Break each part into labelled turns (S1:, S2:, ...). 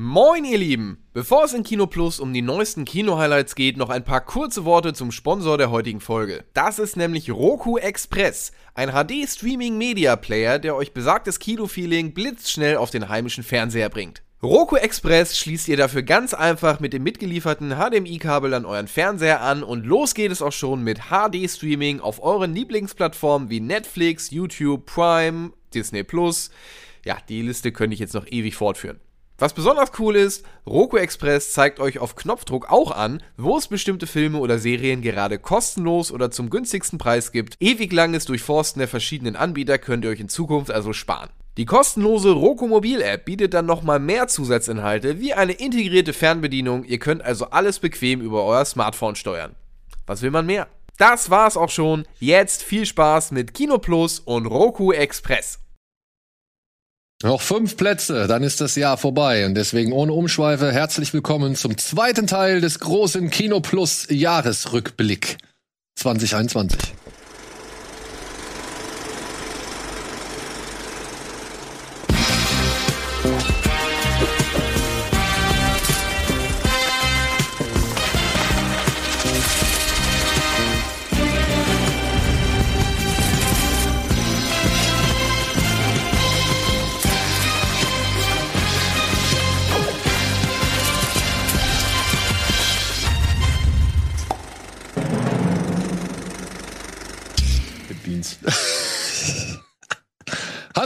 S1: Moin ihr Lieben! Bevor es in Kino Plus um die neuesten Kino-Highlights geht, noch ein paar kurze Worte zum Sponsor der heutigen Folge. Das ist nämlich Roku Express, ein HD-Streaming-Media-Player, der euch besagtes Kino-Feeling blitzschnell auf den heimischen Fernseher bringt. Roku Express schließt ihr dafür ganz einfach mit dem mitgelieferten HDMI-Kabel an euren Fernseher an und los geht es auch schon mit HD-Streaming auf euren Lieblingsplattformen wie Netflix, YouTube, Prime, Disney Plus. Ja, die Liste könnte ich jetzt noch ewig fortführen. Was besonders cool ist, Roku Express zeigt euch auf Knopfdruck auch an, wo es bestimmte Filme oder Serien gerade kostenlos oder zum günstigsten Preis gibt. Ewig langes Durchforsten der verschiedenen Anbieter könnt ihr euch in Zukunft also sparen. Die kostenlose Roku Mobil App bietet dann nochmal mehr Zusatzinhalte wie eine integrierte Fernbedienung. Ihr könnt also alles bequem über euer Smartphone steuern. Was will man mehr? Das war's auch schon. Jetzt viel Spaß mit Kino Plus und Roku Express.
S2: Noch fünf Plätze, dann ist das Jahr vorbei. Und deswegen ohne Umschweife herzlich willkommen zum zweiten Teil des großen Kino Plus Jahresrückblick 2021.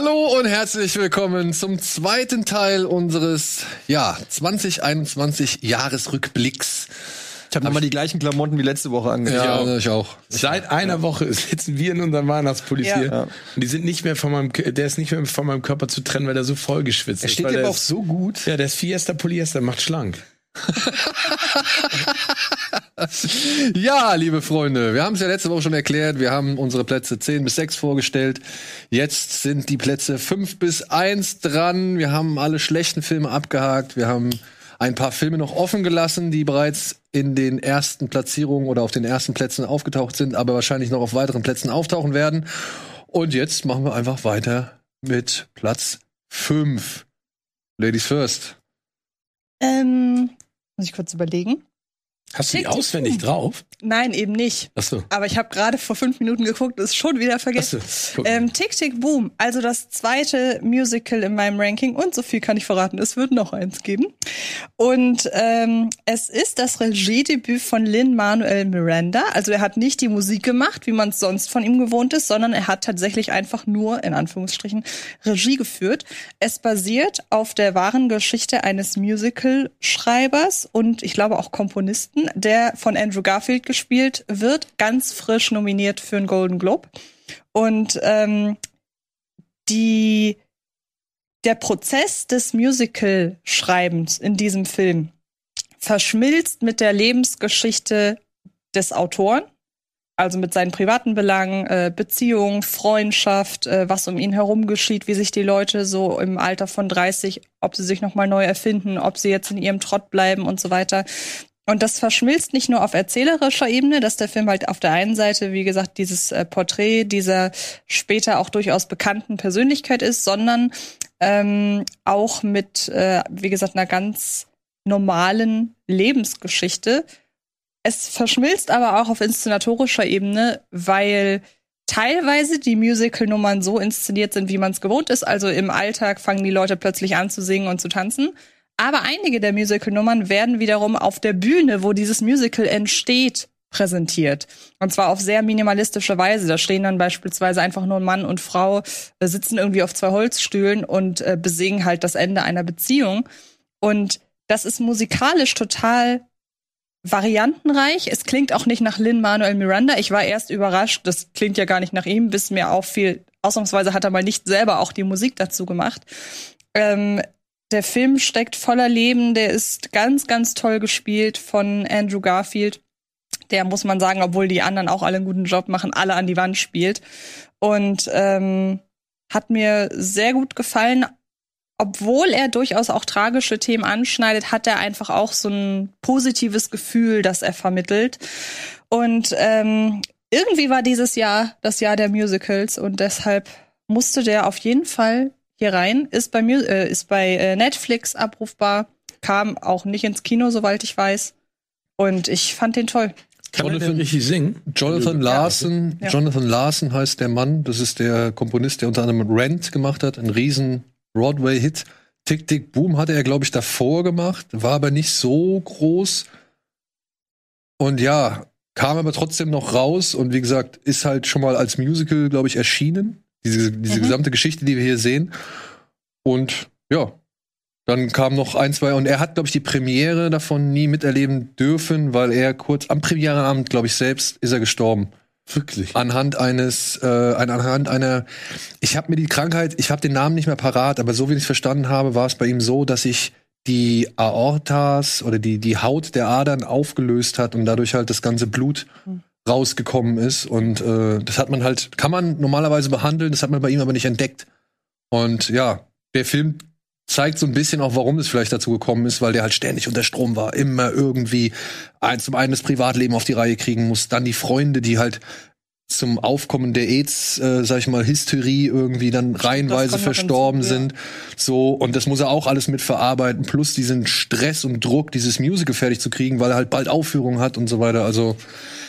S2: Hallo und herzlich willkommen zum zweiten Teil unseres ja 2021 Jahresrückblicks.
S3: Ich habe nochmal die gleichen Klamotten wie letzte Woche angezogen.
S2: Ja, ich auch.
S4: Seit einer Woche sitzen wir in unserem Weihnachtspullis
S5: Ja.
S4: hier. Und die sind nicht mehr von meinem, der ist nicht mehr von meinem Körper zu trennen, weil der so voll geschwitzt
S3: Er
S4: ist.
S3: steht
S4: weil
S3: dir aber auch
S4: ist-
S3: so gut.
S4: Ja, der ist Fiesta Polyester, macht schlank.
S2: Ja, liebe Freunde, wir haben es ja letzte Woche schon erklärt. Wir haben unsere Plätze 10 bis 6 vorgestellt. Jetzt sind die Plätze 5 bis 1 dran. Wir haben alle schlechten Filme abgehakt. Wir haben ein paar Filme noch offen gelassen, die bereits in den ersten Platzierungen oder auf den ersten Plätzen aufgetaucht sind, aber wahrscheinlich noch auf weiteren Plätzen auftauchen werden. Und jetzt machen wir einfach weiter mit Platz 5. Ladies first.
S5: Ähm, muss ich kurz überlegen?
S4: Hast du die auswendig drauf?
S5: Nein, eben nicht.
S4: Achso.
S5: Aber ich habe gerade vor fünf Minuten geguckt, ist schon wieder vergessen.
S4: Achso. Guck.
S5: Ähm, Tick Tick Boom, also das zweite Musical in meinem Ranking und so viel kann ich verraten, es wird noch eins geben. Und ähm, es ist das Regiedebüt von Lin-Manuel Miranda. Also er hat nicht die Musik gemacht, wie man es sonst von ihm gewohnt ist, sondern er hat tatsächlich einfach nur, in Anführungsstrichen, Regie geführt. Es basiert auf der wahren Geschichte eines Musical-Schreibers und ich glaube auch Komponisten, der von Andrew Garfield gespielt wird, ganz frisch nominiert für einen Golden Globe. Und ähm, die, der Prozess des Musical-Schreibens in diesem Film verschmilzt mit der Lebensgeschichte des Autoren, also mit seinen privaten Belangen, äh, Beziehung, Freundschaft, äh, was um ihn herum geschieht, wie sich die Leute so im Alter von 30, ob sie sich nochmal neu erfinden, ob sie jetzt in ihrem Trott bleiben und so weiter. Und das verschmilzt nicht nur auf erzählerischer Ebene, dass der Film halt auf der einen Seite, wie gesagt, dieses äh, Porträt dieser später auch durchaus bekannten Persönlichkeit ist, sondern ähm, auch mit, äh, wie gesagt, einer ganz normalen Lebensgeschichte. Es verschmilzt aber auch auf inszenatorischer Ebene, weil teilweise die Musical-Nummern so inszeniert sind, wie man es gewohnt ist. Also im Alltag fangen die Leute plötzlich an zu singen und zu tanzen. Aber einige der Musical-Nummern werden wiederum auf der Bühne, wo dieses Musical entsteht, präsentiert. Und zwar auf sehr minimalistische Weise. Da stehen dann beispielsweise einfach nur Mann und Frau, äh, sitzen irgendwie auf zwei Holzstühlen und äh, besingen halt das Ende einer Beziehung. Und das ist musikalisch total variantenreich. Es klingt auch nicht nach Lin-Manuel Miranda. Ich war erst überrascht, das klingt ja gar nicht nach ihm, bis mir auffiel, ausnahmsweise hat er mal nicht selber auch die Musik dazu gemacht. Ähm, der Film steckt voller Leben, der ist ganz, ganz toll gespielt von Andrew Garfield. Der muss man sagen, obwohl die anderen auch alle einen guten Job machen, alle an die Wand spielt. Und ähm, hat mir sehr gut gefallen. Obwohl er durchaus auch tragische Themen anschneidet, hat er einfach auch so ein positives Gefühl, das er vermittelt. Und ähm, irgendwie war dieses Jahr das Jahr der Musicals und deshalb musste der auf jeden Fall hier rein. Ist bei, Mu äh, ist bei äh, Netflix abrufbar. kam auch nicht ins Kino, soweit ich weiß. Und ich fand den toll.
S4: Kann denn richtig singen?
S2: Jonathan Larson,
S5: Ja.
S2: Jonathan Larson heißt der Mann. Das ist der Komponist, der unter anderem Rent gemacht hat, ein riesen Broadway-Hit. Tick Tick Boom hatte er, glaube ich, davor gemacht, war aber nicht so groß. Und ja, kam aber trotzdem noch raus und wie gesagt, ist halt schon mal als Musical, glaube ich, erschienen. Diese, diese
S5: Mhm.
S2: gesamte Geschichte, die wir hier sehen. Und ja, dann kam noch ein, zwei, und er hat, glaube ich, die Premiere davon nie miterleben dürfen, weil er kurz am Premiereabend, glaube ich, selbst ist er gestorben.
S4: Wirklich.
S2: Anhand eines, äh, an- anhand einer, ich habe mir die Krankheit, ich habe den Namen nicht mehr parat, aber so wie ich es verstanden habe, war es bei ihm so, dass sich die Aortas oder die, die Haut der Adern aufgelöst hat und dadurch halt das ganze Blut rausgekommen ist. Und äh, das hat man halt, kann man normalerweise behandeln, das hat man bei ihm aber nicht entdeckt. Und ja, der Film zeigt so ein bisschen auch, warum es vielleicht dazu gekommen ist, weil der halt ständig unter Strom war, immer irgendwie ein, zum einen das Privatleben auf die Reihe kriegen muss, dann die Freunde, die halt zum Aufkommen der AIDS, äh, sag ich mal, Hysterie irgendwie dann reihenweise verstorben
S5: hinzu, ja.
S2: sind. So, und das muss er auch alles mit verarbeiten, plus diesen Stress und Druck, dieses Musical fertig zu kriegen, weil er halt bald Aufführung hat und so weiter. Also,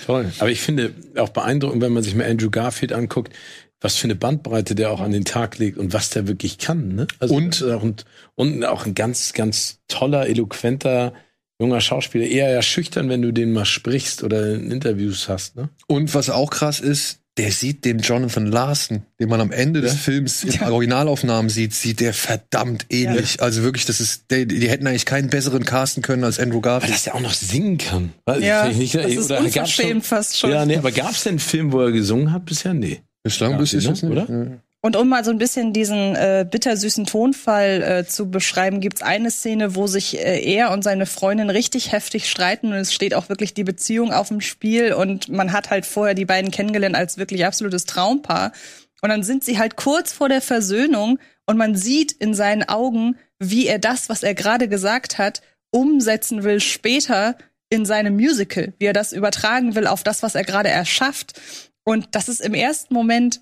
S4: Toll. Aber ich finde auch beeindruckend, wenn man sich mal Andrew Garfield anguckt, was für eine Bandbreite der auch an den Tag legt und was der wirklich kann. Ne? Also
S2: Und-
S4: auch ein, und auch ein ganz, ganz toller, eloquenter junger Schauspieler. Eher ja schüchtern, wenn du den mal sprichst oder in Interviews hast. Ne?
S2: und was auch krass ist, der sieht den Jonathan Larson, den man am Ende des Films in Originalaufnahmen sieht, sieht der verdammt ähnlich. Also wirklich, das ist, die, die hätten eigentlich keinen besseren casten können als Andrew
S4: Weil
S2: Garfield.
S4: das ja auch noch singen kann. Weil,
S5: Ja,
S4: ich nicht,
S5: das ist
S4: oder gab's
S5: unverschämt fast schon.
S4: Ja, nee, aber gab es denn einen Film, wo er gesungen hat bisher? Nee.
S2: Bislang
S4: Ja,
S2: bis ist
S4: ne?
S2: es nicht.
S4: Oder?
S5: Und um mal so ein bisschen diesen äh, bittersüßen Tonfall äh, zu beschreiben, gibt's eine Szene, wo sich äh, er und seine Freundin richtig heftig streiten und es steht auch wirklich die Beziehung auf dem Spiel und man hat halt vorher die beiden kennengelernt als wirklich absolutes Traumpaar. Und dann sind sie halt kurz vor der Versöhnung und man sieht in seinen Augen, wie er das, was er gerade gesagt hat, umsetzen will später in seinem Musical, wie er das übertragen will auf das, was er gerade erschafft. Und das ist im ersten Moment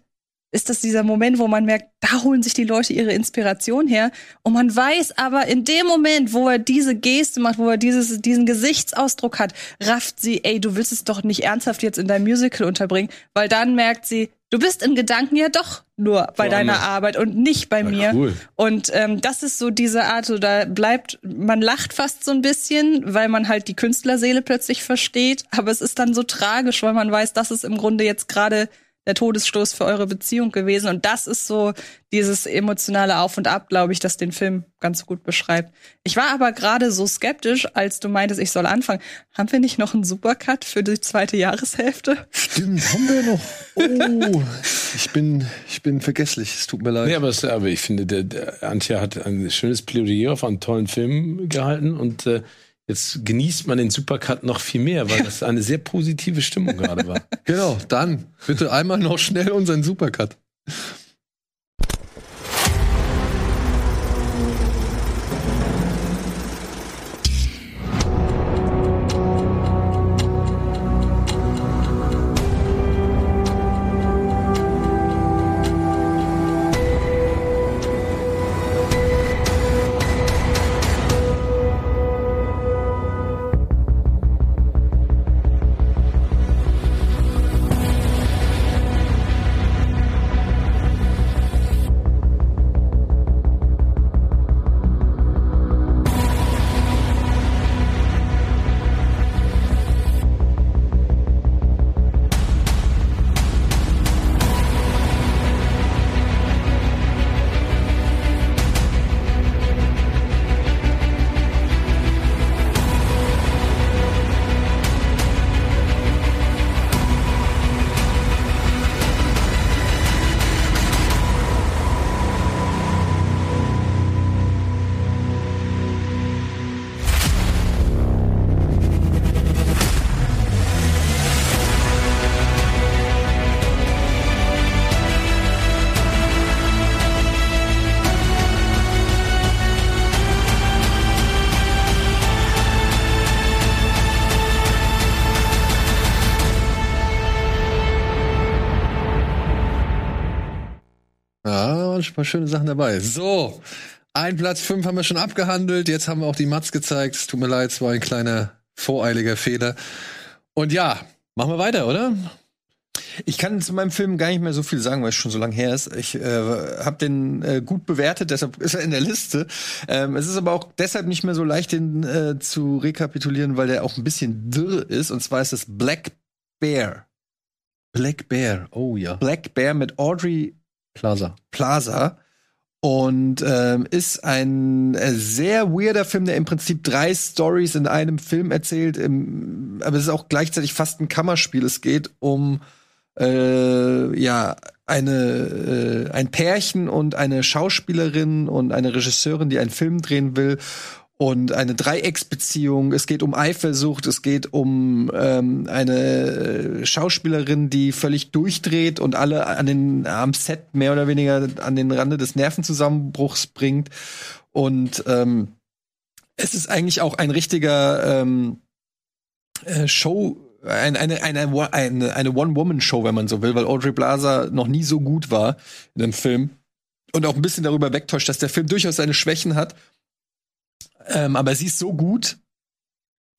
S5: ist das dieser Moment, wo man merkt, da holen sich die Leute ihre Inspiration her. Und man weiß aber in dem Moment, wo er diese Geste macht, wo er dieses, diesen Gesichtsausdruck hat, rafft sie, ey, du willst es doch nicht ernsthaft jetzt in dein Musical unterbringen, weil dann merkt sie, du bist in Gedanken ja doch nur bei deiner
S4: Woanders.
S5: Arbeit und nicht bei mir.
S4: cool.
S5: Und ähm, das ist so diese Art, so da bleibt, man lacht fast so ein bisschen, weil man halt die Künstlerseele plötzlich versteht, aber es ist dann so tragisch, weil man weiß, das ist im Grunde jetzt gerade der Todesstoß für eure Beziehung gewesen. Und das ist so dieses emotionale Auf und Ab, glaube ich, das den Film ganz gut beschreibt. Ich war aber gerade so skeptisch, als du meintest, ich soll anfangen. Haben wir nicht noch einen Supercut für die zweite Jahreshälfte?
S2: Stimmt, haben wir noch. Oh, ich bin, ich bin vergesslich. Es tut mir leid.
S4: Nee, aber, es, aber ich finde, der, der Antje hat ein schönes Plädoyer auf einen tollen Film gehalten und äh, jetzt genießt man den Supercut noch viel mehr, weil das eine sehr positive Stimmung gerade war.
S2: Genau, dann bitte einmal noch schnell unseren Supercut. Ein paar schöne Sachen dabei. So, Ein Platz fünf haben wir schon abgehandelt. Jetzt haben wir auch die Mats gezeigt. Es tut mir leid, es war ein kleiner voreiliger Fehler. Und ja, machen wir weiter, oder?
S3: Ich kann zu meinem Film gar nicht mehr so viel sagen, weil es schon so lange her ist. Ich äh, habe den äh, gut bewertet, deshalb ist er in der Liste. Ähm, es ist aber auch deshalb nicht mehr so leicht, den äh, zu rekapitulieren, weil der auch ein bisschen wirr ist. Und zwar ist es Black Bear.
S2: Black Bear, oh ja.
S3: Black Bear mit Audrey
S2: Plaza.
S3: Plaza. Und ähm, ist ein äh, sehr weirder Film, der im Prinzip drei Stories in einem Film erzählt. Im, aber es ist auch gleichzeitig fast ein Kammerspiel. Es geht um äh, ja eine äh, ein Pärchen und eine Schauspielerin und eine Regisseurin, die einen Film drehen will und eine Dreiecksbeziehung. Es geht um Eifersucht, es geht um ähm, eine äh, Schauspielerin, die völlig durchdreht und alle an den am Set mehr oder weniger an den Rande des Nervenzusammenbruchs bringt. Und ähm, es ist eigentlich auch ein richtiger ähm, äh, Show eine, eine, eine, eine, eine One-Woman-Show, wenn man so will, weil Audrey Blaser noch nie so gut war in dem Film. Und auch ein bisschen darüber wegtäuscht, dass der Film durchaus seine Schwächen hat. Ähm, aber sie ist so gut.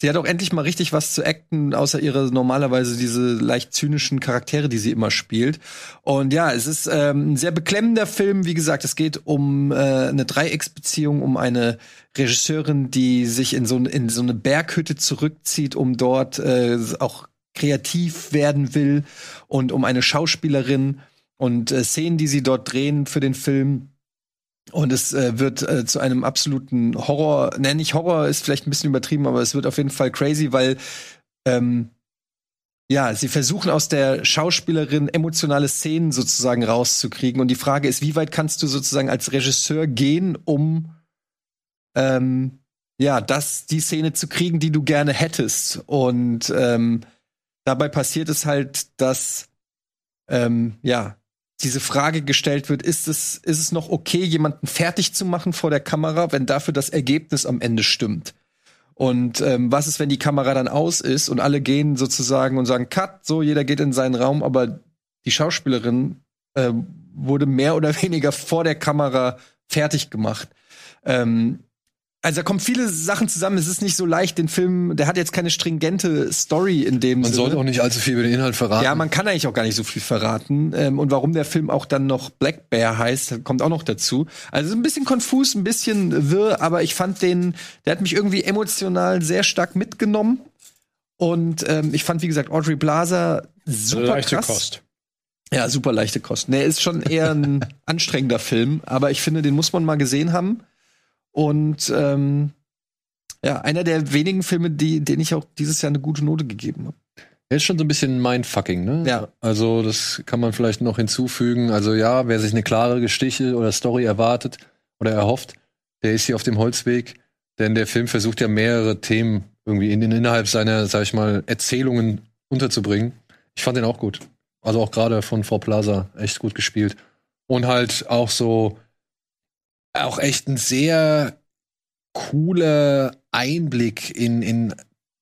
S3: Sie hat auch endlich mal richtig was zu acten, außer ihre normalerweise diese leicht zynischen Charaktere, die sie immer spielt. Und ja, es ist ähm, ein sehr beklemmender Film. Wie gesagt, es geht um äh, eine Dreiecksbeziehung, um eine Regisseurin, die sich in so, in so eine Berghütte zurückzieht, um dort äh, auch kreativ werden will und um eine Schauspielerin und äh, Szenen, die sie dort drehen für den Film und es äh, wird äh, zu einem absoluten Horror, nenne ich Horror, ist vielleicht ein bisschen übertrieben, aber es wird auf jeden Fall crazy, weil ähm, ja, sie versuchen aus der Schauspielerin emotionale Szenen sozusagen rauszukriegen. Und die Frage ist, wie weit kannst du sozusagen als Regisseur gehen, um ähm, ja, das, die Szene zu kriegen, die du gerne hättest. Und ähm, dabei passiert es halt, dass ähm, ja, diese Frage gestellt wird, ist es, ist es noch okay, jemanden fertig zu machen vor der Kamera, wenn dafür das Ergebnis am Ende stimmt? Und ähm, was ist, wenn die Kamera dann aus ist und alle gehen sozusagen und sagen, Cut, so, jeder geht in seinen Raum, aber die Schauspielerin äh, wurde mehr oder weniger vor der Kamera fertig gemacht. Ähm, also da kommen viele Sachen zusammen. Es ist nicht so leicht, den Film, der hat jetzt keine stringente Story in dem
S2: Man
S3: Sinne.
S2: sollte auch nicht allzu viel über den Inhalt verraten.
S3: Ja, man kann eigentlich auch gar nicht so viel verraten. Ähm, und warum der Film auch dann noch Black Bear heißt, kommt auch noch dazu. Also ein bisschen konfus, ein bisschen wirr, aber ich fand den, der hat mich irgendwie emotional sehr stark mitgenommen. Und ähm, ich fand, wie gesagt, Audrey Blaser super
S4: Leichte
S3: krass.
S4: Kost.
S3: Ja, super leichte Kost. Nee, ist schon eher ein anstrengender Film, aber ich finde, den muss man mal gesehen haben. Und ähm, ja, einer der wenigen Filme, die, denen ich auch dieses Jahr eine gute Note gegeben habe.
S2: Er ist schon so ein bisschen Mindfucking, ne?
S3: Ja.
S2: Also, das kann man vielleicht noch hinzufügen. Also, ja, wer sich eine klare Geschichte oder Story erwartet oder erhofft, der ist hier auf dem Holzweg. Denn der Film versucht ja mehrere Themen irgendwie in, innerhalb seiner, sag ich mal, Erzählungen unterzubringen. Ich fand den auch gut. Also auch gerade von Frau Plaza echt gut gespielt. Und halt auch so, auch echt ein sehr cooler Einblick in, in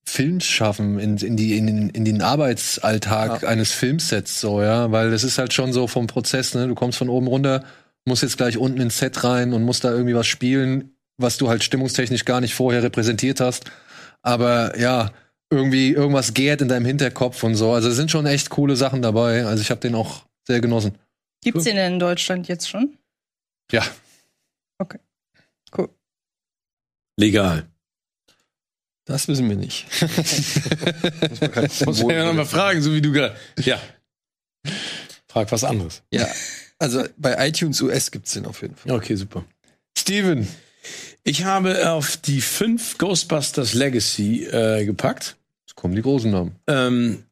S2: Filmschaffen, in, in, die, in, in den Arbeitsalltag
S3: Ja.
S2: eines Filmsets, so, ja, weil das ist halt schon so vom Prozess, ne? Du kommst von oben runter, musst jetzt gleich unten ins Set rein und musst da irgendwie was spielen, was du halt stimmungstechnisch gar nicht vorher repräsentiert hast. Aber ja, irgendwie irgendwas gärt in deinem Hinterkopf und so. Also es sind schon echt coole Sachen dabei. Also ich habe den auch sehr genossen.
S5: Gibt's den denn in Deutschland jetzt schon?
S2: Ja,
S5: Cool.
S4: Legal.
S3: Das wissen wir nicht.
S4: Muss man ja nochmal fragen, so wie du gerade. Ja. Frag was anderes.
S3: ja, also bei iTunes US gibt's den auf jeden Fall.
S4: Okay, super.
S2: Steven.
S4: Ich habe auf die fünf Ghostbusters Legacy äh, gepackt.
S2: Jetzt kommen die großen Namen.
S4: ähm,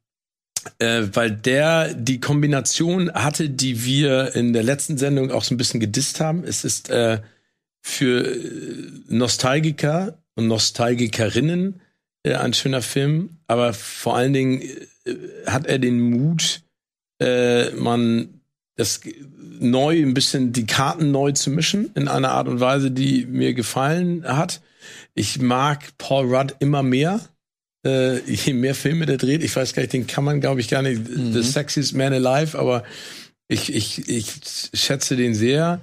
S4: äh, weil der die Kombination hatte, die wir in der letzten Sendung auch so ein bisschen gedisst haben. Es ist äh, für äh, Nostalgiker und Nostalgikerinnen äh, ein schöner Film, aber vor allen Dingen äh, hat er den Mut, äh, man das neu ein bisschen die Karten neu zu mischen in einer Art und Weise, die mir gefallen hat. Ich mag Paul Rudd immer mehr äh, je mehr Filme der dreht, ich weiß gar nicht, den kann man, glaube ich, gar nicht, The Sexiest Man Alive, aber ich, ich, ich schätze den sehr.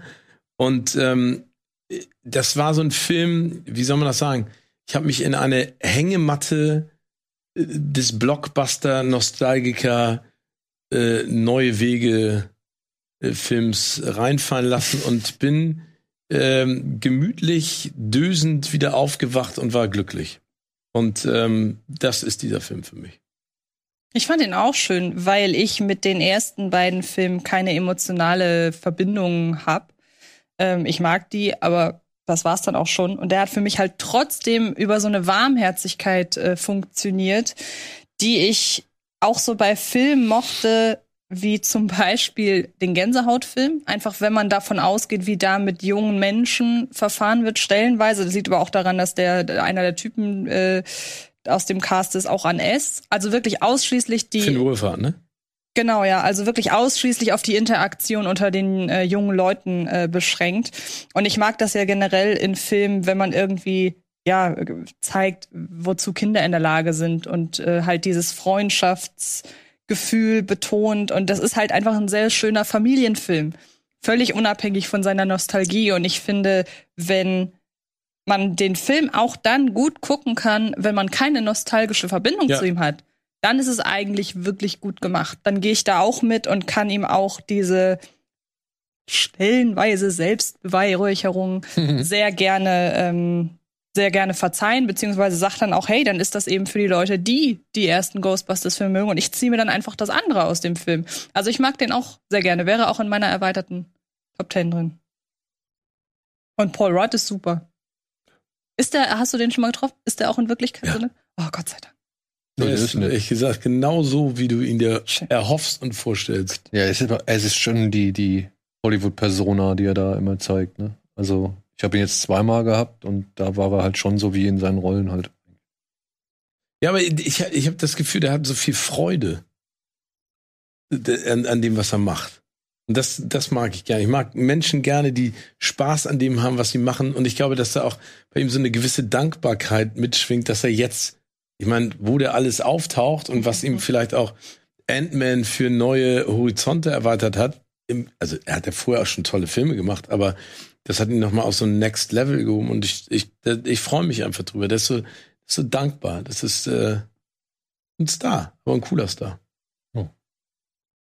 S4: Und ähm, das war so ein Film, wie soll man das sagen? Ich habe mich in eine Hängematte äh, des Blockbuster-Nostalgiker äh, Neue Wege äh, Films reinfallen lassen und bin ähm, gemütlich dösend wieder aufgewacht und war glücklich. Und ähm, das ist dieser Film für mich.
S5: Ich fand ihn auch schön, weil ich mit den ersten beiden Filmen keine emotionale Verbindung habe. Ähm, ich mag die, aber das war's dann auch schon. Und der hat für mich halt trotzdem über so eine Warmherzigkeit äh, funktioniert, die ich auch so bei Filmen mochte, wie zum Beispiel den Gänsehautfilm. Einfach, wenn man davon ausgeht, wie da mit jungen Menschen verfahren wird, stellenweise. Das liegt aber auch daran, dass der einer der Typen äh, aus dem Cast ist auch an S. Also wirklich ausschließlich die.
S4: Finn Wohlfahrt, ne?
S5: Genau, ja. Also wirklich ausschließlich auf die Interaktion unter den äh, jungen Leuten äh, beschränkt. Und ich mag das ja generell in Filmen, wenn man irgendwie ja zeigt, wozu Kinder in der Lage sind und äh, halt dieses Freundschaftsgefühl betont. Und das ist halt einfach ein sehr schöner Familienfilm. Völlig unabhängig von seiner Nostalgie. Und ich finde, wenn man den Film auch dann gut gucken kann, wenn man keine nostalgische Verbindung
S4: Ja.
S5: zu ihm hat, dann ist es eigentlich wirklich gut gemacht. Dann gehe ich da auch mit und kann ihm auch diese stellenweise Selbstbeweihräucherung sehr gerne ähm, sehr gerne verzeihen, beziehungsweise sagt dann auch, hey, dann ist das eben für die Leute, die die ersten Ghostbusters-Filme mögen und ich ziehe mir dann einfach das andere aus dem Film. Also ich mag den auch sehr gerne, wäre auch in meiner erweiterten Top Ten drin. Und Paul Rudd ist super. Ist der, hast du den schon mal getroffen? Ist der auch in Wirklichkeit
S4: Ja.
S5: drin? Oh, Gott sei Dank.
S4: Der ist, ehrlich gesagt, genau so, wie du ihn dir erhoffst und vorstellst.
S2: Ja, es ist, es ist schon die, die Hollywood-Persona, die er da immer zeigt. Ne? Also, ich habe ihn jetzt zweimal gehabt und da war er halt schon so wie in seinen Rollen halt.
S4: Ja, aber ich, ich habe das Gefühl, der hat so viel Freude an, an dem, was er macht. Und das, das mag ich gerne. Ich mag Menschen gerne, die Spaß an dem haben, was sie machen. Und ich glaube, dass da auch bei ihm so eine gewisse Dankbarkeit mitschwingt, dass er jetzt, ich meine, wo der alles auftaucht und was ihm vielleicht auch Ant-Man für neue Horizonte erweitert hat. Im, also er hat ja vorher auch schon tolle Filme gemacht, aber das hat ihn nochmal auf so ein Next Level gehoben und ich, ich, ich freue mich einfach drüber. Der ist so, so dankbar. Das ist äh, ein Star, aber ein cooler Star.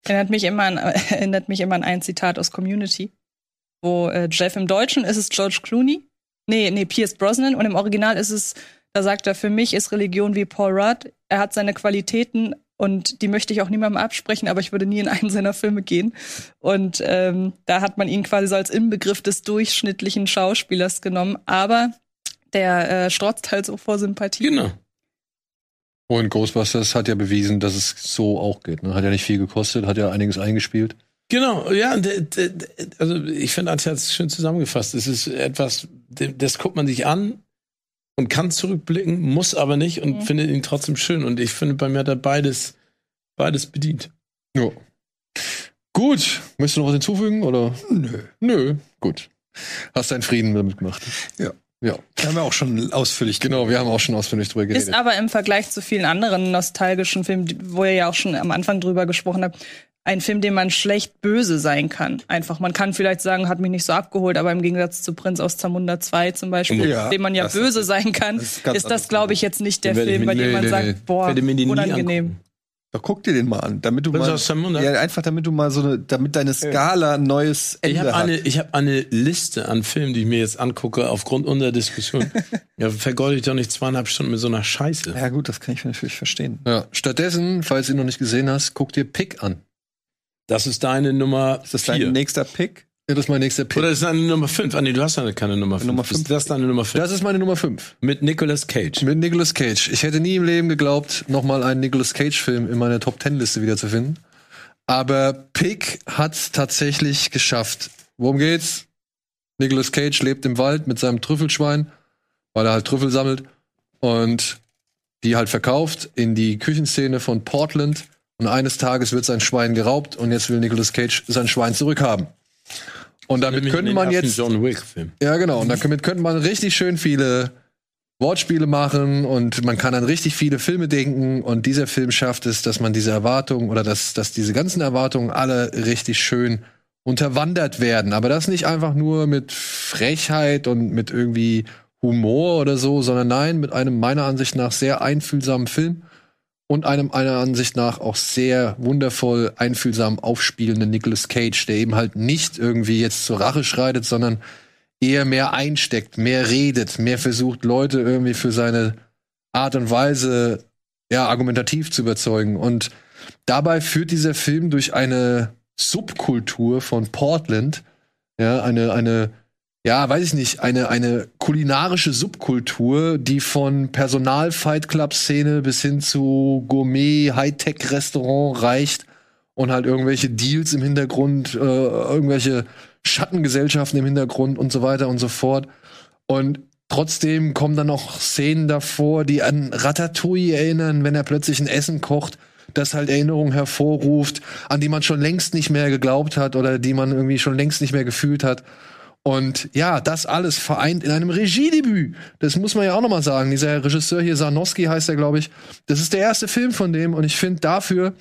S5: Erinnert mich immer an, erinnert mich immer an ein Zitat aus Community, wo äh, Jeff im Deutschen ist es George Clooney. Nee, nee, Pierce Brosnan und im Original ist es, da sagt er, für mich ist Religion wie Paul Rudd. Er hat seine Qualitäten und die möchte ich auch niemandem absprechen, aber ich würde nie in einen seiner Filme gehen. Und ähm, da hat man ihn quasi so als Inbegriff des durchschnittlichen Schauspielers genommen, aber der äh, strotzt halt so vor Sympathie.
S4: Genau.
S2: Und Ghostbusters hat ja bewiesen, dass es so auch geht. Ne? Hat ja nicht viel gekostet, hat ja einiges eingespielt.
S4: Genau, ja, also ich finde, Antje hat es schön zusammengefasst. Es ist etwas, das guckt man sich an und kann zurückblicken, muss aber nicht und
S5: Mhm.
S4: findet ihn trotzdem schön. Und ich finde, bei mir hat er beides, beides bedient.
S2: Ja. Gut, möchtest du noch was hinzufügen oder?
S3: Nö.
S2: Nö, gut. Hast deinen Frieden damit gemacht.
S3: Ja.
S2: Ja,
S3: Da haben wir auch schon ausführlich
S2: genau, wir haben auch schon ausführlich drüber geredet.
S5: Ist aber im Vergleich zu vielen anderen nostalgischen Filmen, wo ihr ja auch schon am Anfang drüber gesprochen habt, ein Film, den man schlecht böse sein kann. Einfach, man kann vielleicht sagen, hat mich nicht so abgeholt, aber im Gegensatz zu Prinz aus Zamunda 2 zum Beispiel,
S3: Ja,
S5: dem man ja böse
S3: ist-
S5: sein kann,
S3: das ist
S5: ist, das, glaube ich, jetzt nicht der Film, bei dem man
S2: nee, nee.
S5: sagt, boah, unangenehm.
S3: Doch guck dir den mal an, damit du
S4: Prinz
S3: mal
S4: aus Zamunda?
S3: ja einfach damit du mal so eine damit deine Skala ein neues Ende
S4: Ich habe
S3: hat.
S4: eine, ich hab eine Liste an Filmen, die ich mir jetzt angucke, aufgrund unserer Diskussion. ja, vergeude ich doch nicht zweieinhalb Stunden mit so einer Scheiße.
S3: ja gut, das kann ich natürlich verstehen.
S2: ja. Stattdessen, falls du ihn noch nicht gesehen hast, guck dir Pick an.
S4: Das ist deine Nummer
S3: Ist das
S4: vier.
S3: dein nächster Pick?
S2: Ja, das ist mein nächster Pick.
S4: Oder ist deine Nummer 5? Ah, nee, du hast ja keine Nummer 5.
S3: Nummer
S4: Ist
S3: fünf.
S4: das deine Nummer 5?
S2: Das ist meine Nummer 5.
S4: Mit Nicolas Cage.
S2: Mit Nicolas Cage. Ich hätte nie im Leben geglaubt, nochmal einen Nicolas Cage-Film in meiner Top Ten-Liste wiederzufinden. Aber Pick hat's tatsächlich geschafft. Worum geht's? Nicolas Cage lebt im Wald mit seinem Trüffelschwein, weil er halt Trüffel sammelt und die halt verkauft in die Küchenszene von Portland. Und eines Tages wird sein Schwein geraubt und jetzt will Nicolas Cage sein Schwein zurückhaben. Und damit könnte man jetzt
S4: John Wick-Film.
S2: ja, genau. Und damit könnte man richtig schön viele Wortspiele machen und man kann an richtig viele Filme denken. Und dieser Film schafft es, dass man diese Erwartungen oder dass, dass diese ganzen Erwartungen alle richtig schön unterwandert werden. Aber das nicht einfach nur mit Frechheit und mit irgendwie Humor oder so, sondern nein, mit einem meiner Ansicht nach sehr einfühlsamen Film und einem einer Ansicht nach auch sehr wundervoll einfühlsam aufspielenden Nicolas Cage, der eben halt nicht irgendwie jetzt zur Rache schreitet, sondern eher mehr einsteckt, mehr redet, mehr versucht, Leute irgendwie für seine Art und Weise ja argumentativ zu überzeugen. Und dabei führt dieser Film durch eine Subkultur von Portland, ja, eine, eine, ja, weiß ich nicht, eine, eine kulinarische Subkultur, die von Personal-Fight-Club-Szene bis hin zu Gourmet-Hightech-Restaurant reicht und halt irgendwelche Deals im Hintergrund, äh, irgendwelche Schattengesellschaften im Hintergrund und so weiter und so fort. Und trotzdem kommen dann noch Szenen davor, die an Ratatouille erinnern, wenn er plötzlich ein Essen kocht, das halt Erinnerungen hervorruft, an die man schon längst nicht mehr geglaubt hat oder die man irgendwie schon längst nicht mehr gefühlt hat. Und ja, das alles vereint in einem Regiedebüt. Das muss man ja auch noch mal sagen. Dieser Regisseur hier, Sarnowski heißt er, glaube ich. Das ist der erste Film von dem. Und ich finde, dafür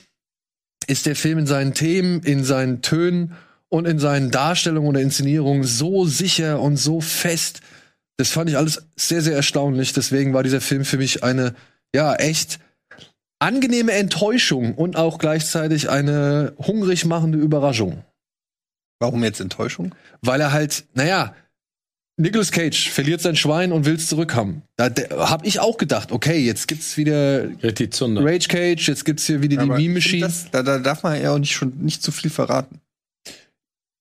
S2: ist der Film in seinen Themen, in seinen Tönen und in seinen Darstellungen oder Inszenierungen so sicher und so fest. Das fand ich alles sehr, sehr erstaunlich. Deswegen war dieser Film für mich eine, ja, echt angenehme Enttäuschung und auch gleichzeitig eine hungrig machende Überraschung.
S3: Warum jetzt Enttäuschung?
S2: Weil er halt, naja, Nicolas Cage verliert sein Schwein und will es zurückhaben. Da, da habe ich auch gedacht, okay, jetzt gibt's wieder. Rage Cage, jetzt gibt's hier wieder die
S3: Aber
S2: Meme Machine.
S3: Das, da, da darf man ja auch nicht schon nicht zu viel verraten.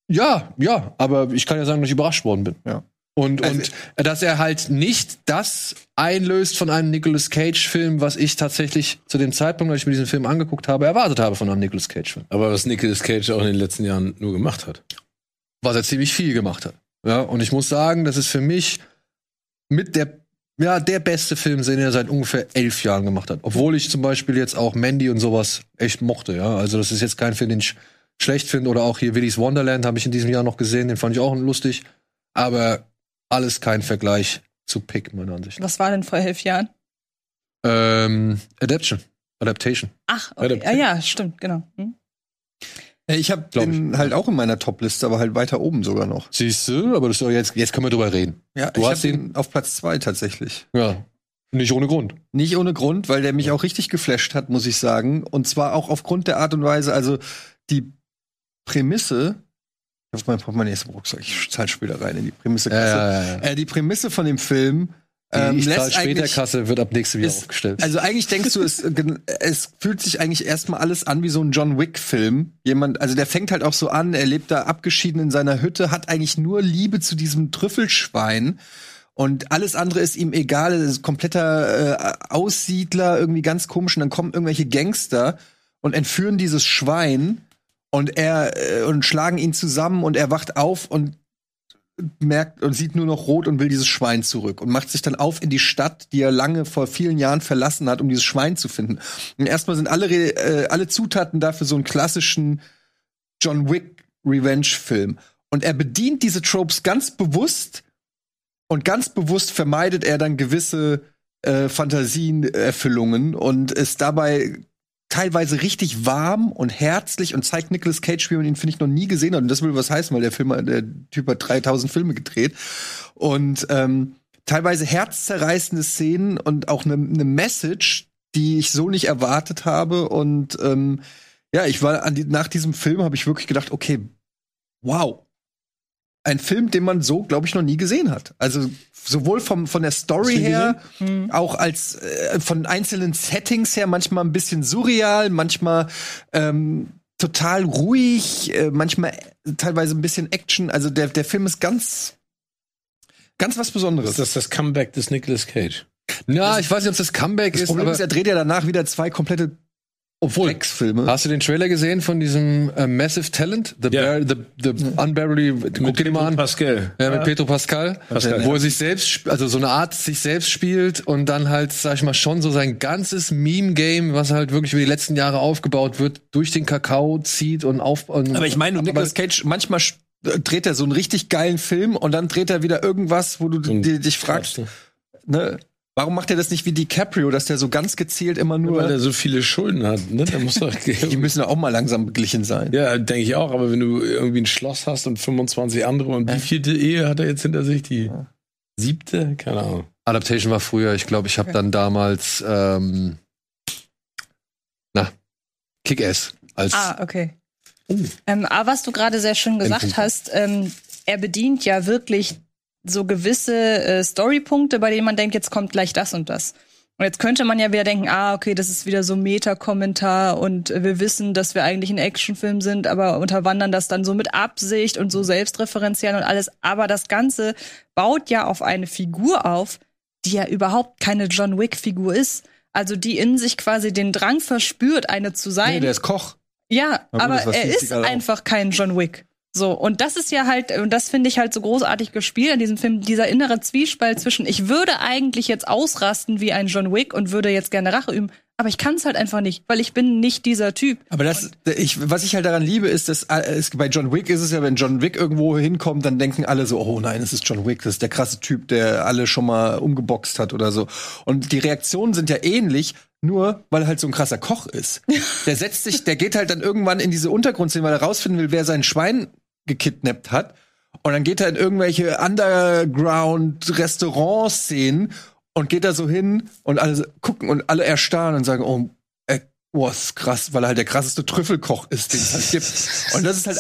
S2: Ja, ja, aber ich kann ja sagen, dass ich überrascht worden bin.
S3: Ja.
S2: Und,
S3: Also-
S2: und dass er halt nicht das einlöst von einem Nicolas Cage-Film, was ich tatsächlich zu dem Zeitpunkt, als ich mir diesen Film angeguckt habe, erwartet habe von einem Nicolas Cage-Film.
S4: Aber was Nicolas Cage auch in den letzten Jahren nur gemacht hat.
S2: Was er ziemlich viel gemacht hat. Ja, und ich muss sagen, das ist für mich mit der, ja, der beste Film, den er seit ungefähr elf Jahren gemacht hat. Obwohl ich zum Beispiel jetzt auch Mandy und sowas echt mochte, ja. Also das ist jetzt kein Film, den ich schlecht finde. Oder auch hier Willy's Wonderland habe ich in diesem Jahr noch gesehen, den fand ich auch lustig. Aber alles kein Vergleich zu Pick, meiner Ansicht. nach.
S5: Was war denn vor elf Jahren?
S2: Ähm, Adaption. Adaptation.
S5: Ach, okay.
S4: Adaptation.
S5: Ah, ja, stimmt, genau. Hm?
S3: Äh, Ich habe den halt auch in meiner Top-Liste, aber halt weiter oben sogar noch.
S2: Siehst du, aber das jetzt, jetzt können wir drüber reden.
S3: Ja,
S2: Du
S3: ich
S2: hast
S3: ihn auf Platz zwei tatsächlich.
S2: Ja. Nicht ohne Grund.
S3: Nicht ohne Grund, weil der mich auch richtig geflasht hat, muss ich sagen. Und zwar auch aufgrund der Art und Weise, also die Prämisse. Ich hab mein Portemonnaie ist im Rucksack, ich zahl später rein in die Prämisse.
S2: Ja.
S3: Äh, die Prämisse von dem Film ähm,
S2: Die ich zahl
S3: lässt
S2: später Kasse wird ab nächstem Jahr
S3: ist-
S2: aufgestellt.
S3: Also eigentlich denkst du, es, es fühlt sich eigentlich erstmal alles an wie so ein John Wick-Film. Jemand, also der fängt halt auch so an, er lebt da abgeschieden in seiner Hütte, hat eigentlich nur Liebe zu diesem Trüffelschwein. Und alles andere ist ihm egal, er ist kompletter äh, Aussiedler, irgendwie ganz komisch. Und dann kommen irgendwelche Gangster und entführen dieses Schwein und er äh, und schlagen ihn zusammen und er wacht auf und merkt und sieht nur noch rot und will dieses Schwein zurück und macht sich dann auf in die Stadt, die er lange vor vielen Jahren verlassen hat, um dieses Schwein zu finden. Und erstmal sind alle äh, alle Zutaten dafür so einen klassischen John Wick Revenge Film und er bedient diese Tropes ganz bewusst und ganz bewusst vermeidet er dann gewisse äh, Fantasienerfüllungen und ist dabei teilweise richtig warm und herzlich und zeigt Nicolas Cage, wie man ihn, finde ich, noch nie gesehen hat. Und das will was heißen, weil der Film, der Typ hat 3000 Filme gedreht. Und ähm, teilweise herzzerreißende Szenen und auch eine ne Message, die ich so nicht erwartet habe. Und ähm, ja, ich war an die, nach diesem Film habe ich wirklich gedacht, okay, wow. Ein Film, den man so, glaube ich, noch nie gesehen hat. Also sowohl vom, von der Story her,
S5: Hm.
S3: auch als äh, von einzelnen Settings her, manchmal ein bisschen surreal, manchmal ähm, total ruhig, äh, manchmal teilweise ein bisschen Action. Also der, der Film ist ganz, ganz was Besonderes.
S4: Das ist das Comeback des Nicolas Cage.
S2: Ja, ich weiß nicht, ob das Comeback
S3: das
S2: ist,
S3: Problem
S2: aber
S3: ist, er dreht ja danach wieder zwei komplette
S2: obwohl.
S3: Drecksfilme.
S2: Hast du den Trailer gesehen von diesem äh, Massive Talent? The,
S4: Ja.
S2: Bear, the, the Unbearably, guck dir den mal an.
S4: Pascal.
S2: Ja, mit Pedro Pascal,
S4: Pascal,
S2: wo
S4: ja.
S2: er sich selbst, also so eine Art sich selbst spielt und dann halt, sag ich mal, schon so sein ganzes Meme-Game, was halt wirklich über die letzten Jahre aufgebaut wird, durch den Kakao zieht und auf. Und,
S3: Aber ich meine, Nicolas Cage, manchmal dreht er so einen richtig geilen Film und dann dreht er wieder irgendwas, wo du di- dich fragst, ne? Warum macht er das nicht wie DiCaprio, dass der so ganz gezielt immer
S4: Weil
S3: nur.
S4: er so viele Schulden hat, ne? Da muss doch
S3: Die müssen ja auch mal langsam beglichen sein.
S4: Ja, denke ich auch, aber wenn du irgendwie ein Schloss hast und 25 andere und wie vielte Ehe hat er jetzt hinter sich? Die siebte? Keine Ahnung.
S2: Adaptation war früher, ich glaube, ich habe dann damals ähm, na, Kick-Ass als
S5: Ah, okay. Ähm, aber was du gerade sehr schön gesagt
S2: Endpunkt.
S5: hast, ähm, er bedient ja wirklich so gewisse äh, Storypunkte, bei denen man denkt, jetzt kommt gleich das und das. Und jetzt könnte man ja wieder denken, ah, okay, das ist wieder so Meta-Kommentar und wir wissen, dass wir eigentlich ein Actionfilm sind, aber unterwandern das dann so mit Absicht und so selbstreferenziell und alles. Aber das Ganze baut ja auf eine Figur auf, die ja überhaupt keine John Wick-Figur ist. Also die in sich quasi den Drang verspürt, eine zu sein.
S3: Nee, der ist Koch.
S5: Ja,
S3: gut,
S5: aber er ist einfach kein John Wick. So, und das ist ja halt, und das finde ich halt so großartig gespielt in diesem Film, dieser innere Zwiespalt zwischen, ich würde eigentlich jetzt ausrasten wie ein John Wick und würde jetzt gerne Rache üben, aber ich kann es halt einfach nicht, weil ich bin nicht dieser Typ.
S3: Aber das, ich, was ich halt daran liebe, ist, dass äh, es, bei John Wick ist es ja, wenn John Wick irgendwo hinkommt, dann denken alle so, oh nein, es ist John Wick, das ist der krasse Typ, der alle schon mal umgeboxt hat oder so. Und die Reaktionen sind ja ähnlich, nur weil er halt so ein krasser Koch ist. Der setzt sich, der geht halt dann irgendwann in diese Untergrundszene, weil er rausfinden will, wer sein Schwein gekidnappt hat. Und dann geht er in irgendwelche Underground-Restaurant-Szenen und geht da so hin und alle gucken und alle erstarren und sagen, oh, äh, boah, das ist krass, weil er halt der krasseste Trüffelkoch ist, den es halt gibt. Und das ist halt,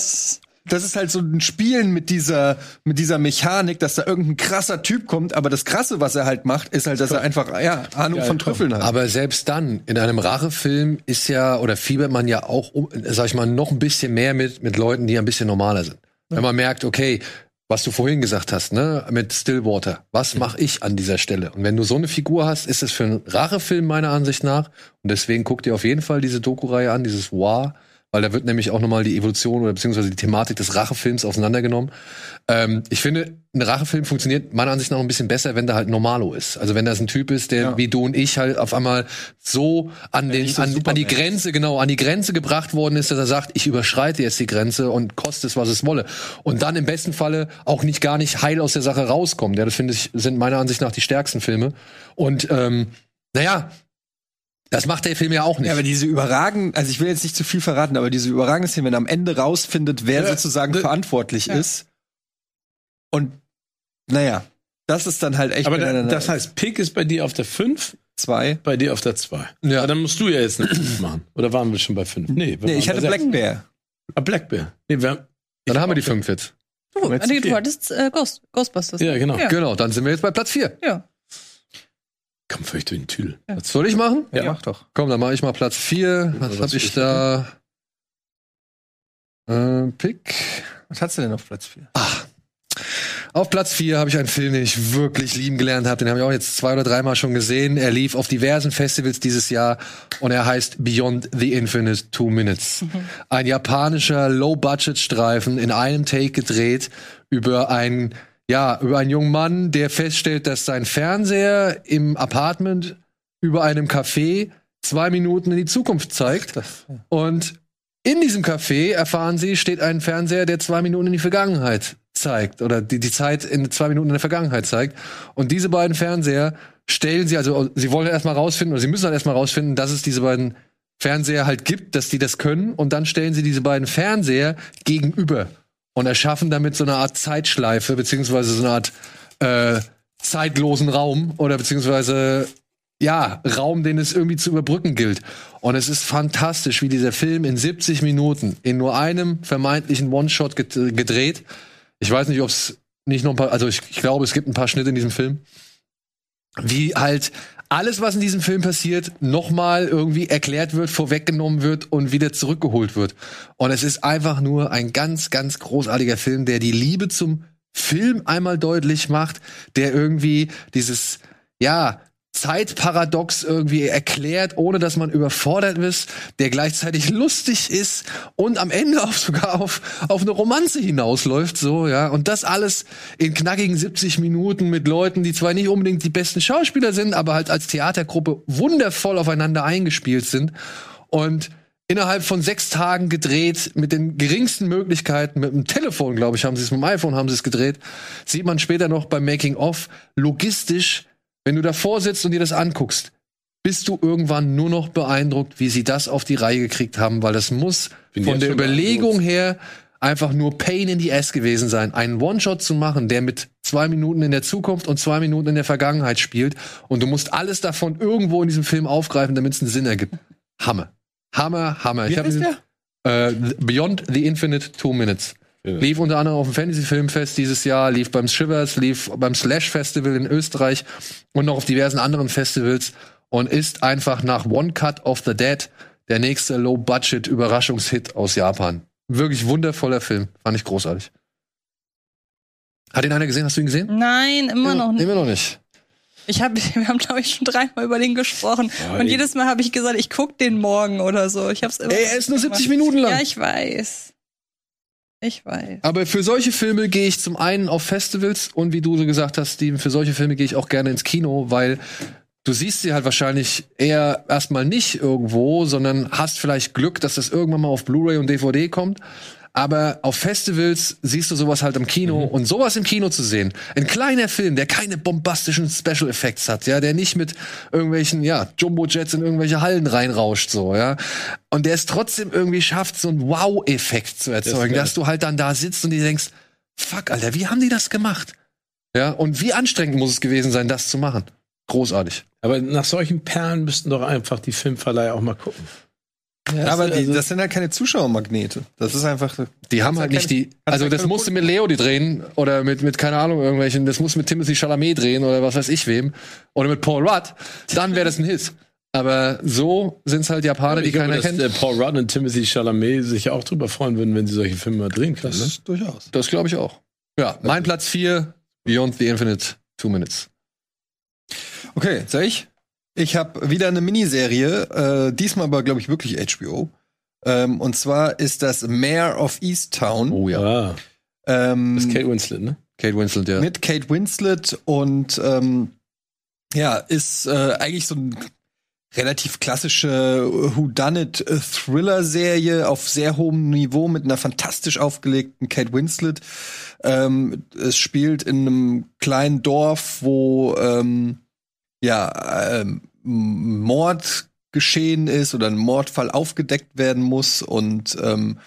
S3: das ist halt so ein Spielen mit dieser, mit dieser Mechanik, dass da irgendein krasser Typ kommt, aber das Krasse, was er halt macht, ist halt, dass er einfach, ja, Ahnung von Trüffeln hat.
S2: Aber selbst dann, in einem Rachefilm ist ja, oder fiebert man ja auch, um, sag ich mal, noch ein bisschen mehr mit, mit Leuten, die ein bisschen normaler sind. Wenn man merkt, okay, was du vorhin gesagt hast, ne, mit Stillwater, was mache ich an dieser Stelle? Und wenn du so eine Figur hast, ist es für einen Rachefilm meiner Ansicht nach. Und deswegen guck dir auf jeden Fall diese Doku-Reihe an, dieses War, weil da wird nämlich auch nochmal die Evolution oder beziehungsweise die Thematik des Rachefilms auseinandergenommen. Ähm, ich finde, ein Rachefilm funktioniert meiner Ansicht nach ein bisschen besser, wenn der halt Normalo ist. Also wenn das ein Typ ist, der
S3: Ja.
S2: wie du und ich halt auf einmal so an den
S3: so
S2: an, an die Grenze genau an die Grenze gebracht worden ist, dass er sagt, ich überschreite jetzt die Grenze und koste es was es wolle und dann im besten Falle auch nicht gar nicht heil aus der Sache rauskommt. Ja, das finde ich sind meiner Ansicht nach die stärksten Filme und ähm, naja, das macht der Film ja auch nicht.
S3: Ja, aber diese überragend, also ich will jetzt nicht zu viel verraten, aber diese überragende Szene, wenn er am Ende rausfindet, wer
S4: Ja,
S3: sozusagen
S4: ne-
S3: verantwortlich ist. Und naja, das ist dann halt echt
S4: Aber da, das heißt, Pick ist bei dir auf der 5,
S3: zwei.
S4: bei dir auf der 2.
S2: Ja.
S4: dann musst du ja jetzt eine 5 machen. Oder waren wir schon bei 5? Nee, wir
S3: Nee, ich hatte Black. Bear.
S4: Ah, Black Bear. Nee, wir haben,
S2: dann haben wir die
S4: auch-
S2: fünf jetzt.
S5: Du,
S3: jetzt
S5: nee,
S3: vier.
S5: du hattest äh, Ghost, Ghostbusters.
S4: Ja, genau.
S5: Ja.
S2: Genau, dann sind wir jetzt bei Platz vier.
S5: ja.
S4: Komm völlig durch den Tüdel.
S2: Was soll ich machen?
S3: Ja,
S4: Ja.
S3: mach doch.
S2: Komm, dann mache ich mal Platz vier. Was
S4: was
S2: habe ich da? Äh, Pick.
S3: Was hast du denn auf Platz vier?
S2: Auf Platz 4 habe ich einen Film, den ich wirklich lieben gelernt habe. Den habe ich auch jetzt zwei oder dreimal schon gesehen. Er lief auf diversen Festivals dieses Jahr und er heißt Beyond the Infinite Two Minutes. Ein japanischer Low-Budget-Streifen in einem Take gedreht über einen, ja, über einen jungen Mann, der feststellt, dass sein Fernseher im Apartment über einem Café zwei Minuten in die Zukunft zeigt. Und in diesem Café, erfahren Sie, steht ein Fernseher, der zwei Minuten in die Vergangenheit zeigt oder die, die Zeit in zwei Minuten in der Vergangenheit zeigt. Und diese beiden Fernseher stellen Sie, also Sie wollen erstmal rausfinden oder Sie müssen halt erstmal rausfinden, dass es diese beiden Fernseher halt gibt, dass die das können. Und dann stellen Sie diese beiden Fernseher gegenüber und erschaffen damit so eine Art Zeitschleife beziehungsweise so eine Art äh, zeitlosen Raum oder beziehungsweise ja, Raum, den es irgendwie zu überbrücken gilt. Und es ist fantastisch, wie dieser Film in 70 Minuten in nur einem vermeintlichen One-Shot ged- gedreht. Ich weiß nicht, ob es nicht noch ein paar, also ich, ich glaube, es gibt ein paar Schnitte in diesem Film. Wie halt alles, was in diesem Film passiert, nochmal irgendwie erklärt wird, vorweggenommen wird und wieder zurückgeholt wird. Und es ist einfach nur ein ganz, ganz großartiger Film, der die Liebe zum Film einmal deutlich macht, der irgendwie dieses, ja, Zeitparadox irgendwie erklärt, ohne dass man überfordert ist, der gleichzeitig lustig ist und am Ende auch sogar auf, auf eine Romanze hinausläuft, so, ja. Und das alles in knackigen 70 Minuten mit Leuten, die zwar nicht unbedingt die besten Schauspieler sind, aber halt als Theatergruppe wundervoll aufeinander eingespielt sind. Und innerhalb von sechs Tagen gedreht, mit den geringsten Möglichkeiten, mit dem Telefon, glaube ich, haben sie es, mit dem iPhone haben sie es gedreht, sieht man später noch beim Making of, logistisch wenn du davor sitzt und dir das anguckst, bist du irgendwann nur noch beeindruckt, wie sie das auf die Reihe gekriegt haben, weil das muss
S4: Bin
S2: von der Überlegung her einfach nur Pain in the Ass gewesen sein, einen One-Shot zu machen, der mit zwei Minuten in der Zukunft und zwei Minuten in der Vergangenheit spielt und du musst alles davon irgendwo in diesem Film aufgreifen, damit es einen Sinn ergibt. Hammer. Hammer, Hammer.
S3: Wie
S2: hab
S3: heißt
S2: diesen- äh, Beyond the Infinite Two Minutes.
S4: Ja.
S2: Lief unter anderem auf dem Fantasy Filmfest dieses Jahr, lief beim Shivers, lief beim Slash Festival in Österreich und noch auf diversen anderen Festivals und ist einfach nach One Cut of the Dead der nächste Low-Budget Überraschungshit aus Japan. Wirklich wundervoller Film. Fand ich großartig. Hat ihn einer gesehen? Hast du ihn gesehen?
S5: Nein, immer noch nicht.
S2: Immer noch nicht.
S5: Ich hab, wir haben, glaube ich, schon dreimal über den gesprochen.
S4: Ja,
S5: und jedes Mal habe ich gesagt, ich guck den morgen oder so. Ich hab's immer
S2: Ey, er ist nur
S5: nicht
S2: 70
S5: gemacht.
S2: Minuten lang.
S5: Ja, ich weiß. Ich weiß.
S2: Aber für solche Filme gehe ich zum einen auf Festivals und wie du so gesagt hast, Steven, für solche Filme gehe ich auch gerne ins Kino, weil du siehst sie halt wahrscheinlich eher erstmal nicht irgendwo, sondern hast vielleicht Glück, dass das irgendwann mal auf Blu-ray und DVD kommt. Aber auf Festivals siehst du sowas halt im Kino und sowas im Kino zu sehen. Ein kleiner Film, der keine bombastischen Special Effects hat, ja, der nicht mit irgendwelchen, ja, Jumbo-Jets in irgendwelche Hallen reinrauscht, so, ja. Und der es trotzdem irgendwie schafft, so einen Wow-Effekt zu erzeugen,
S4: geil.
S2: dass du halt dann da sitzt und dir denkst, fuck, Alter, wie haben die das gemacht? Ja, und wie anstrengend muss es gewesen sein, das zu machen? Großartig.
S4: Aber nach solchen Perlen müssten doch einfach die Filmverleiher auch mal gucken.
S3: Ja, aber die,
S4: also-
S3: das sind halt keine Zuschauermagnete. Das ist einfach.
S2: Die haben halt nicht
S3: keine-
S2: die, also das musste mit Leo die drehen oder mit, mit keine Ahnung, irgendwelchen, das musste mit Timothy Chalamet drehen oder was weiß ich wem oder mit Paul Rudd, dann wäre das ein Hit. Aber so sind's halt Japaner, die
S4: ich glaube,
S2: keiner
S4: dass
S2: kennt.
S4: äh, Paul Rudd und Timothy Chalamet sich auch drüber freuen würden, wenn sie solche Filme mal drehen können. Ne?
S3: durchaus.
S2: Das glaube ich auch. Ja, mein Platz 4, Beyond the Infinite Two Minutes.
S3: Okay, soll ich? Ich habe wieder eine Miniserie, äh, diesmal aber, glaube ich, wirklich HBO. Ähm, und zwar ist das Mayor of Easttown.
S2: Oh ja.
S4: Ah,
S3: Ähm,
S4: das ist Kate Winslet, ne?
S2: Kate Winslet, ja.
S3: mit Kate Winslet und ähm, ja, ist äh, eigentlich so ein relativ klassische Whodunit-Thriller-Serie auf sehr hohem Niveau mit einer fantastisch aufgelegten Kate Winslet. Ähm, es spielt in einem kleinen Dorf, wo ähm, ja ähm, Mord geschehen ist oder ein Mordfall aufgedeckt werden muss und ähm,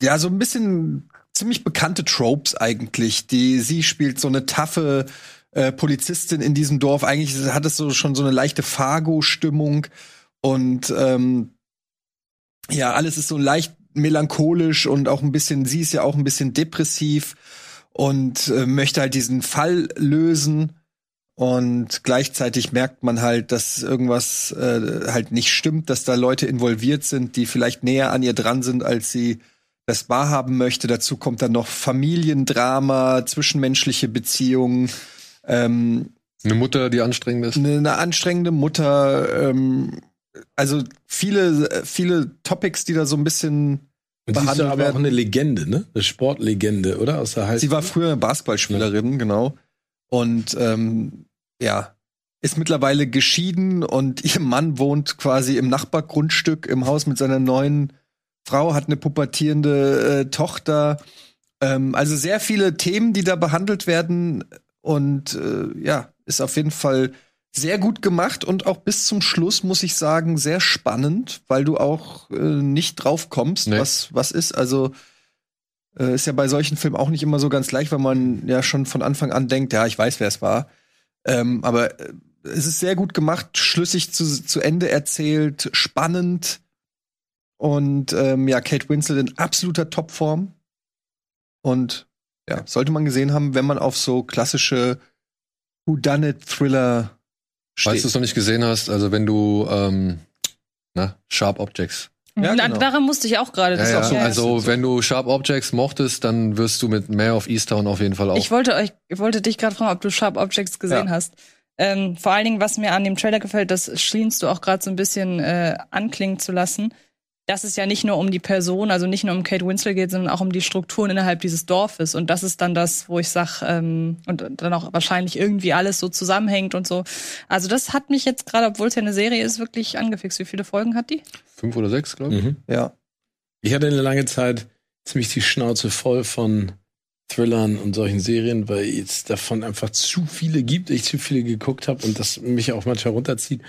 S3: ja, so ein bisschen ziemlich bekannte Tropes eigentlich. Die sie spielt so eine taffe äh, Polizistin in diesem Dorf. Eigentlich hat es so schon so eine leichte Fargo-Stimmung und ähm, ja, alles ist so leicht melancholisch und auch ein bisschen. Sie ist ja auch ein bisschen depressiv und äh, möchte halt diesen Fall lösen. Und gleichzeitig merkt man halt, dass irgendwas äh, halt nicht stimmt, dass da Leute involviert sind, die vielleicht näher an ihr dran sind, als sie das wahrhaben möchte. Dazu kommt dann noch Familiendrama, zwischenmenschliche Beziehungen, ähm,
S2: Eine Mutter, die anstrengend ist.
S3: eine, eine anstrengende Mutter, ähm, also viele, viele Topics, die da so ein bisschen.
S4: Und sie ist
S3: behandelt
S4: ja aber auch
S3: werden.
S4: eine Legende, ne? Eine Sportlegende, oder? Aus der
S3: Sie war früher Basketballspielerin, genau. Und ähm, ja, ist mittlerweile geschieden und ihr Mann wohnt quasi im Nachbargrundstück im Haus mit seiner neuen Frau, hat eine pubertierende äh, Tochter. Ähm, also sehr viele Themen, die da behandelt werden. Und äh, ja, ist auf jeden Fall sehr gut gemacht und auch bis zum Schluss, muss ich sagen, sehr spannend, weil du auch äh, nicht drauf kommst,
S2: Nee.
S3: was, was ist. Also äh, ist ja bei solchen Filmen auch nicht immer so ganz leicht, weil man ja schon von Anfang an denkt, ja, ich weiß, wer es war. Ähm, aber äh, es ist sehr gut gemacht, schlüssig zu, zu Ende erzählt, spannend. Und ähm, ja, Kate Winslet in absoluter Topform. Und ja, sollte man gesehen haben, wenn man auf so klassische Whodunit-Thriller steht.
S2: Falls du es noch nicht gesehen hast, also wenn du, ähm, na, Sharp Objects.
S3: Ja,
S5: Na,
S3: genau.
S5: Daran musste ich auch gerade.
S2: Ja, ja,
S5: auch so-
S2: also wenn du Sharp Objects mochtest, dann wirst du mit Mayor of Easttown auf jeden Fall auch.
S5: Ich wollte euch, ich wollte dich gerade fragen, ob du Sharp Objects gesehen
S3: Ja.
S5: hast. Ähm, vor allen Dingen, was mir an dem Trailer gefällt, das schienst du auch gerade so ein bisschen äh, anklingen zu lassen, dass es ja nicht nur um die Person, also nicht nur um Kate Winslet geht, sondern auch um die Strukturen innerhalb dieses Dorfes. Und das ist dann das, wo ich sag, ähm, und dann auch wahrscheinlich irgendwie alles so zusammenhängt und so. Also das hat mich jetzt gerade, obwohl es ja eine Serie ist, wirklich angefixt. Wie viele Folgen hat die?
S2: Fünf oder sechs, glaube ich.
S4: Mhm.
S3: ja.
S4: Ich hatte eine lange Zeit ziemlich die Schnauze voll von Thrillern und solchen Serien, weil es davon einfach zu viele gibt, ich zu viele geguckt habe und das mich auch manchmal runterzieht.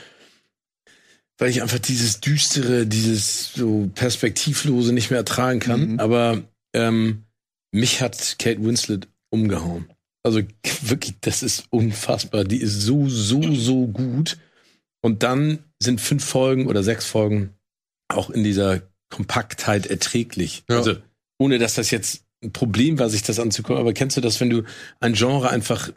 S4: Weil ich einfach dieses düstere, dieses so perspektivlose nicht mehr ertragen kann.
S3: Mhm.
S4: Aber ähm, mich hat Kate Winslet umgehauen. Also wirklich, das ist unfassbar. Die ist so, so, so gut. Und dann sind fünf Folgen oder sechs Folgen auch in dieser Kompaktheit erträglich.
S2: Ja.
S4: Also ohne dass das jetzt ein Problem war, sich das anzugucken. Aber kennst du das, wenn du ein Genre einfach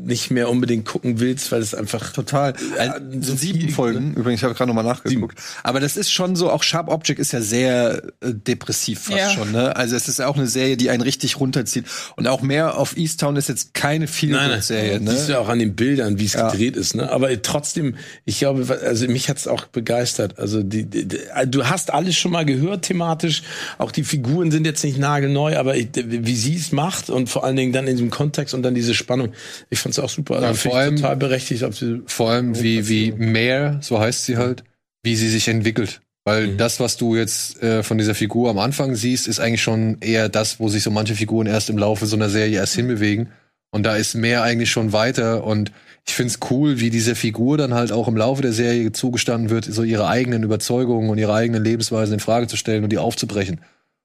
S4: nicht mehr unbedingt gucken willst, weil es einfach
S3: Total. Also,
S4: so
S3: sieben
S4: viel-
S3: Folgen. Übrigens, ich habe gerade noch mal nachgeguckt. Aber das ist schon so, auch Sharp Object ist ja sehr äh, depressiv fast
S5: Ja.
S3: schon. Ne? Also es ist auch eine Serie, die einen richtig runterzieht. Und auch mehr auf Easttown ist jetzt keine
S4: Nein, nein.
S3: Feel-Good-Serie. Ne?
S4: Siehst du ja auch an den Bildern, wie es
S3: Ja.
S4: gedreht ist, ne? Aber trotzdem, ich glaube, also mich hat's auch begeistert. Also die, die, die, du hast alles schon mal gehört thematisch. Auch die Figuren sind jetzt nicht nagelneu, aber ich, wie sie es macht und vor allen Dingen dann in diesem Kontext und dann diese Spannung. Ich fand's auch super.
S2: Ja,
S4: Also
S2: vor allem-
S4: total berechtigt, ob sie
S2: Vor allem wie, wie Mare, so heißt sie halt, wie sie sich entwickelt. Weil
S4: Mhm.
S2: das, was du jetzt äh, von dieser Figur am Anfang siehst, ist eigentlich schon eher das, wo sich so manche Figuren erst im Laufe so einer Serie erst hinbewegen. Und da ist mehr eigentlich schon weiter. Und ich find's cool, wie diese Figur dann halt auch im Laufe der Serie zugestanden wird, so ihre eigenen Überzeugungen und ihre eigenen Lebensweisen in Frage zu stellen und die aufzubrechen.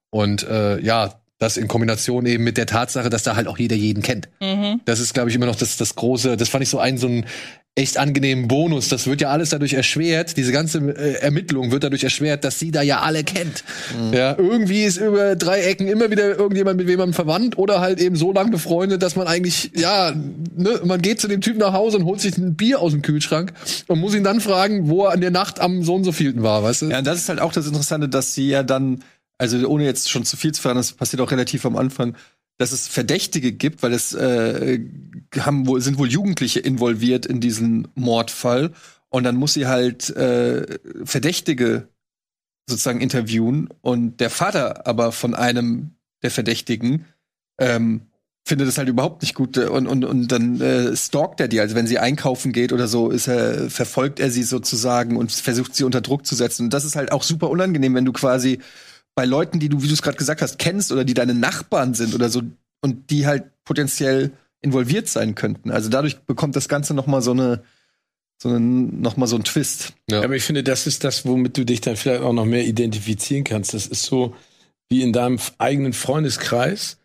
S2: Und äh, ja, das in Kombination eben mit der Tatsache, dass da halt auch jeder jeden kennt.
S5: Mhm.
S2: Das ist, glaube ich, immer noch das, das große, das fand ich so einen, so einen echt angenehmen Bonus. Das wird ja alles dadurch erschwert, diese ganze äh, Ermittlung wird dadurch erschwert, dass sie da ja alle kennt. Ja, irgendwie ist über drei Ecken immer wieder irgendjemand mit wem verwandt oder halt eben so lang befreundet, dass man eigentlich, ja, ne, man geht zu dem Typen nach Hause und holt sich ein Bier aus dem Kühlschrank und muss ihn dann fragen, wo er an der Nacht am so und so vielten war, weißt du?
S3: Ja, und das ist halt auch das Interessante, dass sie ja dann, also ohne jetzt schon zu viel zu verraten, das passiert auch relativ am Anfang, dass es Verdächtige gibt, weil es äh, haben wohl, sind wohl Jugendliche involviert in diesen Mordfall. Und dann muss sie halt äh, Verdächtige sozusagen interviewen. Und der Vater aber von einem der Verdächtigen ähm, findet es halt überhaupt nicht gut und, und, und dann äh, stalkt er die. Also wenn sie einkaufen geht oder so, ist er, verfolgt er sie sozusagen und versucht sie unter Druck zu setzen. Und das ist halt auch super unangenehm, wenn du quasi bei Leuten, die du, wie du es gerade gesagt hast, kennst oder die deine Nachbarn sind oder so und die halt potenziell involviert sein könnten. Also dadurch bekommt das Ganze noch mal so eine so einen, noch mal so einen Twist.
S2: Ja.
S4: Aber ich finde, das ist das, womit du dich dann vielleicht auch noch mehr identifizieren kannst. Das ist so wie in deinem eigenen Freundeskreis,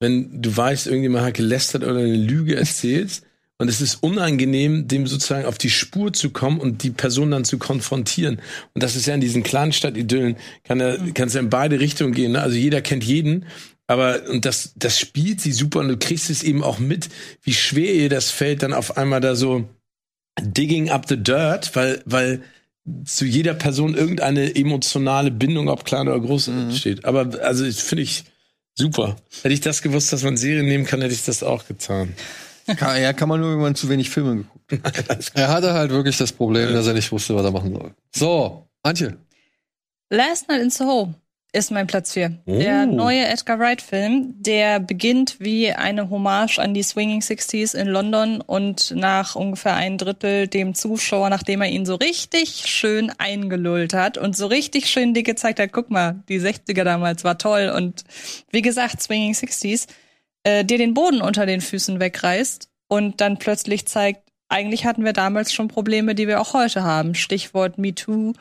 S4: wenn du weißt, irgendjemand hat gelästert oder eine Lüge erzählt. Und es ist unangenehm, dem sozusagen auf die Spur zu kommen und die Person dann zu konfrontieren. Und das ist ja in diesen Kleinstadt-Idyllen, kann ja, kann's ja in beide Richtungen gehen. Ne? Also jeder kennt jeden. Aber, und das, das spielt sie super und du kriegst es eben auch mit, wie schwer ihr das fällt, dann auf einmal da so digging up the dirt, weil, weil zu jeder Person irgendeine emotionale Bindung, ob klein oder groß, steht. Aber also finde ich super. Hätte ich das gewusst, dass man Serien nehmen kann, hätte ich das auch getan.
S3: Kann, ja, kann man nur, wenn man zu wenig Filme geguckt
S2: Er hatte halt wirklich das Problem, dass er nicht wusste, was er machen soll. So, Antje.
S5: Last Night in Soho ist mein Platz 4.
S4: Oh.
S5: Der neue Edgar Wright-Film, der beginnt wie eine Hommage an die Swinging Sixties in London und nach ungefähr ein Drittel dem Zuschauer, nachdem er ihn so richtig schön eingelullt hat und so richtig schön dir gezeigt hat, guck mal, die 60er damals war toll und wie gesagt, Swinging Sixties, äh, dir den Boden unter den Füßen wegreißt und dann plötzlich zeigt, eigentlich hatten wir damals schon Probleme, die wir auch heute haben. Stichwort MeToo,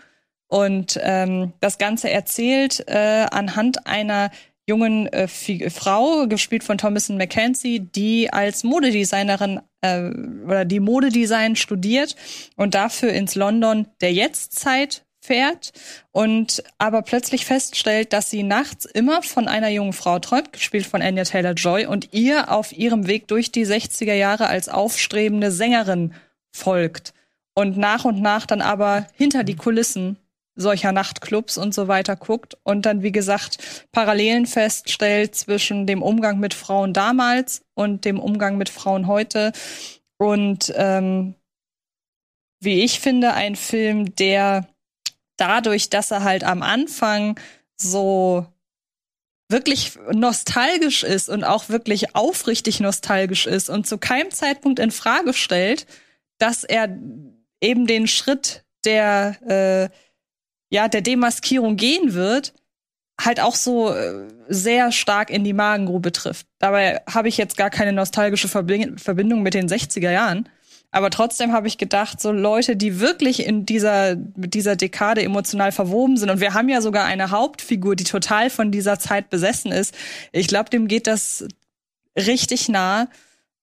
S5: und ähm, das Ganze erzählt äh, anhand einer jungen äh, Frau, gespielt von Thomason McKenzie, die als Modedesignerin äh, oder die Modedesign studiert und dafür ins London der Jetztzeit fährt und aber plötzlich feststellt, dass sie nachts immer von einer jungen Frau träumt, gespielt von Anya Taylor-Joy, und ihr auf ihrem Weg durch die 60er Jahre als aufstrebende Sängerin folgt und nach und nach dann aber hinter die Kulissen solcher Nachtclubs und so weiter guckt und dann, wie gesagt, Parallelen feststellt zwischen dem Umgang mit Frauen damals und dem Umgang mit Frauen heute. Und ähm, wie ich finde, ein Film, der dadurch, dass er halt am Anfang so wirklich nostalgisch ist und auch wirklich aufrichtig nostalgisch ist und zu keinem Zeitpunkt in Frage stellt, dass er eben den Schritt der äh, ja der Demaskierung gehen wird, halt auch so äh, sehr stark in die Magengrube trifft. Dabei habe ich jetzt gar keine nostalgische Verbi- Verbindung mit den 60er Jahren. Aber trotzdem habe ich gedacht, so Leute, die wirklich in dieser, mit dieser Dekade emotional verwoben sind, und wir haben ja sogar eine Hauptfigur, die total von dieser Zeit besessen ist. Ich glaube, dem geht das richtig nah.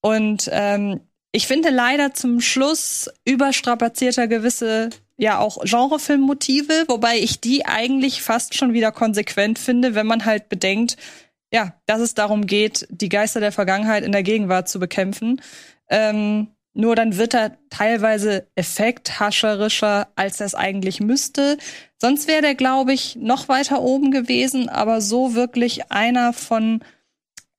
S5: Und ähm, ich finde leider zum Schluss überstrapazierter gewisse ja auch Genrefilmmotive, wobei ich die eigentlich fast schon wieder konsequent finde, wenn man halt bedenkt, ja, dass es darum geht, die Geister der Vergangenheit in der Gegenwart zu bekämpfen. Ähm, nur dann wird er teilweise effekthascherischer, als er es eigentlich müsste. Sonst wäre der, glaube ich, noch weiter oben gewesen, aber so wirklich einer von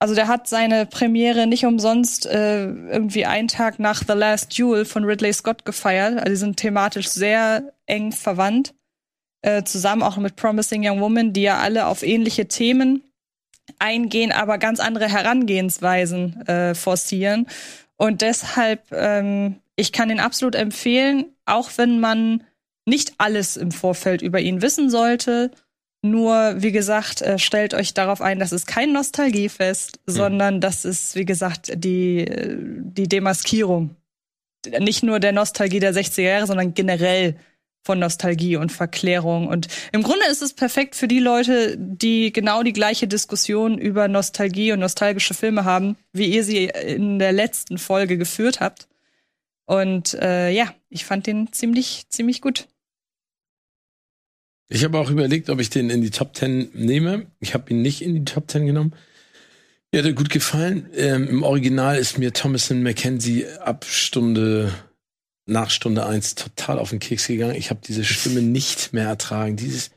S5: also der hat seine Premiere nicht umsonst äh, irgendwie einen Tag nach The Last Duel von Ridley Scott gefeiert. Also die sind thematisch sehr eng verwandt. Äh, zusammen auch mit Promising Young Woman, die ja alle auf ähnliche Themen eingehen, aber ganz andere Herangehensweisen äh, forcieren. Und deshalb, ähm, ich kann ihn absolut empfehlen, auch wenn man nicht alles im Vorfeld über ihn wissen sollte. Nur, wie gesagt, äh, stellt euch darauf ein, das ist kein Nostalgiefest, mhm. sondern das ist, wie gesagt, die, die Demaskierung. Nicht nur der Nostalgie der 60er Jahre, sondern generell von Nostalgie und Verklärung. Und im Grunde ist es perfekt für die Leute, die genau die gleiche Diskussion über Nostalgie und nostalgische Filme haben, wie ihr sie in der letzten Folge geführt habt. Und äh, ja, ich fand den ziemlich, ziemlich gut.
S4: Ich habe auch überlegt, ob ich den in die Top 10 nehme. Ich habe ihn nicht in die Top 10 genommen. Mir hat er gut gefallen. Ähm, Im Original ist mir Thomason McKenzie ab Stunde nach Stunde 1 total auf den Keks gegangen. Ich habe diese Stimme nicht mehr ertragen. Dieses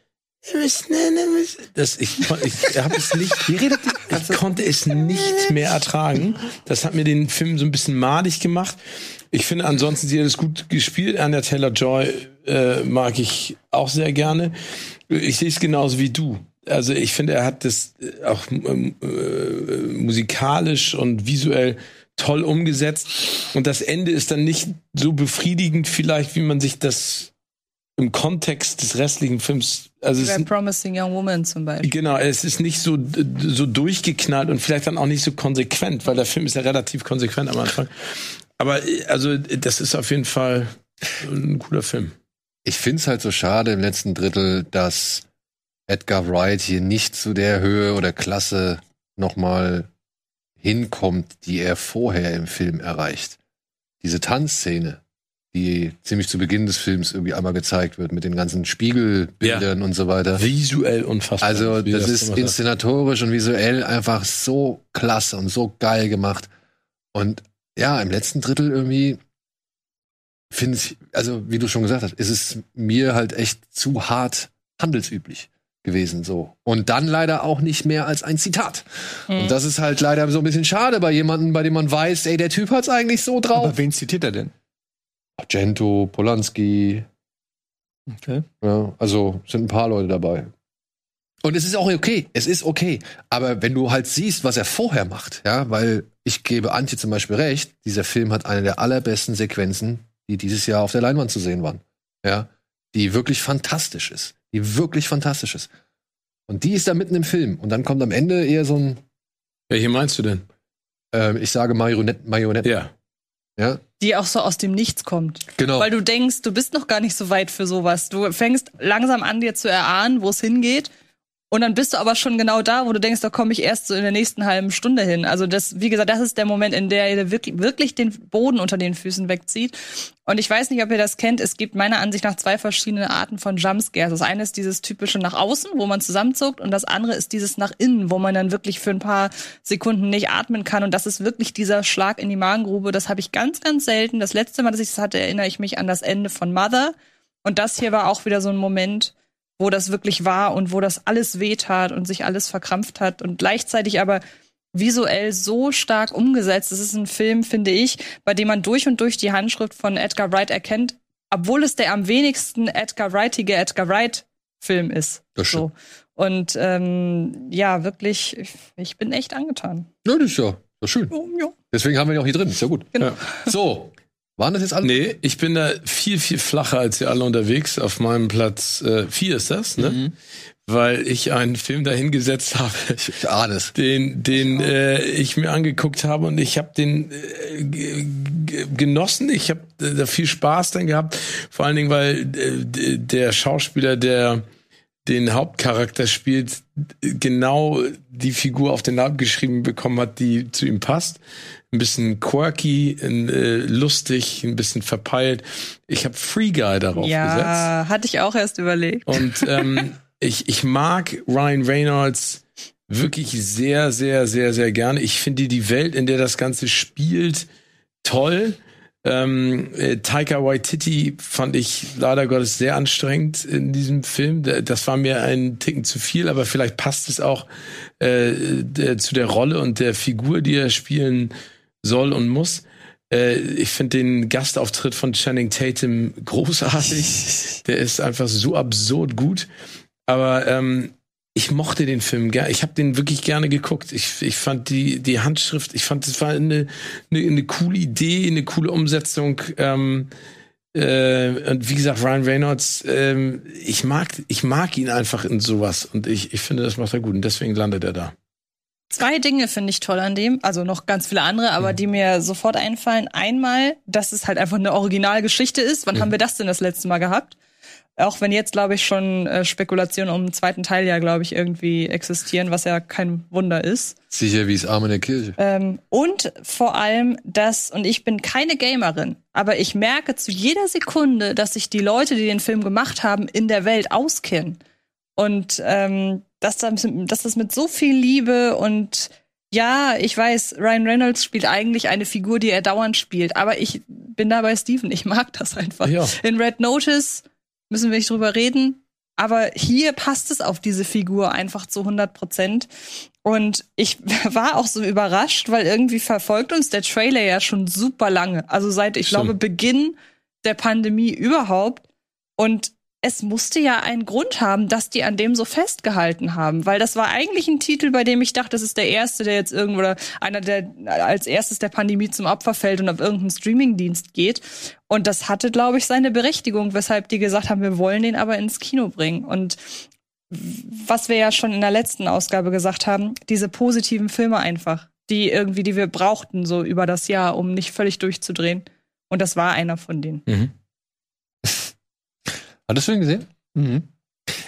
S4: das, ich, ich habe es nicht, ich konnte es nicht mehr ertragen. Das hat mir den Film so ein bisschen madig gemacht. Ich finde ansonsten, sie hat es gut gespielt. Anya Taylor-Joy äh, mag ich auch sehr gerne. Ich sehe es genauso wie du. Also ich finde, er hat das äh, auch ähm, äh, musikalisch und visuell toll umgesetzt. Und das Ende ist dann nicht so befriedigend vielleicht, wie man sich das im Kontext des restlichen Films, also
S5: Bei Promising Young Woman zum Beispiel.
S4: Genau, es ist nicht so so durchgeknallt und vielleicht dann auch nicht so konsequent, weil der Film ist ja relativ konsequent am Anfang. Aber also das ist auf jeden Fall ein cooler Film.
S2: Ich finde es halt so schade im letzten Drittel, dass Edgar Wright hier nicht zu der Höhe oder Klasse nochmal hinkommt, die er vorher im Film erreicht. Diese Tanzszene, die ziemlich zu Beginn des Films irgendwie einmal gezeigt wird, mit den ganzen Spiegelbildern ja. und so weiter.
S4: Visuell unfassbar.
S2: Also, das, das ist inszenatorisch und visuell einfach so klasse und so geil gemacht. Und ja, im letzten Drittel irgendwie finde ich, also wie du schon gesagt hast, ist es mir halt echt zu hart handelsüblich gewesen so. Und dann leider auch nicht mehr als ein Zitat. Mhm. Und das ist halt leider so ein bisschen schade bei jemandem, bei dem man weiß, ey, der Typ hat's eigentlich so drauf. Aber
S3: wen zitiert er denn?
S2: Argento, Polanski. Okay. Ja, also sind ein paar Leute dabei. Und es ist auch okay, es ist okay. Aber wenn du halt siehst, was er vorher macht, ja, weil ich gebe Antje zum Beispiel recht, dieser Film hat eine der allerbesten Sequenzen, die dieses Jahr auf der Leinwand zu sehen waren. Ja, die wirklich fantastisch ist. Die wirklich fantastisch ist. Und die ist da mitten im Film. Und dann kommt am Ende eher so ein.
S4: Welche meinst du denn?
S2: Ähm, ich sage Marionette, Marionette.
S4: Ja.
S2: Ja.
S5: Die auch so aus dem Nichts kommt.
S2: Genau.
S5: Weil du denkst, du bist noch gar nicht so weit für sowas. Du fängst langsam an, dir zu erahnen, wo es hingeht. Und dann bist du aber schon genau da, wo du denkst, da komme ich erst so in der nächsten halben Stunde hin. Also das, wie gesagt, das ist der Moment, in der er wirklich, wirklich den Boden unter den Füßen wegzieht. Und ich weiß nicht, ob ihr das kennt. Es gibt meiner Ansicht nach zwei verschiedene Arten von Jumpscares. Das eine ist dieses typische nach außen, wo man zusammenzuckt, und das andere ist dieses nach innen, wo man dann wirklich für ein paar Sekunden nicht atmen kann. Und das ist wirklich dieser Schlag in die Magengrube. Das habe ich ganz, ganz selten. Das letzte Mal, dass ich das hatte, erinnere ich mich an das Ende von Mother. Und das hier war auch wieder so ein Moment, wo das wirklich war und wo das alles wehtat und sich alles verkrampft hat und gleichzeitig aber visuell so stark umgesetzt. Es ist ein Film, finde ich, bei dem man durch und durch die Handschrift von Edgar Wright erkennt, obwohl es der am wenigsten Edgar Wrightige Edgar Wright Film ist.
S2: Das
S5: so. Und ähm, ja, wirklich, ich, ich, bin echt angetan.
S2: Ja, das ist ja, das ist schön.
S5: Ja, ja.
S2: Deswegen haben wir ihn auch hier drin. Ist ja gut.
S5: Genau.
S2: Ja. So, waren das jetzt alle?
S4: Nee, ich bin da viel, viel flacher als ihr alle unterwegs. Auf meinem Platz äh, vier ist das, ne? Mhm. weil ich einen Film dahingesetzt habe,
S2: Ich ahne es.
S4: den, den äh, ich mir angeguckt habe und ich habe den äh, genossen. Ich habe äh, da viel Spaß dran gehabt. Vor allen Dingen, weil äh, der Schauspieler, der den Hauptcharakter spielt, genau die Figur auf den Leib geschrieben bekommen hat, die zu ihm passt. Ein bisschen quirky, ein, äh, lustig, ein bisschen verpeilt. Ich habe Free Guy darauf gesetzt.
S5: Ja, hatte ich auch erst überlegt.
S4: Und ähm, ich, ich mag Ryan Reynolds wirklich sehr, sehr, sehr, sehr gerne. Ich finde die Welt, in der das Ganze spielt, toll. Ähm, äh, Taika Waititi fand ich leider Gottes sehr anstrengend in diesem Film. Da- Das war mir ein Ticken zu viel, aber vielleicht passt es auch äh, der, zu der Rolle und der Figur, die er spielen soll und muss. Äh, ich finde den Gastauftritt von Channing Tatum großartig. Der ist einfach so absurd gut. Aber ähm, ich mochte den Film gerne. Ich habe den wirklich gerne geguckt. Ich, ich fand die, die Handschrift, ich fand, es war eine, eine, eine coole Idee, eine coole Umsetzung. Ähm, äh, und wie gesagt, Ryan Reynolds, ähm, ich mag, ich mag ihn einfach in sowas. Und ich, ich finde, das macht er gut. Und deswegen landet er da.
S5: Zwei Dinge finde ich toll an dem, also noch ganz viele andere, aber die mir sofort einfallen. Einmal, dass es halt einfach eine Originalgeschichte ist. Wann haben wir das denn das letzte Mal gehabt? Auch wenn jetzt, glaube ich, schon äh, Spekulationen um den zweiten Teil ja, glaube ich, irgendwie existieren, was ja kein Wunder ist.
S2: Sicher wie es Arm in der Kirche.
S5: Ähm, und vor allem das, und ich bin keine Gamerin, aber ich merke zu jeder Sekunde, dass sich die Leute, die den Film gemacht haben, in der Welt auskennen. Und ähm, dass, das, dass das mit so viel Liebe und ja, ich weiß, Ryan Reynolds spielt eigentlich eine Figur, die er dauernd spielt, aber ich bin da bei Steven, ich mag das einfach.
S4: Ja.
S5: In Red Notice müssen wir nicht drüber reden, aber hier passt es auf diese Figur einfach zu 100 Prozent. Und ich war auch so überrascht, weil irgendwie verfolgt uns der Trailer ja schon super lange. Also seit, ich
S4: Stimmt.
S5: glaube, Beginn der Pandemie überhaupt. Und es musste ja einen Grund haben, dass die an dem so festgehalten haben, weil das war eigentlich ein Titel, bei dem ich dachte, das ist der erste, der jetzt irgendwo oder einer, der als erstes der Pandemie zum Opfer fällt und auf irgendeinen Streamingdienst geht. Und das hatte, glaube ich, seine Berechtigung, weshalb die gesagt haben, wir wollen den aber ins Kino bringen. Und was wir ja schon in der letzten Ausgabe gesagt haben, diese positiven Filme einfach, die irgendwie, die wir brauchten so über das Jahr, um nicht völlig durchzudrehen. Und das war einer von denen.
S2: Hattest du ihn gesehen?
S3: Mhm.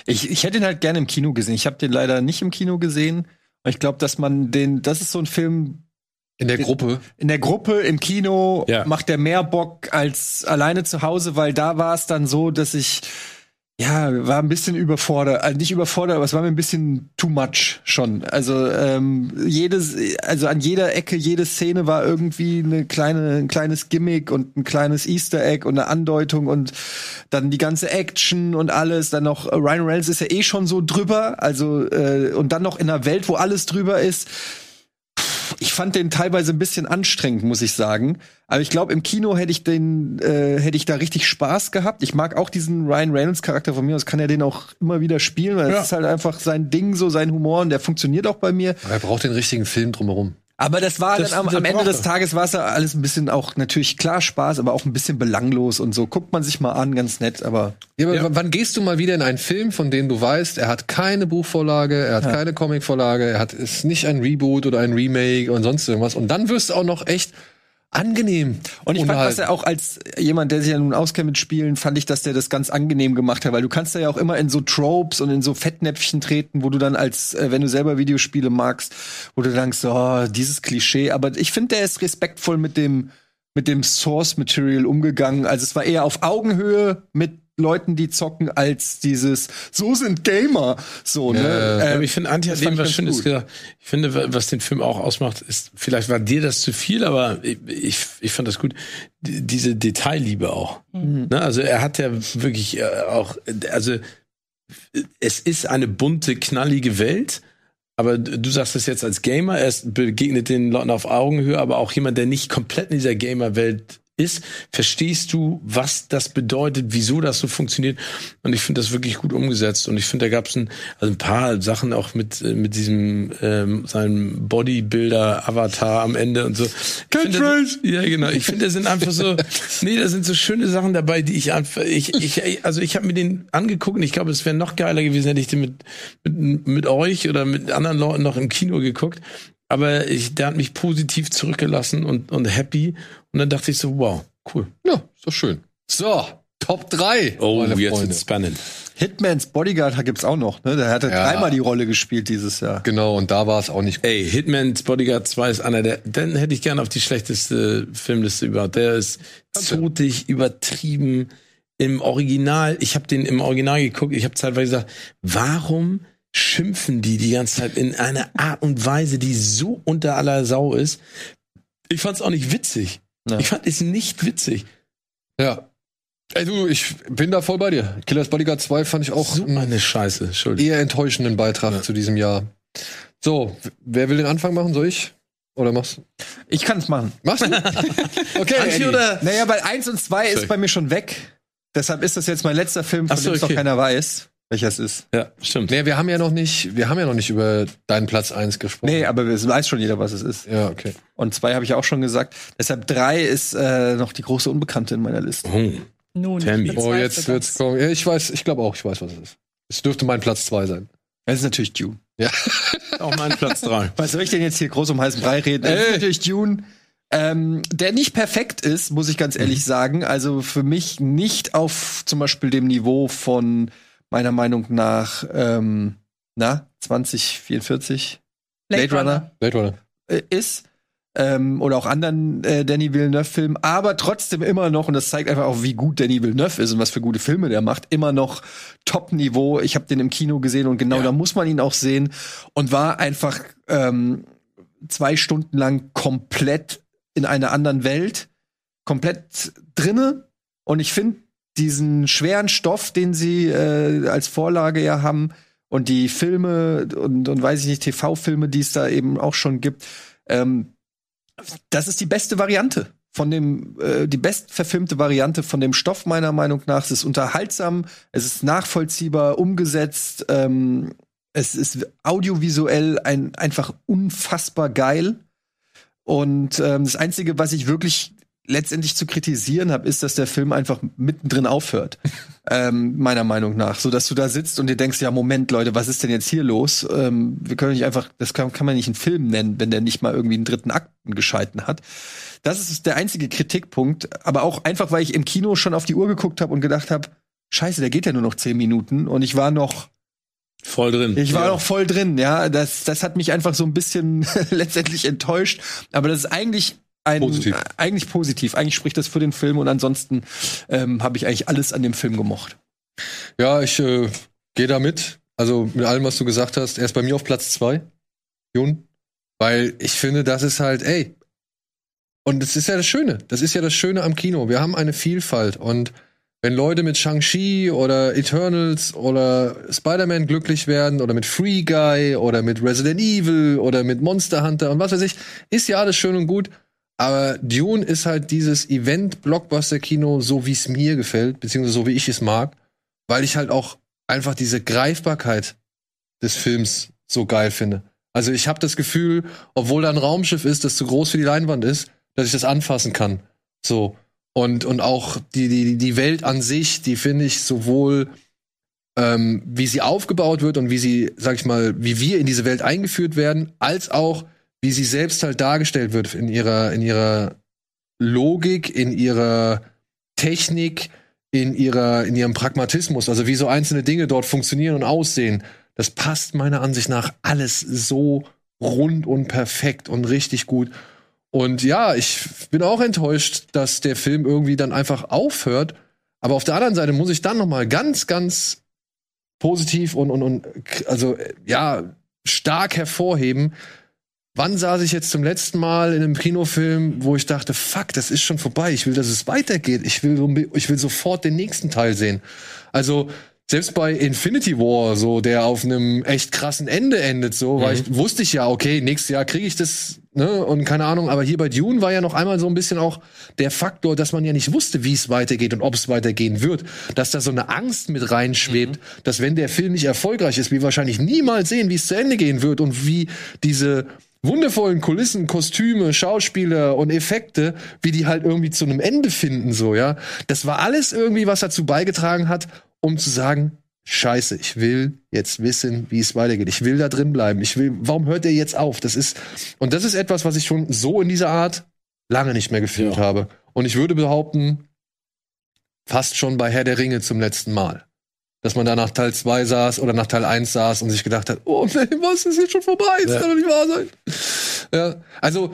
S3: Ich, ich hätte ihn halt gerne im Kino gesehen. Ich habe den leider nicht im Kino gesehen. Ich glaube, dass man den, das ist so ein Film,
S2: In der Gruppe.
S3: in der Gruppe im Kino
S4: Ja.
S3: macht der mehr Bock als alleine zu Hause, weil da war es dann so, dass ich ja war ein bisschen überfordert, also nicht überfordert, aber es war mir ein bisschen too much schon. Also ähm, jedes, also an jeder Ecke, jede Szene war irgendwie eine kleine, ein kleines Gimmick und ein kleines Easter Egg und eine Andeutung und dann die ganze Action und alles. Dann noch äh, Ryan Reynolds ist ja eh schon so drüber, also äh, und dann noch in einer Welt, wo alles drüber ist ich fand den teilweise ein bisschen anstrengend, muss ich sagen. Aber ich glaube, im Kino hätte ich den, äh, hätte ich da richtig Spaß gehabt. Ich mag auch diesen Ryan Reynolds Charakter von mir. Das kann er den auch immer wieder spielen, weil
S4: Ja.
S3: das ist halt einfach sein Ding, so sein Humor und der funktioniert auch bei mir.
S2: Aber er braucht den richtigen Film drumherum.
S3: Aber das war
S4: Das-
S3: dann am, am Ende des. Tages war es ja alles ein bisschen auch natürlich klar Spaß, aber auch ein bisschen belanglos und so. Guckt man sich mal an, ganz nett, aber
S2: Ja, aber
S4: Ja.
S2: wann gehst du mal wieder in einen Film, von dem du weißt, er hat keine Buchvorlage, er hat keine Comicvorlage, er hat ist nicht ein Reboot oder ein Remake und sonst irgendwas. Und dann wirst du auch noch echt angenehm.
S3: Und ich fand, was er auch als jemand, der sich ja nun auskennt mit Spielen, fand ich, dass der das ganz angenehm gemacht hat, weil du kannst da ja auch immer in so Tropes und in so Fettnäpfchen treten, wo du dann als, äh, wenn du selber Videospiele magst, wo du denkst, oh, dieses Klischee. Aber ich finde, der ist respektvoll mit dem, mit dem Source Material umgegangen. Also es war eher auf Augenhöhe mit Leuten, die zocken, als dieses, so sind Gamer. So, ne?
S2: Ja,
S4: Aber ich finde, Antje
S3: das
S4: hat eben was Schönes
S3: gut.
S4: gesagt. Ich finde, wa- was den Film auch ausmacht, ist, vielleicht war dir das zu viel, aber ich, ich, ich fand das gut. Die, diese Detailliebe auch. Ne? Also er hat ja wirklich äh, auch, also es ist eine bunte, knallige Welt. Aber du sagst es jetzt als Gamer, er begegnet den Leuten auf Augenhöhe, aber auch jemand, der nicht komplett in dieser Gamer-Welt ist, verstehst du, was das bedeutet, wieso das so funktioniert. Und ich finde das wirklich gut umgesetzt. Und ich finde, da gab es ein, also ein paar Sachen auch mit, äh, mit diesem ähm, seinem Bodybuilder-Avatar am Ende und so. Catchphrase! Ja, genau. Ich finde, da sind einfach so, nee, da sind so schöne Sachen dabei, die ich einfach, ich, ich, also ich habe mir den angeguckt und ich glaube, es wäre noch geiler gewesen, hätte ich den mit, mit, mit euch oder mit anderen Leuten noch im Kino geguckt aber ich, der hat mich positiv zurückgelassen und, und happy. Und dann dachte ich so, wow, cool.
S2: Ja, ist doch schön. So, Top 3.
S4: Oh, jetzt Freunde. wird's spannend.
S3: Hitmans Bodyguard gibt's auch noch, ne? Der hatte ja. dreimal die Rolle gespielt dieses Jahr.
S2: Genau, und da war es auch nicht
S4: gut. Ey, Hitman's Bodyguard 2 ist einer der, den hätte ich gerne auf die schlechteste Filmliste überhaupt. Der ist zotig, übertrieben. Im Original, ich habe den im Original geguckt, ich habe zeitweise gesagt, warum schimpfen die die ganze Zeit in einer Art und Weise, die so unter aller Sau ist. Ich fand es auch nicht witzig. Ja. Ich fand es nicht witzig.
S2: Ja. Ey, du, ich bin da voll bei dir. Killers Bodyguard 2 fand ich auch
S4: so eine Scheiße. Entschuldigung.
S2: Eher enttäuschenden Beitrag ja. zu diesem Jahr. So, wer will den Anfang machen? Soll ich? Oder machst du?
S3: Ich kann es machen.
S2: Machst du?
S3: okay. Anti oder? Naja, weil 1 und 2 ist bei mir schon weg. Deshalb ist das jetzt mein letzter Film, von so, dem es okay. noch keiner weiß welcher es ist.
S2: Ja, stimmt. Nee, wir haben ja noch nicht, wir haben ja noch nicht über deinen Platz 1 gesprochen.
S3: Nee, aber es weiß schon jeder, was es ist.
S2: Ja, okay.
S3: Und zwei habe ich auch schon gesagt. Deshalb drei ist äh, noch die große Unbekannte in meiner Liste.
S2: Oh. Nun, oh, jetzt wird's kommen. Ja, ich weiß, ich glaube auch, ich weiß, was es ist. Es dürfte mein Platz 2 sein.
S3: Es ist natürlich Dune.
S2: Ja.
S4: auch mein Platz 3.
S3: Was soll ich denn jetzt hier groß um heißen Brei reden? Es ist natürlich Dune. Ähm, der nicht perfekt ist, muss ich ganz ehrlich mhm. sagen. Also für mich nicht auf zum Beispiel dem Niveau von meiner Meinung nach, ähm, na, 2044
S5: Blade, Blade Runner,
S2: Blade Runner.
S3: Äh, ist. Ähm, oder auch anderen äh, Danny Villeneuve-Filmen, aber trotzdem immer noch, und das zeigt einfach auch, wie gut Danny Villeneuve ist und was für gute Filme der macht, immer noch Top-Niveau. Ich habe den im Kino gesehen und genau ja. da muss man ihn auch sehen und war einfach ähm, zwei Stunden lang komplett in einer anderen Welt, komplett drinne. Und ich finde, diesen schweren Stoff, den sie äh, als Vorlage ja haben und die Filme und, und weiß ich nicht, TV-Filme, die es da eben auch schon gibt, ähm, das ist die beste Variante von dem, äh, die best verfilmte Variante von dem Stoff meiner Meinung nach. Es ist unterhaltsam, es ist nachvollziehbar umgesetzt, ähm, es ist audiovisuell ein, einfach unfassbar geil. Und ähm, das Einzige, was ich wirklich letztendlich zu kritisieren habe, ist, dass der Film einfach mittendrin aufhört. ähm, meiner Meinung nach. So dass du da sitzt und dir denkst, ja, Moment, Leute, was ist denn jetzt hier los? Ähm, wir können nicht einfach, das kann, kann man nicht einen Film nennen, wenn der nicht mal irgendwie einen dritten Akten gescheiten hat. Das ist der einzige Kritikpunkt. Aber auch einfach, weil ich im Kino schon auf die Uhr geguckt habe und gedacht habe, scheiße, der geht ja nur noch zehn Minuten und ich war noch
S4: Voll drin.
S3: Ich war ja. noch voll drin, ja. Das, das hat mich einfach so ein bisschen letztendlich enttäuscht. Aber das ist eigentlich ein, positiv. eigentlich positiv. Eigentlich spricht das für den Film und ansonsten ähm, habe ich eigentlich alles an dem Film gemocht.
S2: Ja, ich äh, gehe da mit. Also mit allem, was du gesagt hast. Er ist bei mir auf Platz zwei, Jun. Weil ich finde, das ist halt, ey. Und das ist ja das Schöne. Das ist ja das Schöne am Kino. Wir haben eine Vielfalt. Und wenn Leute mit Shang-Chi oder Eternals oder Spider-Man glücklich werden oder mit Free Guy oder mit Resident Evil oder mit Monster Hunter und was weiß ich, ist ja alles schön und gut. Aber Dune ist halt dieses Event-Blockbuster-Kino, so wie es mir gefällt, beziehungsweise so wie ich es mag, weil ich halt auch einfach diese Greifbarkeit des Films so geil finde. Also ich habe das Gefühl, obwohl da ein Raumschiff ist, das zu groß für die Leinwand ist, dass ich das anfassen kann. So. Und, und auch die, die, die Welt an sich, die finde ich sowohl, ähm, wie sie aufgebaut wird und wie sie, sag ich mal, wie wir in diese Welt eingeführt werden, als auch wie sie selbst halt dargestellt wird in ihrer, in ihrer Logik, in ihrer Technik, in ihrer, in ihrem Pragmatismus, also wie so einzelne Dinge dort funktionieren und aussehen, das passt meiner Ansicht nach alles so rund und perfekt und richtig gut. Und ja, ich bin auch enttäuscht, dass der Film irgendwie dann einfach aufhört. Aber auf der anderen Seite muss ich dann noch mal ganz, ganz positiv und, und, und also ja stark hervorheben, Wann saß ich jetzt zum letzten Mal in einem Kinofilm, wo ich dachte, fuck, das ist schon vorbei. Ich will, dass es weitergeht. Ich will, ich will sofort den nächsten Teil sehen. Also, selbst bei Infinity War, so, der auf einem echt krassen Ende endet, so, mhm. weil ich wusste ich ja, okay, nächstes Jahr kriege ich das ne, und keine Ahnung, aber hier bei Dune war ja noch einmal so ein bisschen auch der Faktor, dass man ja nicht wusste, wie es weitergeht und ob es weitergehen wird, dass da so eine Angst mit reinschwebt,
S4: Mhm.
S2: dass wenn der Film nicht erfolgreich ist, wir wahrscheinlich niemals sehen, wie es zu Ende gehen wird und wie diese wundervollen Kulissen, Kostüme, Schauspieler und Effekte, wie die halt irgendwie zu einem Ende finden, so, ja. Das war alles irgendwie, was dazu beigetragen hat, um zu sagen, Scheiße, ich will jetzt wissen, wie es weitergeht. Ich will da drin bleiben. Ich will, warum hört er jetzt auf? Das ist, und das ist etwas, was ich schon so in dieser Art lange nicht mehr gefühlt
S4: Ja.
S2: habe. Und ich würde behaupten, fast schon bei Herr der Ringe zum letzten Mal. Dass man da nach Teil 2 saß oder nach Teil 1 saß und sich gedacht hat, oh nee, was ist jetzt schon vorbei? Das
S4: Ja.
S2: kann doch nicht wahr sein. Ja, also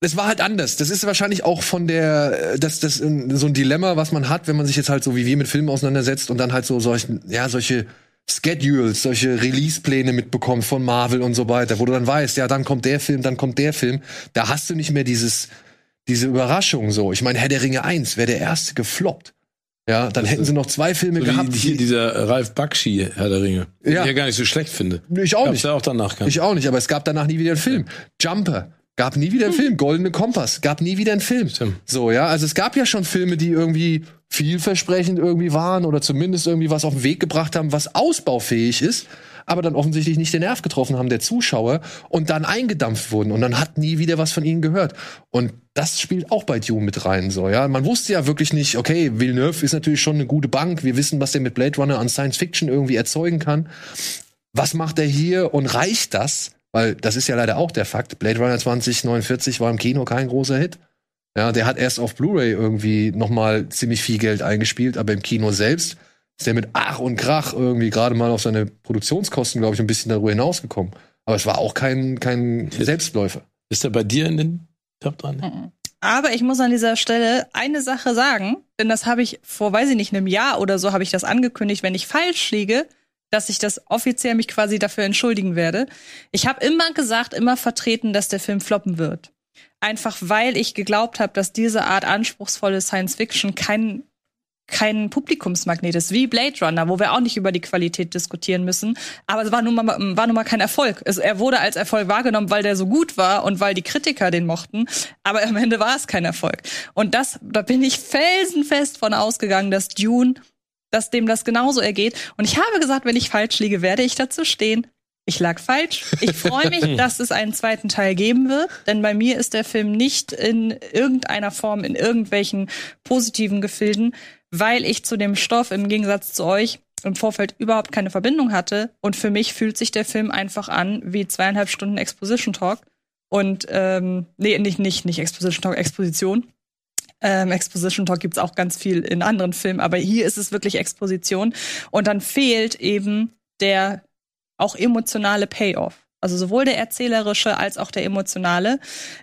S2: es war halt anders. Das ist wahrscheinlich auch von der, das, das äh, so ein Dilemma, was man hat, wenn man sich jetzt halt so wie wir mit Filmen auseinandersetzt und dann halt so solchen, ja, solche Schedules, solche Release-Pläne mitbekommt von Marvel und so weiter, wo du dann weißt, ja, dann kommt der Film, dann kommt der Film. Da hast du nicht mehr dieses, diese Überraschung so. Ich meine, Herr der Ringe 1 wäre der erste gefloppt. Ja, dann hätten sie noch zwei Filme
S4: So
S2: gehabt.
S4: wie hier
S2: die-
S4: dieser Ralf Bakshi, Herr der Ringe. Den
S2: Ja.
S4: ich ja gar nicht so schlecht finde.
S2: ich auch
S4: Gab's
S2: nicht.
S4: ja auch danach keinen.
S2: Ich auch nicht, aber es gab danach nie wieder einen Film. Jumper gab nie wieder einen Film. Goldene Kompass gab nie wieder einen Film.
S4: Stimmt.
S2: So, ja, also es gab ja schon Filme, die irgendwie vielversprechend irgendwie waren oder zumindest irgendwie was auf den Weg gebracht haben, was ausbaufähig ist, aber dann offensichtlich nicht den Nerv getroffen haben der Zuschauer und dann eingedampft wurden und dann hat nie wieder was von ihnen gehört. Und das spielt auch bei Dune mit rein, so, ja. Man wusste ja wirklich nicht, okay, Villeneuve ist natürlich schon eine gute Bank. Wir wissen, was der mit Blade Runner an Science Fiction irgendwie erzeugen kann was macht er hier und reicht das? Weil das ist ja leider auch der Fakt. Blade Runner 2049 war im Kino kein großer Hit. Ja, der hat erst auf Blu-ray irgendwie noch mal ziemlich viel Geld eingespielt, aber im Kino selbst ist der mit Ach und Krach irgendwie gerade mal auf seine Produktionskosten, glaube ich, ein bisschen darüber hinausgekommen. Aber es war auch kein, kein Selbstläufer.
S4: Ist er bei dir in den Top dran?
S5: Aber ich muss an dieser Stelle eine Sache sagen, denn das habe ich vor, weiß ich nicht, einem Jahr oder so habe ich das angekündigt, wenn ich falsch liege, dass ich das offiziell mich quasi dafür entschuldigen werde. Ich habe immer gesagt, immer vertreten, dass der Film floppen wird. Einfach weil ich geglaubt habe, dass diese Art anspruchsvolle Science Fiction kein kein Publikumsmagnet ist, wie Blade Runner, wo wir auch nicht über die Qualität diskutieren müssen. Aber es war nun mal, war nun mal kein Erfolg. Es, er wurde als Erfolg wahrgenommen, weil der so gut war und weil die Kritiker den mochten. Aber am Ende war es kein Erfolg. Und das, da bin ich felsenfest von ausgegangen, dass Dune, dass dem das genauso ergeht. Und ich habe gesagt, wenn ich falsch liege, werde ich dazu stehen. Ich lag falsch. Ich freue mich, dass es einen zweiten Teil geben wird, denn bei mir ist der Film nicht in irgendeiner Form in irgendwelchen positiven Gefilden, weil ich zu dem Stoff im Gegensatz zu euch im Vorfeld überhaupt keine Verbindung hatte. Und für mich fühlt sich der Film einfach an wie zweieinhalb Stunden Exposition Talk. Und ähm, nee, nicht, nicht, nicht Exposition Talk, Exposition. Ähm, Exposition Talk gibt's auch ganz viel in anderen Filmen, aber hier ist es wirklich Exposition. Und dann fehlt eben der auch emotionale Payoff. Also sowohl der erzählerische als auch der emotionale.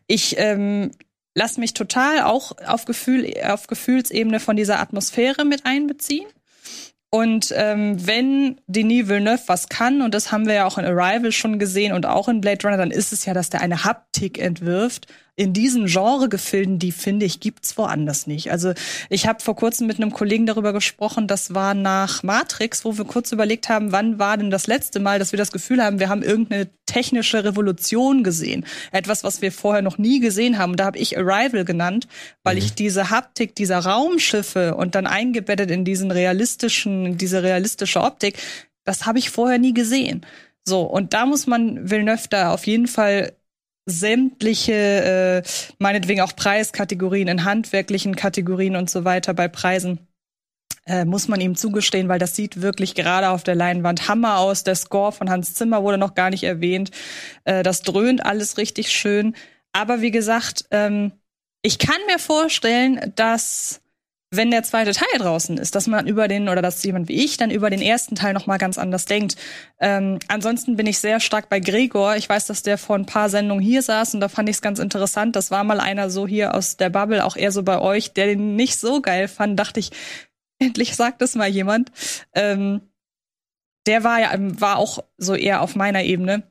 S5: Ich ähm, lass mich total auch auf, Gefühl, auf Gefühlsebene von dieser Atmosphäre mit einbeziehen. Und ähm, wenn Denis Villeneuve was kann, und das haben wir ja auch in Arrival schon gesehen und auch in Blade Runner, dann ist es ja, dass der eine Haptik entwirft in diesen Genregefilden, die finde ich, gibt's woanders nicht. Also ich habe vor kurzem mit einem Kollegen darüber gesprochen, das war nach Matrix, wo wir kurz überlegt haben, wann war denn das letzte Mal, dass wir das Gefühl haben, wir haben irgendeine technische Revolution gesehen. Etwas, was wir vorher noch nie gesehen haben. Und da habe ich Arrival genannt, weil ich diese Haptik dieser Raumschiffe und dann eingebettet in diesen realistischen, diese realistische Optik, das habe ich vorher nie gesehen. So, und da muss man Villeneuve da auf jeden Fall sämtliche, äh, meinetwegen auch Preiskategorien in handwerklichen Kategorien und so weiter bei Preisen äh, muss man ihm zugestehen, weil das sieht wirklich gerade auf der Leinwand Hammer aus. Der Score von Hans Zimmer wurde noch gar nicht erwähnt. Äh, das dröhnt alles richtig schön. Aber wie gesagt, ähm, ich kann mir vorstellen, dass wenn der zweite Teil draußen ist, dass man über den oder dass jemand wie ich dann über den ersten Teil noch mal ganz anders denkt. Ähm, ansonsten bin ich sehr stark bei Gregor. Ich weiß, dass der vor ein paar Sendungen hier saß und da fand ich es ganz interessant. Das war mal einer so hier aus der Bubble, auch eher so bei euch, der den nicht so geil fand. Dachte ich, endlich sagt es mal jemand. Ähm, der war ja war auch so eher auf meiner Ebene.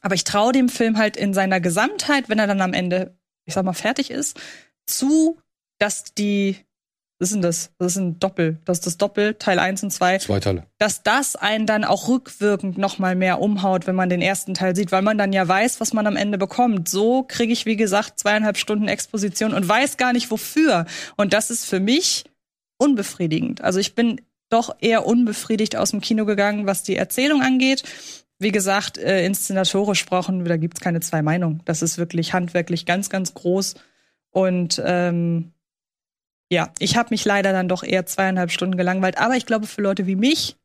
S5: Aber ich traue dem Film halt in seiner Gesamtheit, wenn er dann am Ende, ich sag mal, fertig ist, zu, dass die Was ist denn das? Das ist ein Doppel. Das ist das Doppel, Teil 1 und 2.
S2: Zwei Teile.
S5: Dass das einen dann auch rückwirkend noch mal mehr umhaut, wenn man den ersten Teil sieht, weil man dann ja weiß, was man am Ende bekommt. So kriege ich, wie gesagt, zweieinhalb Stunden Exposition und weiß gar nicht wofür. Und das ist für mich unbefriedigend. Also ich bin doch eher unbefriedigt aus dem Kino gegangen, was die Erzählung angeht. Wie gesagt, äh, inszenatorisch brauchen, da gibt's keine zwei Meinungen. Das ist wirklich handwerklich ganz, ganz groß. Und ähm, ja, ich habe mich leider dann doch eher zweieinhalb Stunden gelangweilt. Aber ich glaube, für Leute wie mich,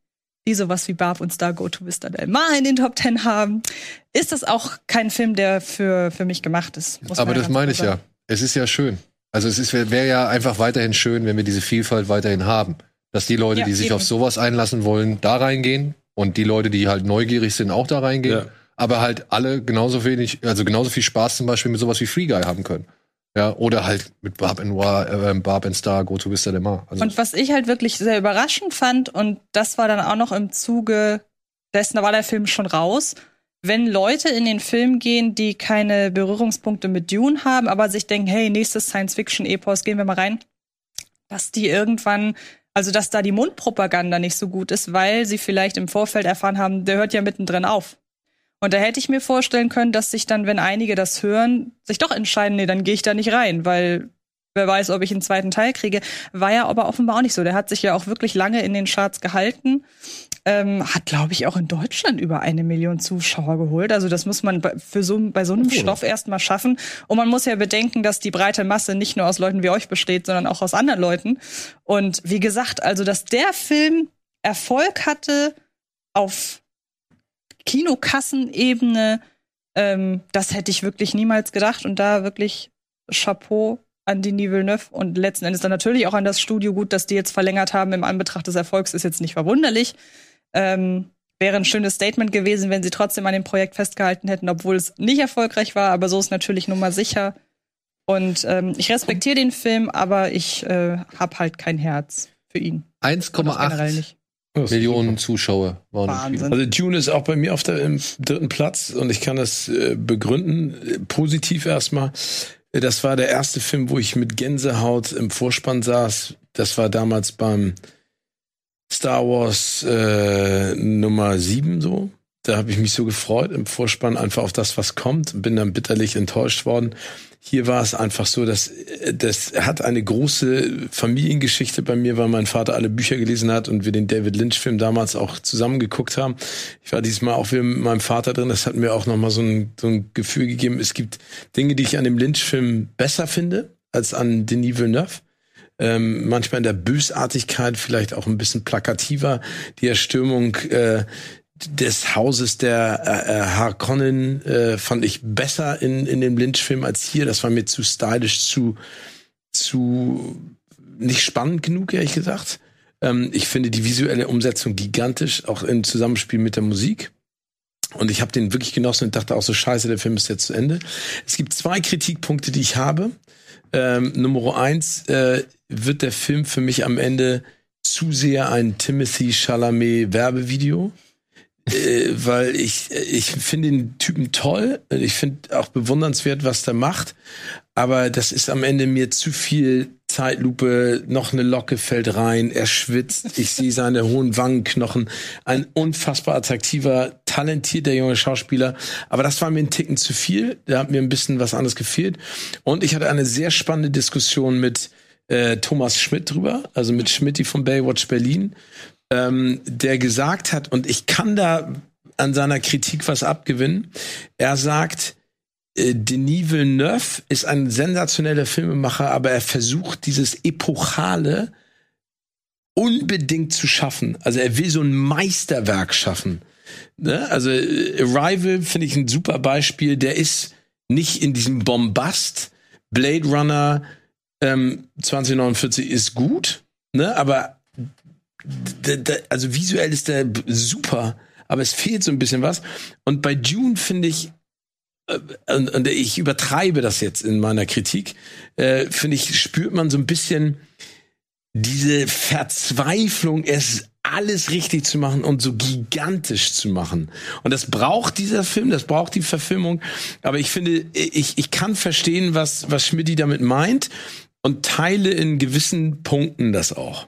S5: die sowas wie Barb und Star Go to Vista Del Mar in den Top Ten haben, ist das auch kein Film, der für, für mich gemacht ist. muss
S2: Aber das meine ich ja.
S5: sagen.
S2: Es ist ja schön. Also es wäre wär ja einfach weiterhin schön, wenn wir diese Vielfalt weiterhin haben. Dass die Leute,
S5: Ja,
S2: die sich
S5: eben.
S2: auf sowas einlassen wollen, da reingehen und die Leute, die halt neugierig sind, auch da reingehen.
S4: Ja.
S2: Aber halt alle genauso wenig, also genauso viel Spaß zum Beispiel mit sowas wie Free Guy haben können. Ja, oder halt mit Barb and Noir, äh, Barb and Star, Go to Vista de. Also,
S5: Und was ich halt wirklich sehr überraschend fand, und das war dann auch noch im Zuge dessen, da war der Film schon raus, wenn Leute in den Film gehen, die keine Berührungspunkte mit Dune haben, aber sich denken, hey, nächstes Science-Fiction-Epos, gehen wir mal rein, dass die irgendwann, also dass da die Mundpropaganda nicht so gut ist, weil sie vielleicht im Vorfeld erfahren haben, der hört ja mittendrin auf. Und da hätte ich mir vorstellen können, dass sich dann, wenn einige das hören, sich doch entscheiden, nee, dann gehe ich da nicht rein, weil wer weiß, ob ich einen zweiten Teil kriege. War ja aber offenbar auch nicht so. Der hat sich ja auch wirklich lange in den Charts gehalten. Ähm, hat, glaube ich, auch in Deutschland über eine Million Zuschauer geholt. Also das muss man für so, bei so einem Stoff erstmal schaffen. Und man muss ja bedenken, dass die breite Masse nicht nur aus Leuten wie euch besteht, sondern auch aus anderen Leuten. Und wie gesagt, also dass der Film Erfolg hatte auf Kinokassenebene, ähm, das hätte ich wirklich niemals gedacht. Und da wirklich Chapeau an die Villeneuve und letzten Endes dann natürlich auch an das Studio. Gut, dass die jetzt verlängert haben im Anbetracht des Erfolgs, ist jetzt nicht verwunderlich. Ähm, wäre ein schönes Statement gewesen, wenn sie trotzdem an dem Projekt festgehalten hätten, obwohl es nicht erfolgreich war. Aber so ist natürlich nun mal sicher. Und ähm, ich respektiere den Film, aber ich äh, habe halt kein Herz für ihn. Und auch generell
S2: 1,8
S5: nicht.
S2: Millionen Zuschauer waren
S5: Wahnsinn.
S4: Also Dune ist auch bei mir auf der im dritten Platz und ich kann das äh, begründen, äh, positiv erstmal. Äh, Das war der erste Film, wo ich mit Gänsehaut im Vorspann saß. Das war damals beim Star Wars äh, Nummer 7 so. Da habe ich mich so gefreut im Vorspann einfach auf das, was kommt. Bin dann bitterlich enttäuscht worden. Hier war es einfach so, dass äh, das hat eine große Familiengeschichte bei mir, weil mein Vater alle Bücher gelesen hat und wir den David Lynch-Film damals auch zusammen geguckt haben. Ich war diesmal auch wieder mit meinem Vater drin. Das hat mir auch nochmal so ein, so ein Gefühl gegeben. Es gibt Dinge, die ich an dem Lynch-Film besser finde als an Denis Villeneuve ähm, manchmal in der Bösartigkeit, vielleicht auch ein bisschen plakativer, die Erstürmung äh, des Hauses der äh, äh, Harkonnen äh, fand ich besser in, in dem Lynch-Film als hier. Das war mir zu stylisch, zu, zu nicht spannend genug, ehrlich gesagt. Ähm, ich finde die visuelle Umsetzung gigantisch, auch im Zusammenspiel mit der Musik. Und ich habe den wirklich genossen und dachte auch so, scheiße, der Film ist jetzt zu Ende. Es gibt zwei Kritikpunkte, die ich habe. Ähm, Nummer eins, äh, wird der Film für mich am Ende zu sehr ein Timothy Chalamet Werbevideo. Äh, weil ich, ich finde den Typen toll. Ich finde auch bewundernswert, was der macht. Aber das ist am Ende mir zu viel Zeitlupe, noch eine Locke fällt rein, er schwitzt, ich sehe seine hohen Wangenknochen. Ein unfassbar attraktiver, talentierter junger Schauspieler. Aber das war mir ein Ticken zu viel. Da hat mir ein bisschen was anderes gefehlt. Und ich hatte eine sehr spannende Diskussion mit äh, Thomas Schmidt drüber, also mit Schmidt von Baywatch Berlin, ähm, der gesagt hat, und ich kann da an seiner Kritik was abgewinnen. Er sagt, äh, Denis Villeneuve ist ein sensationeller Filmemacher, aber er versucht dieses Epochale unbedingt zu schaffen. Also er will so ein Meisterwerk schaffen. Ne? Also äh, Arrival finde ich ein super Beispiel. Der ist nicht in diesem Bombast. Blade Runner ähm, 2049 ist gut, ne? aber also visuell ist der super, aber es fehlt so ein bisschen was. Und bei Dune finde ich, äh, und, und ich übertreibe das jetzt in meiner Kritik, äh, finde ich, spürt man so ein bisschen diese Verzweiflung, es alles richtig zu machen und so gigantisch zu machen. Und das braucht dieser Film, das braucht die Verfilmung. Aber ich finde, ich, ich kann verstehen, was, was Schmidti damit meint. und teile in gewissen Punkten das auch.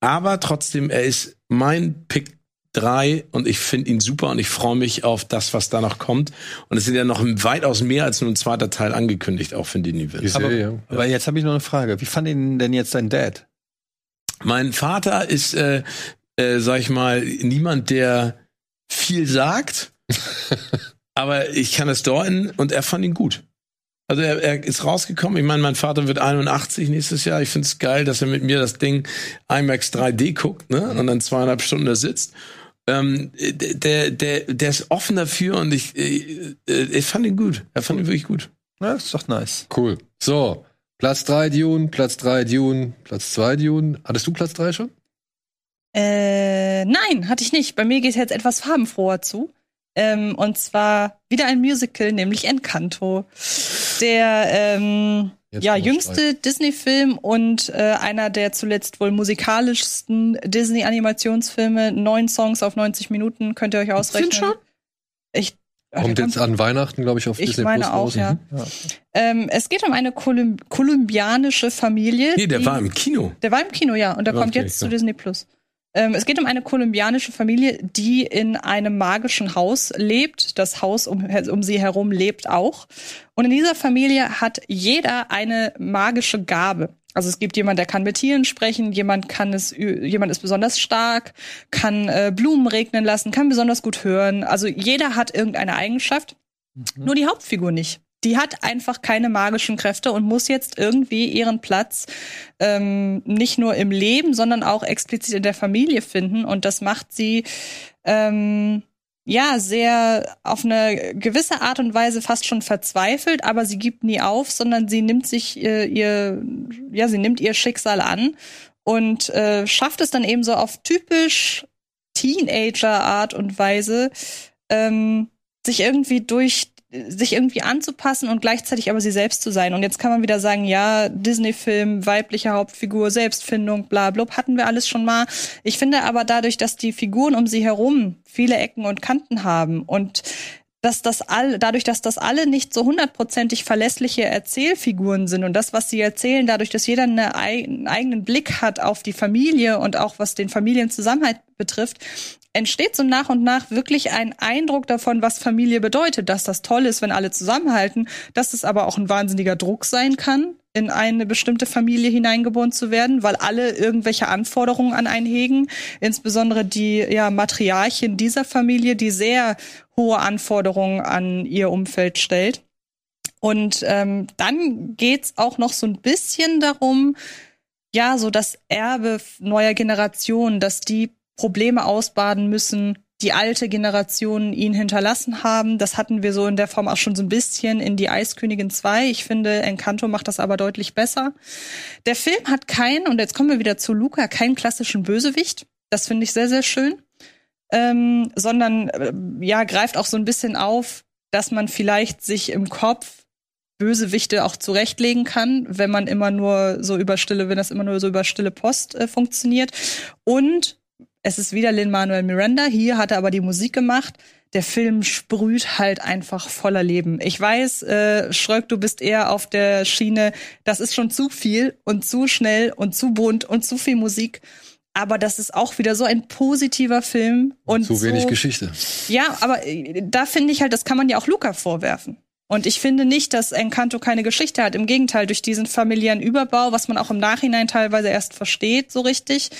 S4: Aber trotzdem, er ist mein Pick 3 und ich finde ihn super und ich freue mich auf das, was da noch kommt. Und es sind ja noch weitaus mehr als nur ein zweiter Teil angekündigt, auch für Villeneuve.
S2: Die
S3: Aber,
S2: Serie.
S3: aber jetzt habe ich noch eine Frage. Wie fand ihn denn jetzt dein Dad?
S4: Mein Vater ist, äh, äh, sag ich mal, niemand, der viel sagt, aber ich kann es deuten und er fand ihn gut. Also er, er ist rausgekommen. Ich meine, mein Vater wird 81 nächstes Jahr. Ich finde es geil, dass er mit mir das Ding IMAX 3D guckt, ne? Und dann zweieinhalb Stunden da sitzt. Ähm, der, der, der ist offen dafür und ich, äh, äh, ich fand ihn gut. Er fand ihn wirklich gut.
S3: Ja, ist doch nice.
S2: Cool. So, Platz 3 Dune, Platz 3 Dune, Platz 2 Dune. Hattest du Platz 3 schon?
S5: Äh, nein, hatte ich nicht. Bei mir geht es jetzt etwas farbenfroher zu. Ähm, und zwar wieder ein Musical, nämlich Encanto. Der ähm, ja, jüngste Disney-Film und äh, einer der zuletzt wohl musikalischsten Disney-Animationsfilme. Neun Songs auf 90 Minuten, könnt ihr euch ausrechnen.
S3: schon?
S5: Ich, ah,
S2: Kommt
S5: der
S2: jetzt an Weihnachten, glaube ich, auf
S5: Ich
S2: Disney
S5: meine
S2: Plus
S5: auch,
S2: raus.
S5: ja.
S2: Mhm.
S5: Ähm, es geht um eine Kolum kolumbianische Familie.
S4: Nee, der
S5: die-
S4: war im Kino.
S5: Der war im Kino, ja, und der kommt
S4: Okay,
S5: jetzt zu. Disney Plus. Ähm, es geht um eine kolumbianische Familie, die in einem magischen Haus lebt. Das Haus um, um sie herum lebt auch. Und in dieser Familie hat jeder eine magische Gabe. Also es gibt jemand, der kann mit Tieren sprechen, jemand kann es, jemand ist besonders stark, kann äh, Blumen regnen lassen, kann besonders gut hören. Also jeder hat irgendeine Eigenschaft, nur die Hauptfigur nicht. Die hat einfach keine magischen Kräfte und muss jetzt irgendwie ihren Platz ähm, nicht nur im Leben, sondern auch explizit in der Familie finden. Und das macht sie ähm, ja sehr auf eine gewisse Art und Weise fast schon verzweifelt, aber sie gibt nie auf, sondern sie nimmt sich äh, ihr, ja, sie nimmt ihr Schicksal an und äh, schafft es dann eben so auf typisch Teenager-Art und Weise, ähm, sich irgendwie durch sich irgendwie anzupassen und gleichzeitig aber sie selbst zu sein. Und jetzt kann man wieder sagen, ja, Disney-Film, weibliche Hauptfigur, Selbstfindung, bla bla, hatten wir alles schon mal. Ich finde aber dadurch, dass die Figuren um sie herum viele Ecken und Kanten haben und dass das all, dadurch, dass das alle nicht so hundertprozentig verlässliche Erzählfiguren sind und das, was sie erzählen, dadurch, dass jeder eine, ei- einen eigenen Blick hat auf die Familie und auch was den Familienzusammenhalt betrifft, entsteht so nach und nach wirklich ein Eindruck davon, was Familie bedeutet, dass das toll ist, wenn alle zusammenhalten, dass es aber auch ein wahnsinniger Druck sein kann, in eine bestimmte Familie hineingeboren zu werden, weil alle irgendwelche Anforderungen an einen hegen, insbesondere die ja, Matriarchin dieser Familie, die sehr hohe Anforderungen an ihr Umfeld stellt. Und ähm, dann geht's auch noch so ein bisschen darum, ja, so das Erbe neuer Generationen, dass die Probleme ausbaden müssen, die alte Generationen ihnen hinterlassen haben. Das hatten wir so in der Form auch schon so ein bisschen in die Eiskönigin 2. Ich finde, Encanto macht das aber deutlich besser. Der Film hat keinen, und jetzt kommen wir wieder zu Luca, keinen klassischen Bösewicht. Das finde ich sehr, sehr schön. Ähm, sondern äh, ja, greift auch so ein bisschen auf, dass man vielleicht sich im Kopf Bösewichte auch zurechtlegen kann, wenn man immer nur so über stille, wenn das immer nur so über stille Post äh, funktioniert. Und es ist wieder Lin-Manuel Miranda. Hier hat er aber die Musik gemacht. Der Film sprüht halt einfach voller Leben. Ich weiß, äh, Schröck, du bist eher auf der Schiene, das ist schon zu viel und zu schnell und zu bunt und zu viel Musik. Aber das ist auch wieder so ein positiver Film und
S2: Zu wenig
S5: so,
S2: Geschichte.
S5: ja, aber äh, da finde ich halt, das kann man ja auch Luca vorwerfen. Und ich finde nicht, dass Encanto keine Geschichte hat. Im Gegenteil, durch diesen familiären Überbau, was man auch im Nachhinein teilweise erst versteht, so richtig,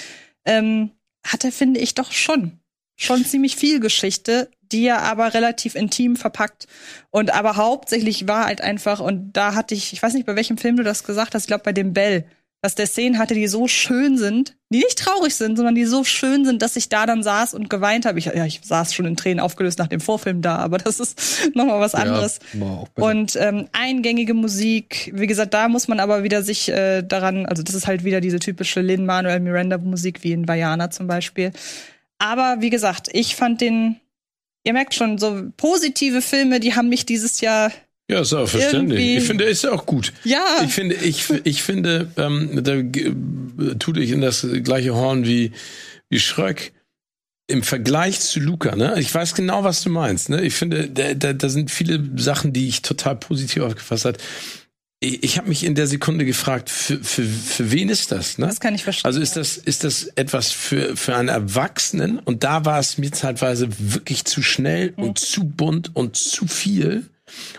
S5: ähm, hat er, finde ich, doch schon. Schon ziemlich viel Geschichte, die er aber relativ intim verpackt. Und aber hauptsächlich war halt einfach, und da hatte ich, ich weiß nicht, bei welchem Film du das gesagt hast, ich glaube bei dem Bell, dass der Szenen hatte, die so schön sind, die nicht traurig sind, sondern die so schön sind, dass ich da dann saß und geweint habe. Ich, ja, ich saß schon in Tränen aufgelöst nach dem Vorfilm da, aber das ist nochmal was anderes.
S2: Ja.
S5: Und ähm, eingängige Musik, wie gesagt, da muss man aber wieder sich äh, daran, also das ist halt wieder diese typische Lin-Manuel Miranda-Musik, wie in Vajana zum Beispiel. Aber wie gesagt, ich fand den, ihr merkt schon, so positive Filme, die haben mich dieses Jahr,
S4: Ja, ist auch verständlich.
S5: Irgendwie-
S4: Ich finde, ist auch gut.
S5: ja,
S4: Ich finde, ich, ich finde, ähm, da tut ich in das gleiche Horn wie, wie Schröck. Im Vergleich zu Luca, ne? Ich weiß genau, was du meinst, ne? Ich finde, da, da, da sind viele Sachen, die ich total positiv aufgefasst hat. ich, ich habe mich in der Sekunde gefragt, für, für, für wen ist das? Ne?
S5: Das kann ich verstehen.
S4: Also ist das, ist das etwas für, für einen Erwachsenen? Und da war es mir zeitweise wirklich zu schnell und zu bunt und zu viel.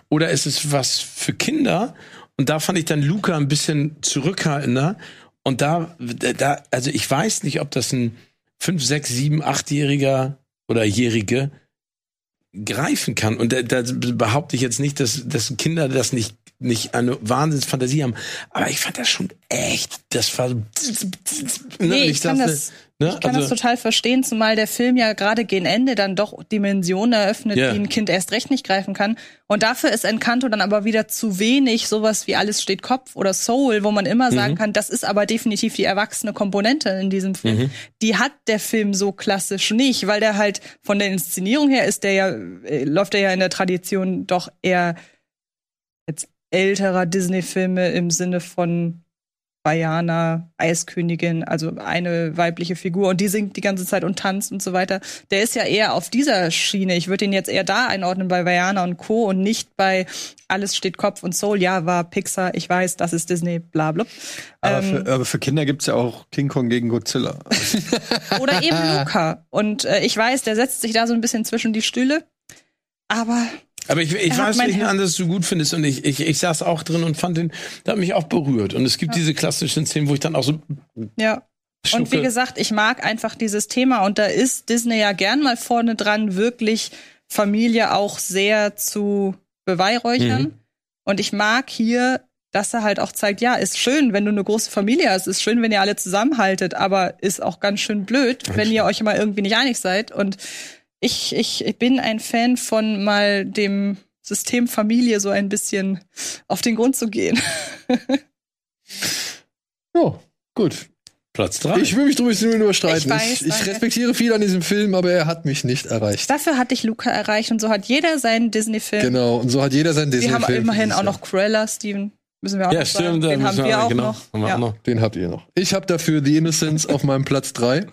S4: Oder ist es was für Kinder? Und da fand ich dann Luca ein bisschen zurückhaltender. Und da, da, also ich weiß nicht, ob das ein 5, 6, 7, 8-Jähriger oder Jährige greifen kann. Und da, da behaupte ich jetzt nicht, dass, dass Kinder das nicht nicht eine Wahnsinnsfantasie haben. Aber ich fand das schon echt, das war.
S5: Nee, ich, kann
S4: dachte,
S5: das,
S4: ne,
S5: ich kann
S4: also-
S5: das total verstehen, zumal der Film ja gerade gegen Ende dann doch Dimensionen eröffnet,
S4: Ja.
S5: die ein Kind erst recht nicht greifen kann. Und dafür ist Encanto dann aber wieder zu wenig sowas wie Alles steht Kopf oder Soul, wo man immer sagen kann, das ist aber definitiv die erwachsene Komponente in diesem Film. Die hat der Film so klassisch nicht, weil der halt von der Inszenierung her ist der ja, äh, läuft er ja in der Tradition doch eher jetzt älterer Disney-Filme im Sinne von Vajana, Eiskönigin, also eine weibliche Figur und die singt die ganze Zeit und tanzt und so weiter. Der ist ja eher auf dieser Schiene. Ich würde ihn jetzt eher da einordnen bei Vajana und Co. und nicht bei Alles steht Kopf und Soul. Ja, war Pixar, ich weiß, das ist Disney, bla bla.
S3: Aber,
S5: Ähm,
S3: für, aber für Kinder gibt's ja auch King Kong gegen Godzilla.
S5: oder eben Luca. Und äh, ich weiß, der setzt sich da so ein bisschen zwischen die Stühle. Aber
S4: Aber ich, ich weiß nicht, an, dass du gut findest und ich, ich, ich saß auch drin und fand den, der hat mich auch berührt. Und es gibt diese klassischen Szenen, wo ich dann auch so
S5: ja, Und wie gesagt, ich mag einfach dieses Thema und da ist Disney ja gern mal vorne dran, wirklich Familie auch sehr zu beweihräuchern.
S4: Mhm.
S5: Und ich mag hier, dass er halt auch zeigt, ja, ist schön, wenn du eine große Familie hast, ist schön, wenn ihr alle zusammenhaltet, aber ist auch ganz schön blöd, wenn ihr euch immer irgendwie nicht einig seid. Und ich, ich, ich bin ein Fan von mal dem System Familie so ein bisschen auf den Grund zu gehen.
S2: Ja, gut.
S4: Platz drei.
S2: Ich will mich drum bisschen überstreiten.
S5: Ich weiß,
S2: ich, ich respektiere viel an diesem Film, aber er hat mich nicht erreicht.
S5: Dafür hatte ich Luca erreicht und so hat jeder seinen Disney-Film.
S2: Genau, und so hat jeder seinen
S5: Wir
S2: Disney-Film.
S5: haben immerhin auch noch Cruella, Steven. Müssen wir auch
S4: ja,
S5: noch sagen.
S4: stimmt.
S5: Den haben wir auch
S4: genau,
S5: noch.
S4: Haben wir
S5: Ja.
S4: auch noch.
S2: Den habt ihr noch. Ich habe dafür The Innocence auf meinem Platz drei.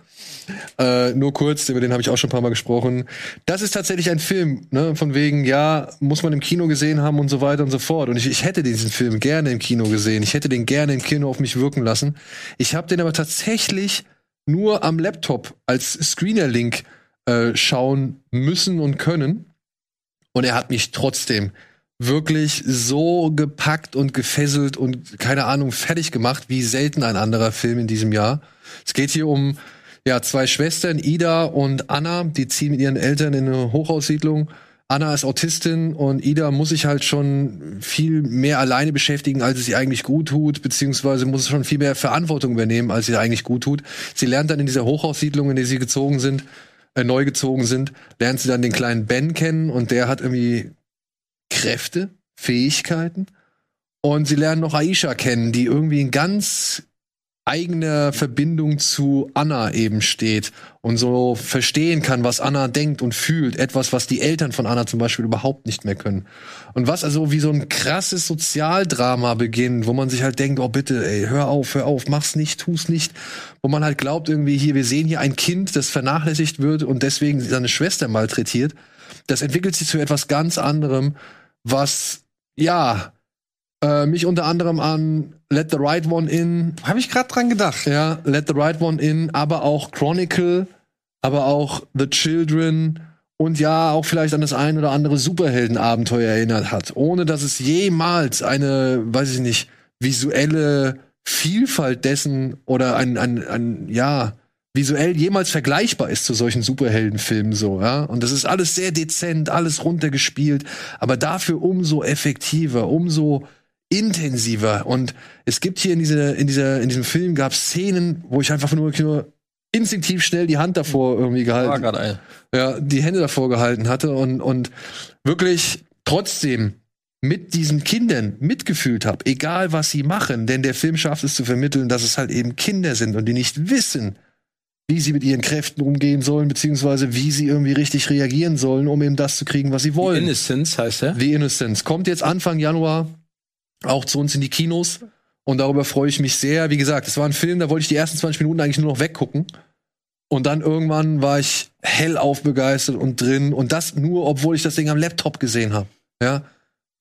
S2: Äh, nur kurz, über den habe ich auch schon ein paar Mal gesprochen. Das ist tatsächlich ein Film, ne, von wegen, ja, muss man im Kino gesehen haben und so weiter und so fort. Und ich, ich hätte diesen Film gerne im Kino gesehen. Ich hätte den gerne im Kino auf mich wirken lassen. Ich habe den aber tatsächlich nur am Laptop als Screener-Link äh, schauen müssen und können. Und er hat mich trotzdem wirklich so gepackt und gefesselt und keine Ahnung fertig gemacht wie selten ein anderer Film in diesem Jahr. Es geht hier um ja zwei Schwestern Ida und Anna, die ziehen mit ihren Eltern in eine Hochhaussiedlung. Anna ist Autistin und Ida muss sich halt schon viel mehr alleine beschäftigen, als es ihr eigentlich gut tut, beziehungsweise muss schon viel mehr Verantwortung übernehmen, als ihr eigentlich gut tut. Sie lernt dann in dieser Hochhaussiedlung, in der sie gezogen sind, äh, neu gezogen sind, lernt sie dann den kleinen Ben kennen und der hat irgendwie Kräfte, Fähigkeiten. Und sie lernen noch Aisha kennen, die irgendwie in ganz eigener Verbindung zu Anna eben steht und so verstehen kann, was Anna denkt und fühlt. Etwas, was die Eltern von Anna zum Beispiel überhaupt nicht mehr können. Und was also wie so ein krasses Sozialdrama beginnt, wo man sich halt denkt, oh bitte, ey, hör auf, hör auf, mach's nicht, tu's nicht. Wo man halt glaubt irgendwie hier, wir sehen hier ein Kind, das vernachlässigt wird und deswegen seine Schwester malträtiert. Das entwickelt sich zu etwas ganz anderem, was, ja, äh, mich unter anderem an Let the Right One In,
S3: Habe ich gerade dran gedacht.
S2: ja, Let the Right One In, aber auch Chronicle, aber auch The Children und ja, auch vielleicht an das ein oder andere Superheldenabenteuer erinnert hat, ohne dass es jemals eine, weiß ich nicht, visuelle Vielfalt dessen oder ein, ein, ein ja, visuell jemals vergleichbar ist zu solchen Superheldenfilmen so, ja. Und das ist alles sehr dezent, alles runtergespielt, aber dafür umso effektiver, umso intensiver. Und es gibt hier in dieser, in dieser, in diesem Film gab Szenen, wo ich einfach nur, nur instinktiv schnell die Hand davor irgendwie
S3: War
S2: gehalten,
S3: ein.
S2: ja, die Hände davor gehalten hatte und, und wirklich trotzdem mit diesen Kindern mitgefühlt habe, egal was sie machen, denn der Film schafft es zu vermitteln, dass es halt eben Kinder sind und die nicht wissen, wie sie mit ihren Kräften umgehen sollen, beziehungsweise wie sie irgendwie richtig reagieren sollen, um eben das zu kriegen, was sie wollen.
S4: Innocence heißt er.
S2: The Innocence. Kommt jetzt Anfang Januar auch zu uns in die Kinos. Und darüber freue ich mich sehr. Wie gesagt, es war ein Film, da wollte ich die ersten 20 Minuten eigentlich nur noch weggucken. Und dann irgendwann war ich hellauf begeistert und drin. Und das nur, obwohl ich das Ding am Laptop gesehen habe. Ja.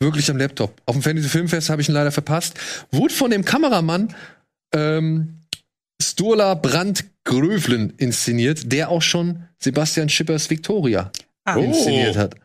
S2: Wirklich am Laptop. Auf dem Fantasy Filmfest habe ich ihn leider verpasst. Wurde von dem Kameramann ähm, Sturla Brandt Grövlen inszeniert, der auch schon Sebastian Schippers Victoria
S5: Ah.
S2: inszeniert hat.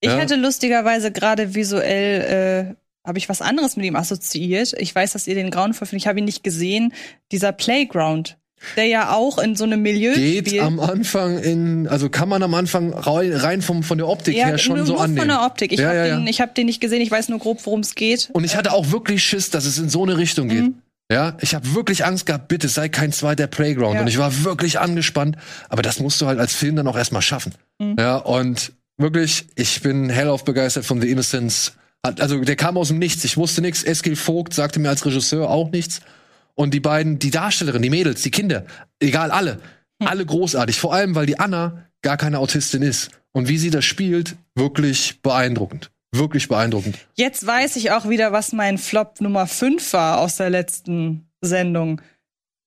S5: Ich
S2: Ja.
S5: hatte lustigerweise gerade visuell, äh, habe ich was anderes mit ihm assoziiert. Ich weiß, dass ihr den grauenvoll findet. Ich habe ihn nicht gesehen. Dieser Playground, der ja auch in so einem Milieu
S2: Geht
S5: spielt.
S2: am Anfang in, also kann man am Anfang rein, vom, von der Optik
S5: ja,
S2: her schon
S5: nur,
S2: so
S5: nur
S2: annehmen.
S5: von der Optik. Ich
S2: Ja,
S5: habe
S2: ja,
S5: den, ich hab den nicht gesehen. Ich weiß nur grob, worum es geht.
S2: Und ich hatte auch wirklich Schiss, dass es in so eine Richtung geht.
S5: Mhm.
S2: Ja, ich habe wirklich Angst gehabt, bitte sei kein zweiter Playground. Und ich war wirklich angespannt. Aber das musst du halt als Film dann auch erstmal schaffen.
S5: Mhm.
S2: Ja, und wirklich, ich bin hellauf begeistert von The Innocents. Also der kam aus dem Nichts. Ich wusste nichts. Eskil Vogt sagte mir als Regisseur auch nichts. Und die beiden, die Darstellerin, die Mädels, die Kinder, egal alle,
S5: Hm.
S2: alle großartig. Vor allem, weil die Anna gar keine Autistin ist. Und wie sie das spielt, wirklich beeindruckend. Wirklich beeindruckend.
S5: Jetzt weiß ich auch wieder, was mein Flop Nummer 5 war aus der letzten Sendung.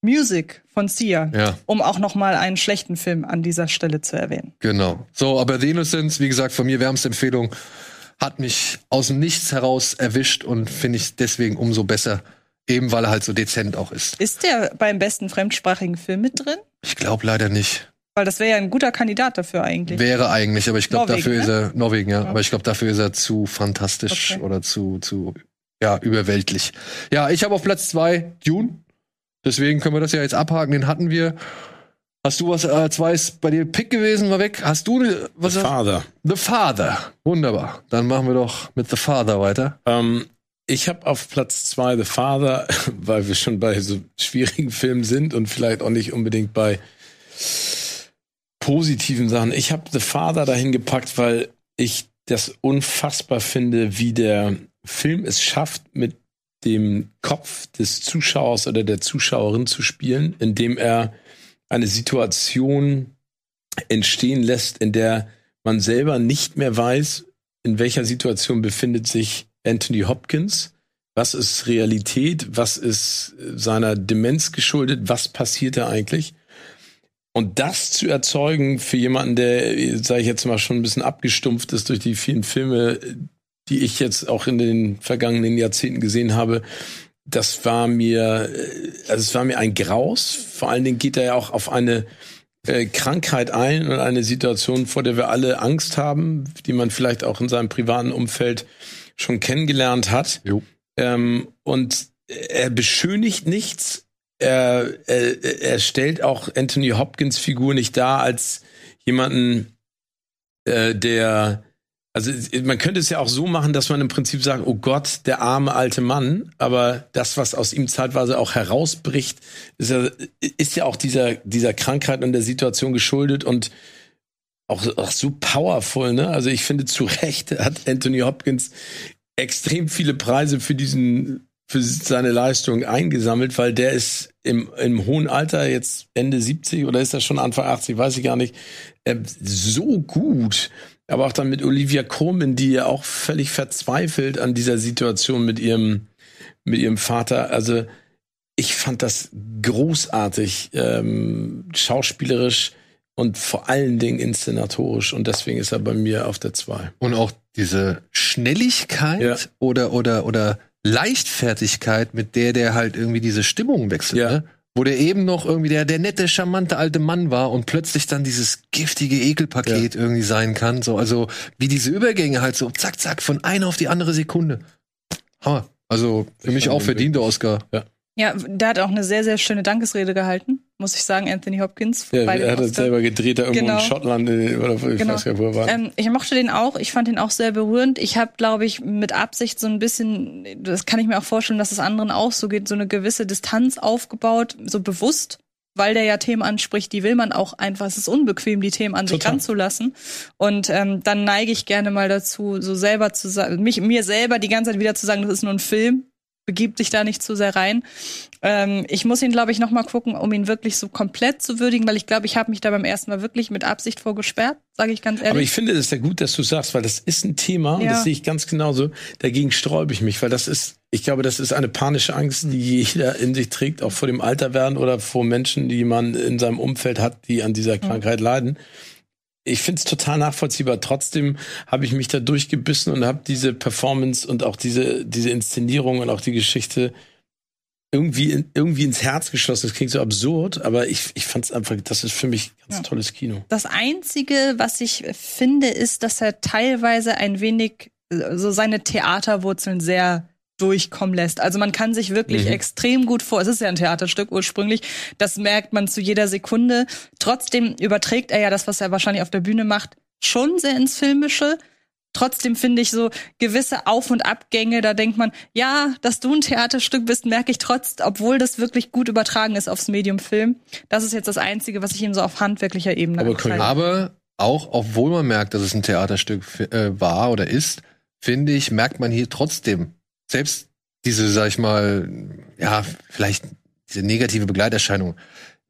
S5: Music von Sia.
S2: Ja.
S5: Um auch noch mal einen schlechten Film an dieser Stelle zu erwähnen.
S2: Genau. So, aber The Innocents, wie gesagt, von mir wärmste Empfehlung, hat mich aus dem Nichts heraus erwischt und finde ich deswegen umso besser, eben weil er halt so dezent auch ist.
S5: Ist der beim besten fremdsprachigen Film mit drin?
S2: Ich glaube leider nicht.
S5: Weil das wäre ja ein guter Kandidat dafür eigentlich.
S2: Wäre eigentlich, aber ich glaube, dafür
S5: ne?
S2: ist er Norwegen, ja.
S5: Ja.
S2: Aber ich glaube, dafür ist er zu fantastisch
S5: Okay.
S2: oder zu, zu, ja, überweltlich. Ja, ich habe auf Platz zwei Dune. Deswegen können wir das ja jetzt abhaken. Den hatten wir. Hast du was, äh, zwei ist bei dir Pick gewesen, war weg? Hast du, was hast-
S4: Father.
S2: The Father. Wunderbar. Dann machen wir doch mit The Father weiter.
S4: Ähm, ich habe auf Platz zwei The Father, weil wir schon bei so schwierigen Filmen sind und vielleicht auch nicht unbedingt bei positiven Sachen. Ich habe The Father dahin gepackt, weil ich das unfassbar finde, wie der Film es schafft, mit dem Kopf des Zuschauers oder der Zuschauerin zu spielen, indem er eine Situation entstehen lässt, in der man selber nicht mehr weiß, in welcher Situation befindet sich Anthony Hopkins, was ist Realität, was ist äh, seiner Demenz geschuldet, was passiert da eigentlich? Und das zu erzeugen für jemanden, der, sage ich jetzt mal, schon ein bisschen abgestumpft ist durch die vielen Filme, die ich jetzt auch in den vergangenen Jahrzehnten gesehen habe, das war mir, äh, also es war mir ein Graus. Vor allen Dingen geht er ja auch auf eine äh, Krankheit ein und eine Situation, vor der wir alle Angst haben, die man vielleicht auch in seinem privaten Umfeld schon kennengelernt hat. Ähm, und er beschönigt nichts. Er, er, er stellt auch Anthony Hopkins Figur nicht dar als jemanden, äh, der also man könnte es ja auch so machen, dass man im Prinzip sagt, oh Gott, der arme alte Mann, aber das, was aus ihm zeitweise auch herausbricht, ist ja, ist ja auch dieser, dieser Krankheit und der Situation geschuldet und auch, auch so powerful, ne? Also ich finde zu Recht hat Anthony Hopkins extrem viele Preise für diesen, für seine Leistung eingesammelt, weil der ist im, im hohen Alter, jetzt Ende 70 oder ist das schon Anfang 80, weiß ich gar nicht, äh, so gut. Aber auch dann mit Olivia Colman, die ja auch völlig verzweifelt an dieser Situation mit ihrem, mit ihrem Vater. Also ich fand das großartig, ähm, schauspielerisch und vor allen Dingen inszenatorisch. Und deswegen ist er bei mir auf der 2.
S2: Und auch diese Schnelligkeit
S4: Ja.
S2: oder, oder, oder Leichtfertigkeit, mit der der halt irgendwie diese Stimmung wechselt,
S4: Ja.
S2: ne? Wo der eben noch irgendwie der, der nette, charmante alte Mann war und plötzlich dann dieses giftige Ekelpaket irgendwie sein kann. So, also wie diese Übergänge halt so zack, zack, von einer auf die andere Sekunde. Hammer. Also für
S4: Ich
S2: mich auch verdienter Oscar.
S5: Ja, der hat auch eine sehr, sehr schöne Dankesrede gehalten, muss ich sagen, Anthony Hopkins.
S4: Ja, er hat es
S5: Oscar.
S4: selber gedreht, da irgendwo
S5: Genau.
S4: in Schottland äh, oder ich
S5: Genau.
S4: weiß gar nicht, wo er war.
S5: Ähm, ich mochte den auch. Ich fand den auch sehr berührend. Ich habe, glaube ich, mit Absicht so ein bisschen, das kann ich mir auch vorstellen, dass es anderen auch so geht, so eine gewisse Distanz aufgebaut, so bewusst, weil der ja Themen anspricht, die will man auch einfach. Es ist unbequem, die Themen an sich
S4: Total.
S5: ranzulassen. Und ähm, dann neige ich gerne mal dazu, so selber zu sagen, mich mir selber die ganze Zeit wieder zu sagen, das ist nur ein Film. Begib dich da nicht zu sehr rein. Ähm, ich muss ihn, glaube ich, noch mal gucken, um ihn wirklich so komplett zu würdigen, weil ich glaube, ich habe mich da beim ersten Mal wirklich mit Absicht vorgesperrt, sage ich ganz ehrlich.
S4: Aber ich finde es ja gut, dass du sagst, weil das ist ein Thema und
S5: Ja.
S4: das sehe ich ganz genauso. Dagegen sträube ich mich, weil das ist, ich glaube, das ist eine panische Angst, die jeder in sich trägt, auch vor dem Alterwerden oder vor Menschen, die man in seinem Umfeld hat, die an dieser Krankheit leiden. Ich finde es total nachvollziehbar. Trotzdem habe ich mich da durchgebissen und habe diese Performance und auch diese, diese Inszenierung und auch die Geschichte irgendwie, irgendwie ins Herz geschlossen. Das klingt so absurd, aber ich, ich fand es einfach, das ist für mich ganz
S5: Ja.
S4: tolles Kino.
S5: Das Einzige, was ich finde, ist, dass er teilweise ein wenig so seine Theaterwurzeln sehr durchkommen lässt. Also man kann sich wirklich
S4: Mhm.
S5: extrem gut vor, es ist ja ein Theaterstück ursprünglich, das merkt man zu jeder Sekunde. Trotzdem überträgt er ja das, was er wahrscheinlich auf der Bühne macht, schon sehr ins Filmische. Trotzdem finde ich so gewisse Auf- und Abgänge, da denkt man, ja, dass du ein Theaterstück bist, merke ich trotz, obwohl das wirklich gut übertragen ist aufs Medium Film. Das ist jetzt das Einzige, was ich ihm so auf handwerklicher Ebene
S4: Aber
S5: anzeige.
S2: Aber auch, obwohl man merkt, dass es ein Theaterstück äh, war oder ist, finde ich, merkt man hier trotzdem, selbst diese, sag ich mal, ja, vielleicht diese negative Begleiterscheinung,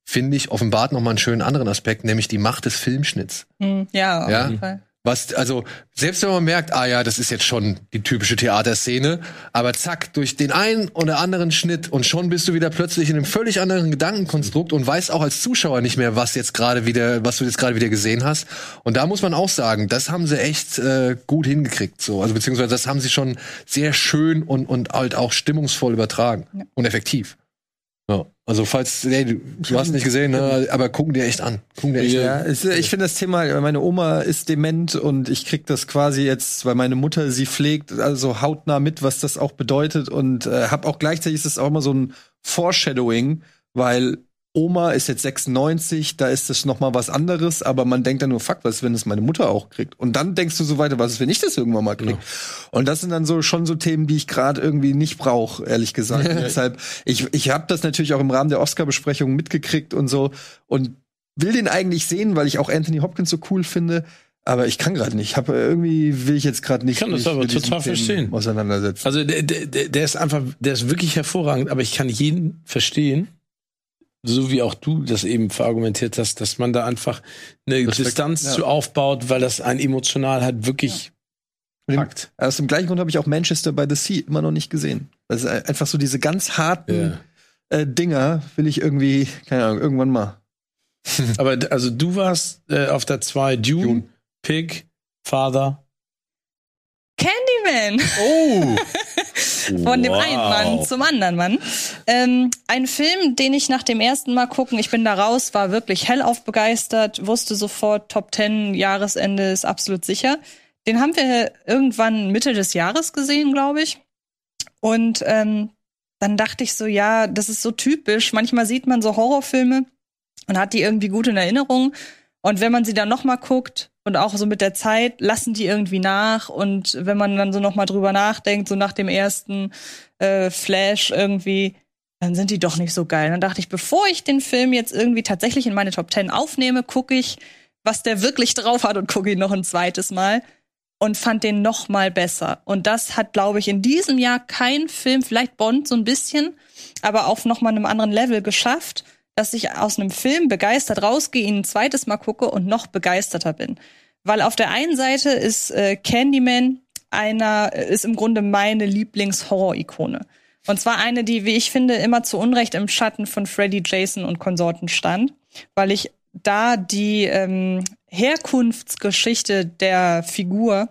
S2: finde ich, offenbart noch mal einen schönen anderen Aspekt, nämlich die Macht des Filmschnitts.
S5: Hm, ja, auf
S2: Ja.
S5: jeden Fall.
S2: Was, also, selbst wenn man merkt, ah ja, das ist jetzt schon die typische Theaterszene, aber zack, durch den einen oder anderen Schnitt und schon bist du wieder plötzlich in einem völlig anderen Gedankenkonstrukt und weißt auch als Zuschauer nicht mehr, was jetzt gerade wieder, was du jetzt gerade wieder gesehen hast. Und da muss man auch sagen, das haben sie echt äh, gut hingekriegt, so. Also, beziehungsweise das haben sie schon sehr schön und, und halt auch stimmungsvoll übertragen
S5: Ja.
S2: und effektiv. Ja. Also, falls, nee, du, du hast nicht gesehen, ne, aber gucken dir echt an. Gucken dir echt an.
S3: Ja, es, ich finde das Thema, meine Oma ist dement und ich krieg das quasi jetzt, weil meine Mutter sie pflegt, also hautnah mit, was das auch bedeutet und äh, habe auch gleichzeitig ist es auch immer so ein Foreshadowing, weil Oma ist jetzt 96, da ist das noch mal was anderes, aber man denkt dann nur, fuck, was ist, wenn es meine Mutter auch kriegt? Und dann denkst du so weiter, was ist, wenn ich das irgendwann mal krieg? Und das sind dann so schon so Themen, die ich gerade irgendwie nicht brauche, ehrlich gesagt. Deshalb, ich, ich habe das natürlich auch im Rahmen der Oscar-Besprechung mitgekriegt und so und will den eigentlich sehen, weil ich auch Anthony Hopkins so cool finde. Aber ich kann gerade nicht. Ich habe irgendwie will ich jetzt gerade nicht.
S4: Ich kann das aber total verstehen.
S3: Auseinandersetzen.
S4: Also der, der der ist einfach, der ist wirklich hervorragend, aber ich kann jeden verstehen, so wie auch du das eben verargumentiert hast, dass man da einfach eine
S2: Respekt,
S4: Distanz
S3: ja.
S4: zu aufbaut, weil das ein emotional halt wirklich
S3: im-
S4: packt.
S3: Aus dem gleichen Grund habe ich auch Manchester by the Sea immer noch nicht gesehen. Das ist einfach so diese ganz harten äh, Dinger will ich irgendwie, keine Ahnung, irgendwann mal.
S4: Aber also du warst äh, auf der 2 Dune,
S2: Dune.
S4: Pig, Father.
S5: Candyman!
S2: Oh!
S5: Von dem
S4: Wow.
S5: einen Mann zum anderen Mann. Ähm, ein Film, den ich nach dem ersten Mal gucken, ich bin da raus, war wirklich hellauf begeistert, wusste sofort, Top 10 Jahresende ist absolut sicher. Den haben wir irgendwann Mitte des Jahres gesehen, glaube ich. Und ähm, dann dachte ich so, ja, das ist so typisch. Manchmal sieht man so Horrorfilme und hat die irgendwie gut in Erinnerung. Und wenn man sie dann noch mal guckt und auch so mit der Zeit lassen die irgendwie nach und wenn man dann so noch mal drüber nachdenkt, so nach dem ersten äh, Flash irgendwie, dann sind die doch nicht so geil. Dann dachte ich, bevor ich den Film jetzt irgendwie tatsächlich in meine Top 10 aufnehme, gucke ich, was der wirklich drauf hat und gucke ihn noch ein zweites Mal und fand den noch mal besser. Und das hat, glaube ich, in diesem Jahr kein Film, vielleicht Bond so ein bisschen, aber auf noch mal einem anderen Level geschafft, dass ich aus einem Film begeistert rausgehe, ihn ein zweites Mal gucke und noch begeisterter bin. Weil auf der einen Seite ist äh, Candyman einer, ist im Grunde meine Lieblings-Horror-Ikone. Und zwar eine, die, wie ich finde, immer zu Unrecht im Schatten von Freddy, Jason und Konsorten stand, weil ich da die ähm, Herkunftsgeschichte der Figur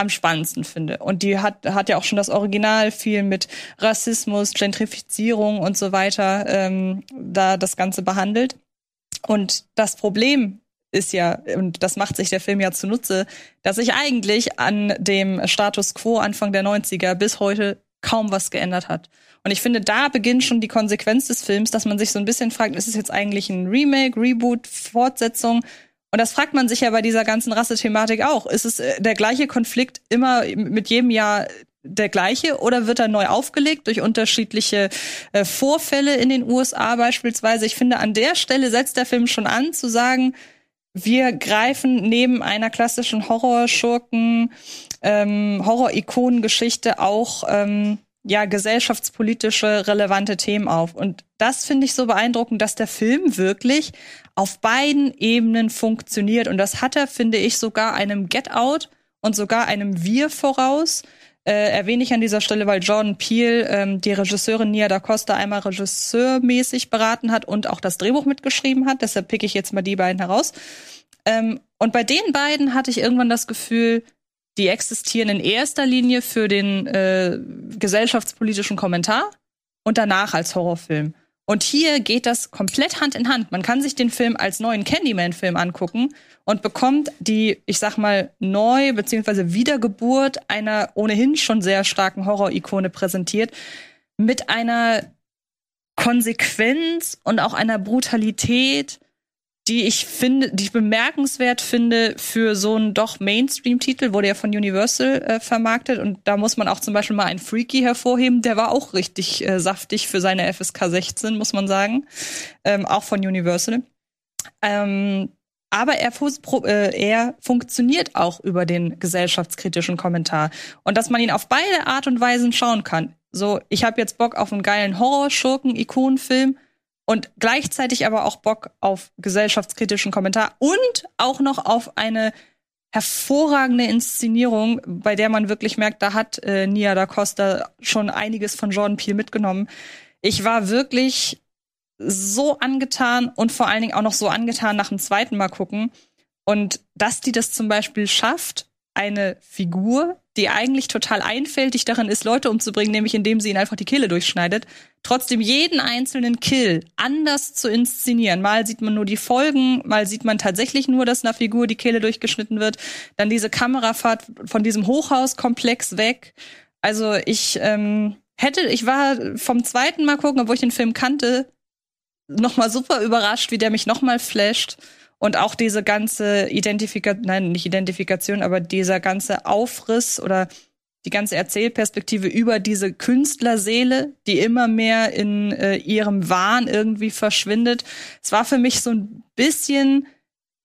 S5: am spannendsten finde. Und die hat, hat ja auch schon das Original viel mit Rassismus, Gentrifizierung und so weiter ähm, da das Ganze behandelt. Und das Problem ist ja, und das macht sich der Film ja zunutze, dass sich eigentlich an dem Status quo Anfang der 90er bis heute kaum was geändert hat. Und ich finde, da beginnt schon die Konsequenz des Films, dass man sich so ein bisschen fragt, ist es jetzt eigentlich ein Remake, Reboot, Fortsetzung? Und das fragt man sich ja bei dieser ganzen Rasse-Thematik auch. Ist es äh, der gleiche Konflikt immer mit jedem Jahr der gleiche oder wird er neu aufgelegt durch unterschiedliche äh, Vorfälle in den USA beispielsweise? Ich finde, an der Stelle setzt der Film schon an zu sagen, wir greifen neben einer klassischen Horrorschurken, ähm, Horror-Ikonen-Geschichte auch ähm, ja gesellschaftspolitische relevante Themen auf. Und das finde ich so beeindruckend, dass der Film wirklich auf beiden Ebenen funktioniert. Und das hat er, finde ich, sogar einem Get Out und sogar einem Wir voraus. Äh, erwähne ich an dieser Stelle, weil Jordan Peele ähm, die Regisseurin Nia da Costa einmal regisseurmäßig beraten hat und auch das Drehbuch mitgeschrieben hat. Deshalb pick ich jetzt mal die beiden heraus. Ähm, Und bei den beiden hatte ich irgendwann das Gefühl, die existieren in erster Linie für den äh, gesellschaftspolitischen Kommentar und danach als Horrorfilm. Und hier geht das komplett Hand in Hand. Man kann sich den Film als neuen Candyman-Film angucken und bekommt die, ich sag mal, Neu- bzw. Wiedergeburt einer ohnehin schon sehr starken Horror-Ikone präsentiert mit einer Konsequenz und auch einer Brutalität, die ich finde, die ich bemerkenswert finde für so einen doch Mainstream-Titel, wurde ja von Universal äh, vermarktet. Und da muss man auch zum Beispiel mal einen Freaky hervorheben, der war auch richtig äh, saftig für seine FSK 16, muss man sagen, ähm, auch von Universal. Ähm, aber er, äh, er funktioniert auch über den gesellschaftskritischen Kommentar. Und dass man ihn auf beide Art und Weisen schauen kann. So, ich habe jetzt Bock auf einen geilen Horror-Schurken-Ikonenfilm und gleichzeitig aber auch Bock auf gesellschaftskritischen Kommentar und auch noch auf eine hervorragende Inszenierung, bei der man wirklich merkt, da hat äh, Nia da Costa schon einiges von Jordan Peele mitgenommen. Ich war wirklich so angetan und vor allen Dingen auch noch so angetan nach dem zweiten Mal gucken. Und dass die das zum Beispiel schafft, eine Figur, die eigentlich total einfältig darin ist, Leute umzubringen, nämlich indem sie ihnen einfach die Kehle durchschneidet, trotzdem jeden einzelnen Kill anders zu inszenieren. Mal sieht man nur die Folgen, mal sieht man tatsächlich nur, dass einer Figur die Kehle durchgeschnitten wird. Dann diese Kamerafahrt von diesem Hochhauskomplex weg. Also ich ähm, hätte, ich war vom zweiten Mal gucken, obwohl ich den Film kannte, noch mal super überrascht, wie der mich noch mal flasht. Und auch diese ganze Identifikation, nein, nicht Identifikation, aber dieser ganze Aufriss oder die ganze Erzählperspektive über diese Künstlerseele, die immer mehr in äh, ihrem Wahn irgendwie verschwindet. Es war für mich so ein bisschen,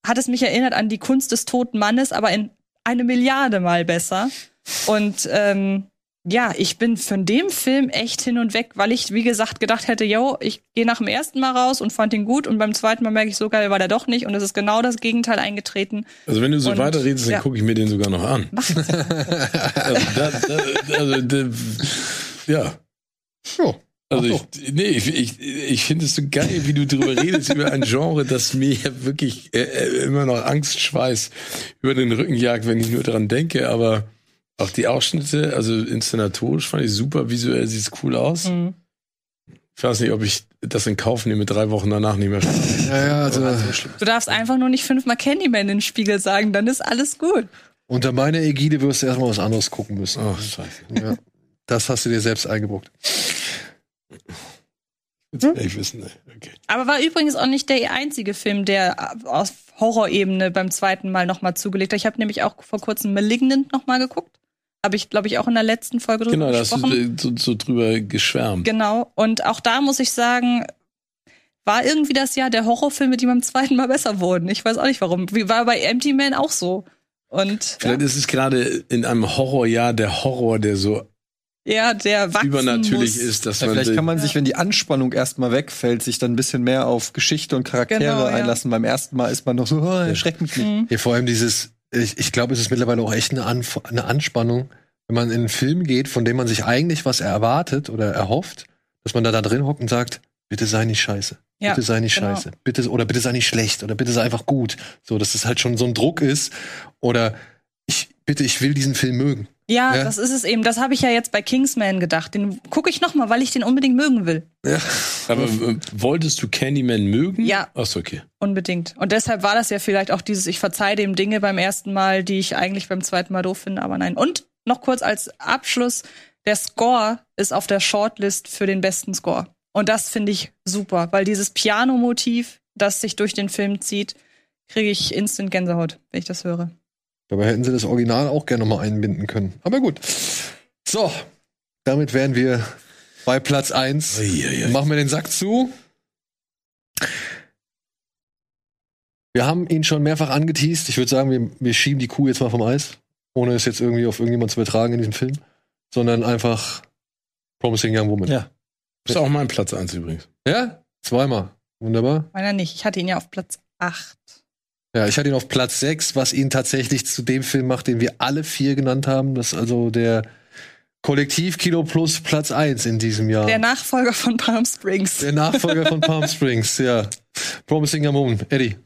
S5: hat es mich erinnert an die Kunst des toten Mannes, aber in eine Milliarde Mal besser. Und ähm, ja, ich bin von dem Film echt hin und weg, weil ich, wie gesagt, gedacht hätte, yo, ich gehe nach dem ersten Mal raus und fand ihn gut und beim zweiten Mal merke ich, so geil war der doch nicht und es ist genau das Gegenteil eingetreten.
S4: Also wenn du so
S5: Und,
S4: weiterredest, dann
S5: ja.
S4: gucke ich mir den sogar noch an. also, da, da, also da, ja.
S2: Ja.
S4: Also ich, nee, ich, ich, ich finde es so geil, wie du drüber redest, über ein Genre, das mir wirklich äh, äh, immer noch Angstschweiß über den Rücken jagt, wenn ich nur dran denke, aber auch die Ausschnitte, also inszenatorisch fand ich super, visuell sieht's cool aus.
S5: Mhm.
S4: Ich weiß nicht, ob ich das in Kauf nehme, drei Wochen danach nicht mehr.
S2: Ja, ja, also
S5: Du darfst einfach nur nicht fünfmal Candyman in den Spiegel sagen, dann ist alles gut.
S2: unter meiner Ägide wirst du erstmal was anderes gucken müssen.
S4: Oh, scheiße.
S2: Ja. Das hast du dir selbst eingebrockt.
S4: Will ich wissen, ey. okay.
S5: Aber war übrigens auch nicht der einzige Film, der auf Horrorebene beim zweiten Mal nochmal zugelegt hat. Ich habe nämlich auch vor kurzem Malignant nochmal geguckt. Habe ich, glaube ich, auch in der letzten Folge drüber
S4: Genau, da hast
S5: gesprochen.
S4: du so, so drüber geschwärmt.
S5: Genau. Und auch da muss ich sagen, war irgendwie das Jahr der Horrorfilme, die beim zweiten Mal besser wurden. Ich weiß auch nicht warum. Wie war bei Empty Man auch so. Und
S4: Vielleicht ist es gerade in einem Horrorjahr der Horror, der so
S5: ja, der wachsen
S4: übernatürlich
S5: muss.
S4: ist, dass
S3: Ja,
S4: man
S3: vielleicht kann man sich, wenn die Anspannung erstmal wegfällt, sich dann ein bisschen mehr auf Geschichte und Charaktere
S5: Genau, ja.
S3: einlassen. Beim ersten Mal ist man noch so, oh, erschreckt mich nicht.
S5: Mhm.
S2: Ja, vor allem dieses, ich, ich glaube, es ist mittlerweile auch echt eine, Anf eine Anspannung, wenn man in einen Film geht, von dem man sich eigentlich was erwartet oder erhofft, dass man da, da drin hockt und sagt, bitte sei nicht scheiße.
S5: Ja,
S2: bitte sei nicht
S5: genau.
S2: scheiße. Bitte, oder bitte sei nicht schlecht. Oder bitte sei einfach gut. So, dass es halt schon so ein Druck ist. Oder bitte, ich will diesen Film mögen.
S5: Ja,
S2: Ja.
S5: das ist es eben. Das habe ich ja jetzt bei Kingsman gedacht. Den gucke ich noch mal, weil ich den unbedingt mögen will.
S4: Aber äh, wolltest du Candyman mögen?
S5: Ja.
S4: Achso, okay.
S5: Unbedingt. Und deshalb war das ja vielleicht auch dieses, ich verzeih dem Dinge beim ersten Mal, die ich eigentlich beim zweiten Mal doof finde, aber nein. Und noch kurz als Abschluss, der Score ist auf der Shortlist für den besten Score. Und das finde ich super, weil dieses Piano-Motiv, das sich durch den Film zieht, kriege ich instant Gänsehaut, wenn ich das höre.
S2: Dabei hätten sie das Original auch gerne noch mal einbinden können. Aber gut. So, damit wären wir bei Platz 1.
S4: Uiuiui.
S2: Machen wir den Sack zu. Wir haben ihn schon mehrfach angeteased. Ich würde sagen, wir, wir schieben die Kuh jetzt mal vom Eis, ohne es jetzt irgendwie auf irgendjemand zu übertragen in diesem Film, sondern einfach Promising Young Woman.
S3: Ja.
S4: Ist auch mein Platz 1 übrigens.
S2: Ja? Zweimal. Wunderbar.
S5: Meiner nicht. Ich hatte ihn ja auf Platz 8.
S2: Ja, ich hatte ihn auf Platz 6, was ihn tatsächlich zu dem Film macht, den wir alle vier genannt haben. Das ist also der Kollektiv-Kino Plus Platz 1 in diesem Jahr.
S5: Der Nachfolger von Palm Springs.
S2: Der Nachfolger von Palm Springs, ja. Promising Young Woman. Eddie.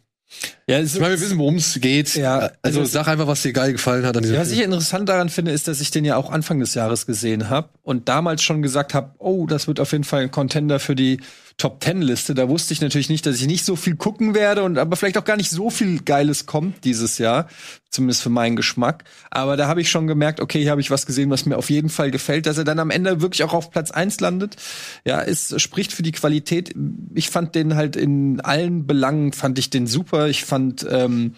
S3: Ja, es
S2: Ich meine, wir wissen, worum es geht.
S3: Ja,
S2: also
S3: also-
S2: sag einfach, was dir geil gefallen hat an diesem
S3: Ja, was ich interessant daran finde, ist, dass ich den ja auch Anfang des Jahres gesehen habe und damals schon gesagt habe, oh, das wird auf jeden Fall ein Contender für die Top Ten Liste. Da wusste ich natürlich nicht, dass ich nicht so viel gucken werde und aber vielleicht auch gar nicht so viel Geiles kommt dieses Jahr, zumindest für meinen Geschmack. Aber da habe ich schon gemerkt, okay, hier habe ich was gesehen, was mir auf jeden Fall gefällt, dass er dann am Ende wirklich auch auf Platz eins landet. Ja, es spricht für die Qualität. Ich fand den halt in allen Belangen fand ich den super. Ich fand ähm,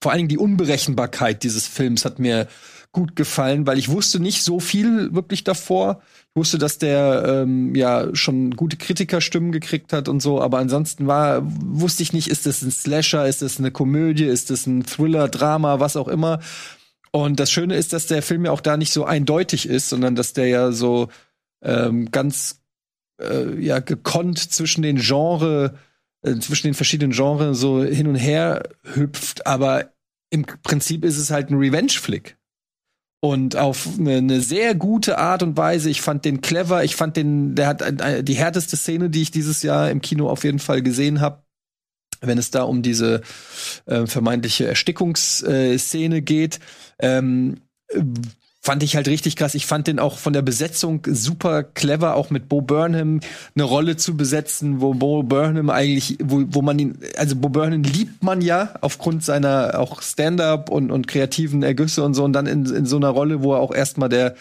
S3: vor allen Dingen die Unberechenbarkeit dieses Films hat mir gut gefallen, weil ich wusste nicht so viel wirklich davor. Ich wusste, dass der ähm, ja schon gute Kritikerstimmen gekriegt hat und so, aber ansonsten war wusste ich nicht, ist das ein Slasher, ist das eine Komödie, ist das ein Thriller, Drama, was auch immer. Und das Schöne ist, dass der Film ja auch da nicht so eindeutig ist, sondern dass der ja so ähm, ganz äh, ja gekonnt zwischen den Genre zwischen den verschiedenen Genres so hin und her hüpft, aber im Prinzip ist es halt ein Revenge-Flick. Und auf eine, eine sehr gute Art und Weise. Ich fand den clever. Ich fand den, der hat ein- ein- die härteste Szene, die ich dieses Jahr im Kino auf jeden Fall gesehen habe, wenn es da um diese äh, vermeintliche Erstickungsszene geht. Ähm, äh, fand ich halt richtig krass. Ich fand den auch von der Besetzung super clever, auch mit Bo Burnham eine Rolle zu besetzen, wo Bo Burnham eigentlich, wo, wo man ihn, also Bo Burnham liebt man ja aufgrund seiner auch Stand-up und, und kreativen Ergüsse und so und dann in, in so einer Rolle, wo er auch erstmal der,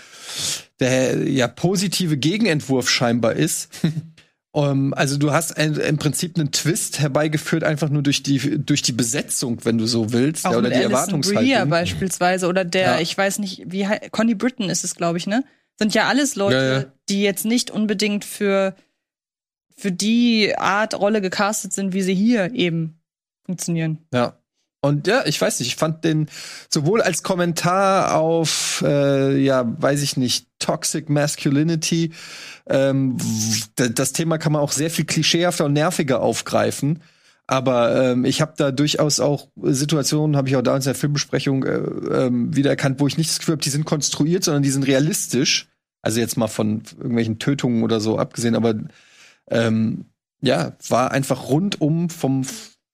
S3: der ja positive Gegenentwurf scheinbar ist. Um, also du hast ein, im Prinzip einen Twist herbeigeführt, einfach nur durch die durch die Besetzung, wenn du so willst,
S5: Auch
S3: ja, oder die
S5: Alison
S3: Erwartungshaltung.
S5: beispielsweise oder der,
S3: Ja.
S5: ich weiß nicht, wie Connie Britton ist es, glaube ich, ne? Sind ja alles Leute,
S2: ja.
S5: die jetzt nicht unbedingt für für die Art Rolle gecastet sind, wie sie hier eben funktionieren.
S3: Ja. Und ja, ich weiß nicht, ich fand den sowohl als Kommentar auf, äh, ja, weiß ich nicht, Toxic Masculinity, ähm, das Thema kann man auch sehr viel klischeehafter und nerviger aufgreifen. Aber ähm, ich habe da durchaus auch Situationen, habe ich auch da in der Filmbesprechung äh, ähm, wiedererkannt, wo ich nicht das Gefühl habe, die sind konstruiert, sondern die sind realistisch. Also jetzt mal von irgendwelchen Tötungen oder so abgesehen, aber ähm, ja, war einfach rundum vom,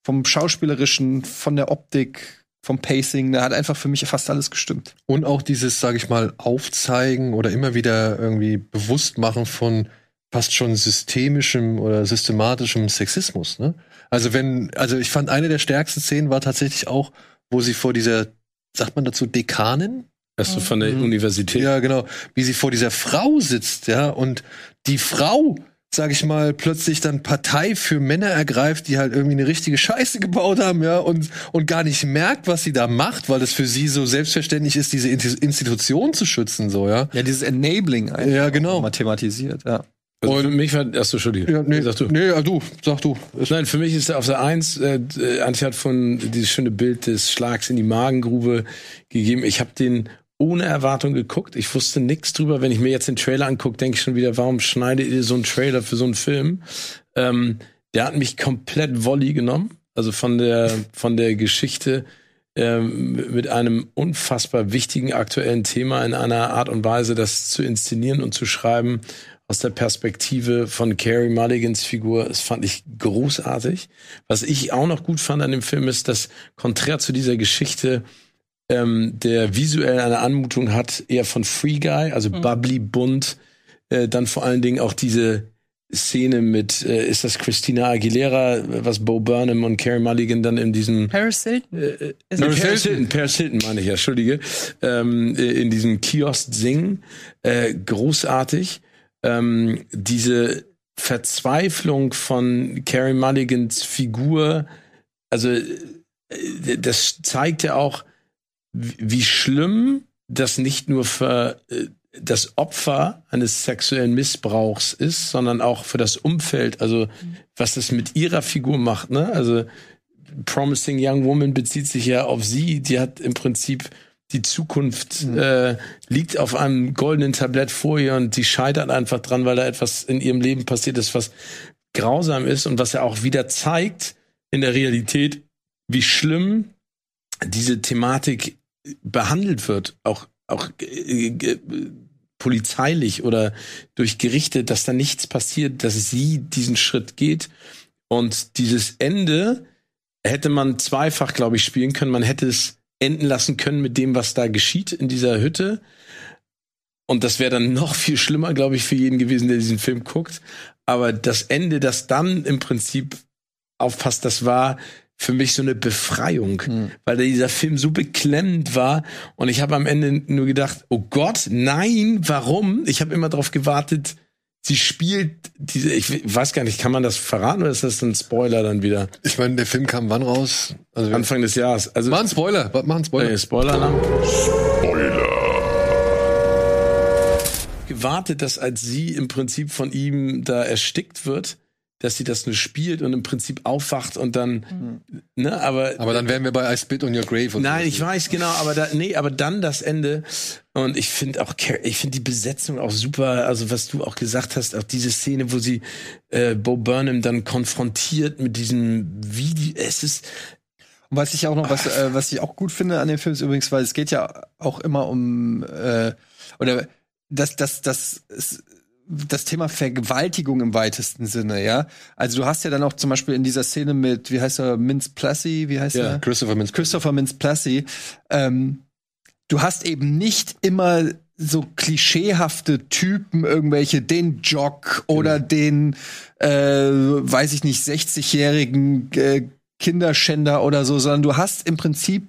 S3: vom Schauspielerischen, von der Optik, vom Pacing, da hat einfach für mich fast alles gestimmt.
S2: Und auch dieses, sage ich mal, Aufzeigen oder immer wieder irgendwie Bewusstmachen von fast schon systemischem oder systematischem Sexismus. Ne? Also wenn, also ich fand eine der stärksten Szenen war tatsächlich auch, wo sie vor dieser, sagt man dazu, Dekanin?
S4: Hast du von der
S2: Mhm.
S4: Universität?
S2: Ja, genau. Wie sie vor dieser Frau sitzt, ja, und die Frau, sag ich mal, plötzlich dann Partei für Männer ergreift, die halt irgendwie eine richtige Scheiße gebaut haben, ja, und, und gar nicht merkt, was sie da macht, weil es für sie so selbstverständlich ist, diese Institution zu schützen, so, ja.
S3: Ja, dieses Enabling einfach
S2: Ja, genau.
S3: auch mal thematisiert, ja.
S4: Also für mich war, achso, Entschuldigung.
S2: Ja, nee,
S4: Sag du.
S2: nee, ja, du, sag du.
S4: Nein, für mich ist auf der Eins, äh, äh, Antje hat von dieses schöne Bild des Schlags in die Magengrube gegeben. Ich habe den ohne Erwartung geguckt. Ich wusste nichts drüber. Wenn ich mir jetzt den Trailer angucke, denke ich schon wieder, warum schneidet ihr so einen Trailer für so einen Film? Ähm, der hat mich komplett Volley genommen. Also von der, von der Geschichte ähm, mit einem unfassbar wichtigen aktuellen Thema in einer Art und Weise, das zu inszenieren und zu schreiben aus der Perspektive von Carrie Mulligans Figur. Das fand ich großartig. Was ich auch noch gut fand an dem Film ist, dass konträr zu dieser Geschichte ähm, der visuell eine Anmutung hat, eher von Free Guy, also bubbly, bunt, äh, dann vor allen Dingen auch diese Szene mit, äh, ist das Christina Aguilera, was Bo Burnham und Carrie Mulligan dann in diesem
S5: Paris Hilton.
S4: äh,
S5: Ist
S4: Paris Hilton. Hilton, Paris Hilton meine ich ja, entschuldige. Ähm, äh, in diesem Kiosk singen. Äh, großartig. Ähm, diese Verzweiflung von Carrie Mulligans Figur, also äh, das zeigt ja auch, wie schlimm das nicht nur für äh, das Opfer eines sexuellen Missbrauchs ist, sondern auch für das Umfeld. Also was das mit ihrer Figur macht. Ne? Also Promising Young Woman bezieht sich ja auf sie. Die hat im Prinzip die Zukunft äh, liegt auf einem goldenen Tablett vor ihr und die scheitert einfach dran, weil da etwas in ihrem Leben passiert ist, was grausam ist und was ja auch wieder zeigt in der Realität, wie schlimm diese Thematik behandelt wird, auch auch äh, äh, polizeilich oder durch Gerichte, dass da nichts passiert, dass sie diesen Schritt geht und dieses Ende hätte man zweifach, glaube ich, spielen können. Man hätte es enden lassen können mit dem, was da geschieht in dieser Hütte. Und das wäre dann noch viel schlimmer, glaube ich, für jeden gewesen, der diesen Film guckt. Aber das Ende, das dann im Prinzip aufpasst, das war für mich so eine Befreiung, mhm. weil dieser Film so beklemmend war und ich habe am Ende nur gedacht, oh Gott, nein, warum? Ich habe immer darauf gewartet, sie spielt diese, ich weiß gar nicht, kann man das verraten oder ist das ein Spoiler dann wieder?
S2: Ich meine, der Film kam wann raus?
S4: Also Anfang des Jahres.
S2: Also mach einen Spoiler, mach einen Spoiler.
S4: Nee, Spoiler. Lang. Spoiler. Gewartet, dass als sie im Prinzip von ihm da erstickt wird, dass sie das nur spielt und im Prinzip aufwacht und dann, mhm. ne, aber.
S2: Aber dann wären wir bei I Spit on Your Grave.
S4: Nein, ich weiß genau, aber da, nee, aber dann das Ende. Und ich finde auch, ich finde die Besetzung auch super. Also was du auch gesagt hast, auch diese Szene, wo sie äh, Bo Burnham dann konfrontiert mit diesem Video. Es ist,
S3: und was ich auch noch, was, äh, was ich auch gut finde an dem Film ist übrigens, weil es geht ja auch immer um äh, oder das, das, das, das das Thema Vergewaltigung im weitesten Sinne, ja. Also du hast ja dann auch zum Beispiel in dieser Szene mit, wie heißt er, Mince Plessy, wie heißt ja, er?
S2: Christopher Mince.
S3: Christopher Mince Plessy. Ähm, du hast eben nicht immer so klischeehafte Typen, irgendwelche, den Jock oder mhm. den, äh, weiß ich nicht, 60-jährigen äh, Kinderschänder oder so, sondern du hast im Prinzip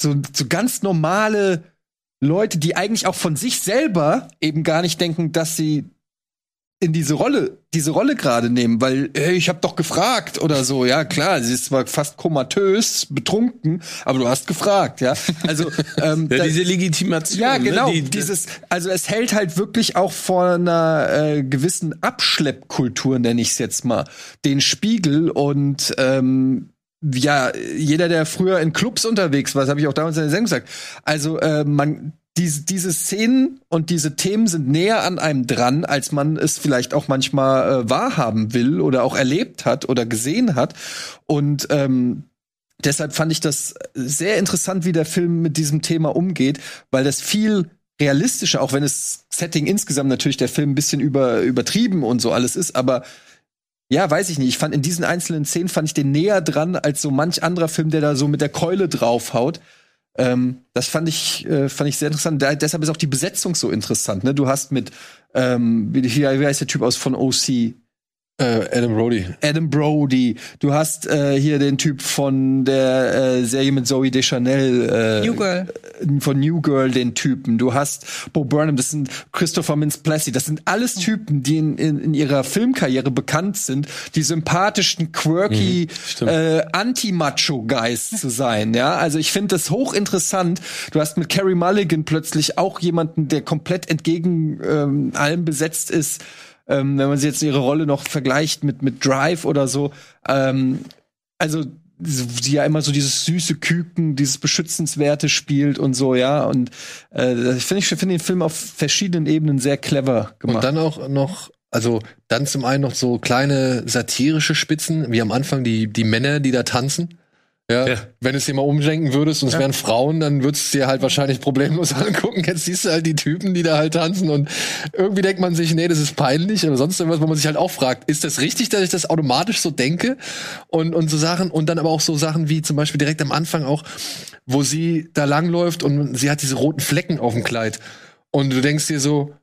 S3: so, so ganz normale Leute, die eigentlich auch von sich selber eben gar nicht denken, dass sie in diese Rolle, diese Rolle gerade nehmen, weil hey, ich habe doch gefragt oder so. Ja, klar, sie ist zwar fast komatös, betrunken, aber du hast gefragt, ja. Also
S4: ähm, ja, diese Legitimation.
S3: Ja, ne, genau. Ne? Die, dieses, also es hält halt wirklich auch vor einer äh, gewissen Abschleppkultur, nenne ich es jetzt mal, den Spiegel und ähm, ja, jeder, der früher in Clubs unterwegs war, das habe ich auch damals in der Sendung gesagt. Also äh, man diese, diese Szenen und diese Themen sind näher an einem dran, als man es vielleicht auch manchmal äh, wahrhaben will oder auch erlebt hat oder gesehen hat. Und ähm, deshalb fand ich das sehr interessant, wie der Film mit diesem Thema umgeht, weil das viel realistischer, auch wenn es Setting insgesamt natürlich der Film ein bisschen über, übertrieben und so alles ist, aber ja, weiß ich nicht. Ich fand in diesen einzelnen Szenen fand ich den näher dran als so manch anderer Film, der da so mit der Keule draufhaut. Ähm, das fand ich, äh, fand ich sehr interessant. Da, deshalb ist auch die Besetzung so interessant. Ne? Du hast mit, ähm, wie, wie heißt der Typ aus von OC?
S2: Äh, Adam Brody.
S3: Adam Brody. Du hast äh, hier den Typ von der äh, Serie mit Zoe Deschanel. Äh,
S5: New Girl.
S3: Von New Girl, den Typen. Du hast Bo Burnham, das sind Christopher Mintz-Plassey. Das sind alles Typen, die in, in, in, ihrer Filmkarriere bekannt sind, die sympathischen, quirky, mhm, äh, Anti-Macho-Guys zu sein. Ja, also ich finde das hochinteressant. Du hast mit Carrie Mulligan plötzlich auch jemanden, der komplett entgegen ähm, allem besetzt ist ähm, wenn man sie jetzt ihre Rolle noch vergleicht mit, mit Drive oder so. Ähm, also sie ja immer so dieses süße Küken, dieses Beschützenswerte spielt und so, ja. Und äh, ich finde ich finde den Film auf verschiedenen Ebenen sehr clever gemacht.
S2: Und dann auch noch, also dann zum einen noch so kleine satirische Spitzen, wie am Anfang die, die Männer, die da tanzen. Ja, ja, wenn du es dir mal umschenken würdest und es ja. wären Frauen, dann würdest du dir halt wahrscheinlich problemlos angucken. Jetzt siehst du halt die Typen, die da halt tanzen und irgendwie denkt man sich, nee, das ist peinlich oder sonst irgendwas, wo man sich halt auch fragt, ist das richtig, dass ich das automatisch so denke? Und, und so Sachen und dann aber auch so Sachen wie zum Beispiel direkt am Anfang auch, wo sie da langläuft und sie hat diese roten Flecken auf dem Kleid und du denkst dir so,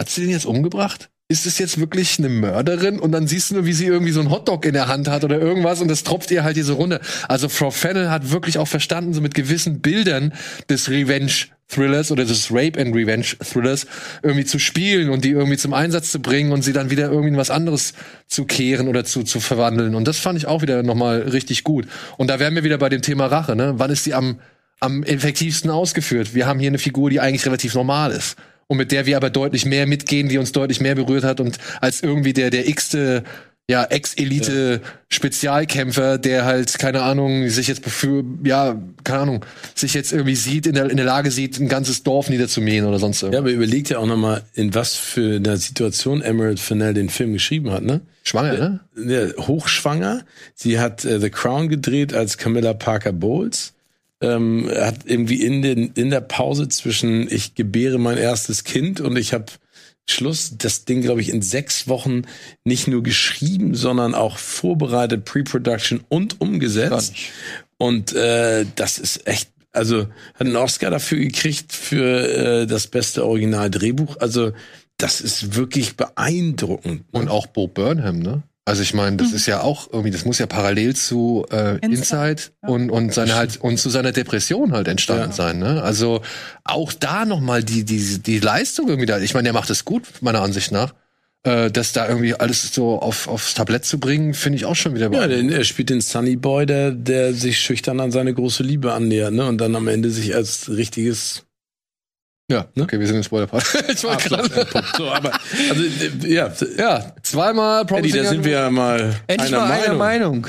S2: hat sie den jetzt umgebracht? Ist es jetzt wirklich eine Mörderin? Und dann siehst du nur, wie sie irgendwie so einen Hotdog in der Hand hat oder irgendwas und das tropft ihr halt diese Runde. Also Frau Fennel hat wirklich auch verstanden, so mit gewissen Bildern des Revenge Thrillers oder des Rape and Revenge Thrillers irgendwie zu spielen und die irgendwie zum Einsatz zu bringen und sie dann wieder irgendwie in was anderes zu kehren oder zu, zu verwandeln. Und das fand ich auch wieder nochmal richtig gut. Und da wären wir wieder bei dem Thema Rache, ne? Wann ist sie am, am effektivsten ausgeführt? Wir haben hier eine Figur, die eigentlich relativ normal ist und mit der wir aber deutlich mehr mitgehen, die uns deutlich mehr berührt hat und als irgendwie der der x-te ja, Ex-Elite-Spezialkämpfer, der halt, keine Ahnung, sich jetzt für, ja, keine Ahnung, sich jetzt irgendwie sieht, in der, in der Lage sieht, ein ganzes Dorf niederzumähen oder sonst irgendwas.
S4: Ja, aber überlegt ja auch nochmal, in was für einer Situation Emerald Fennell den Film geschrieben hat, ne?
S2: Schwanger, ne?
S4: Ja, hochschwanger. Sie hat äh, The Crown gedreht als Camilla Parker Bowles ähm, hat irgendwie in, den, in der Pause zwischen ich gebäre mein erstes Kind und ich habe Schluss das Ding, glaube ich, in sechs Wochen nicht nur geschrieben, sondern auch vorbereitet, Pre-Production und umgesetzt. Und äh, das ist echt, also hat einen Oscar dafür gekriegt für äh, das beste Originaldrehbuch. Also das ist wirklich beeindruckend.
S2: Und auch Bo Burnham, ne? Also ich meine, das
S5: Mhm.
S2: ist ja auch irgendwie, das muss ja parallel zu äh,
S5: Inside,
S2: Inside
S5: ja.
S2: und und seine halt und zu seiner Depression halt entstanden
S4: Ja.
S2: sein. Ne? Also auch da noch mal die die die Leistung irgendwie da. Ich meine, der macht es gut meiner Ansicht nach. Äh, das da irgendwie alles so auf aufs Tablett zu bringen, finde ich auch schon wieder.
S4: Ja, denn er spielt den Sunny Boy, der, der sich schüchtern an seine große Liebe annähert, ne? Und dann am Ende sich als richtiges
S2: ja.
S4: ne?
S2: Okay, wir sind im Spoiler-Part. Ich wollte
S4: Arschloch
S2: gerade-.
S4: So, aber also äh, ja,
S2: ja, zweimal
S4: Eddie,
S2: Promising
S4: da sind wir ja mal
S3: Endlich
S4: einer
S3: mal einer
S4: Meinung.
S3: Meinung.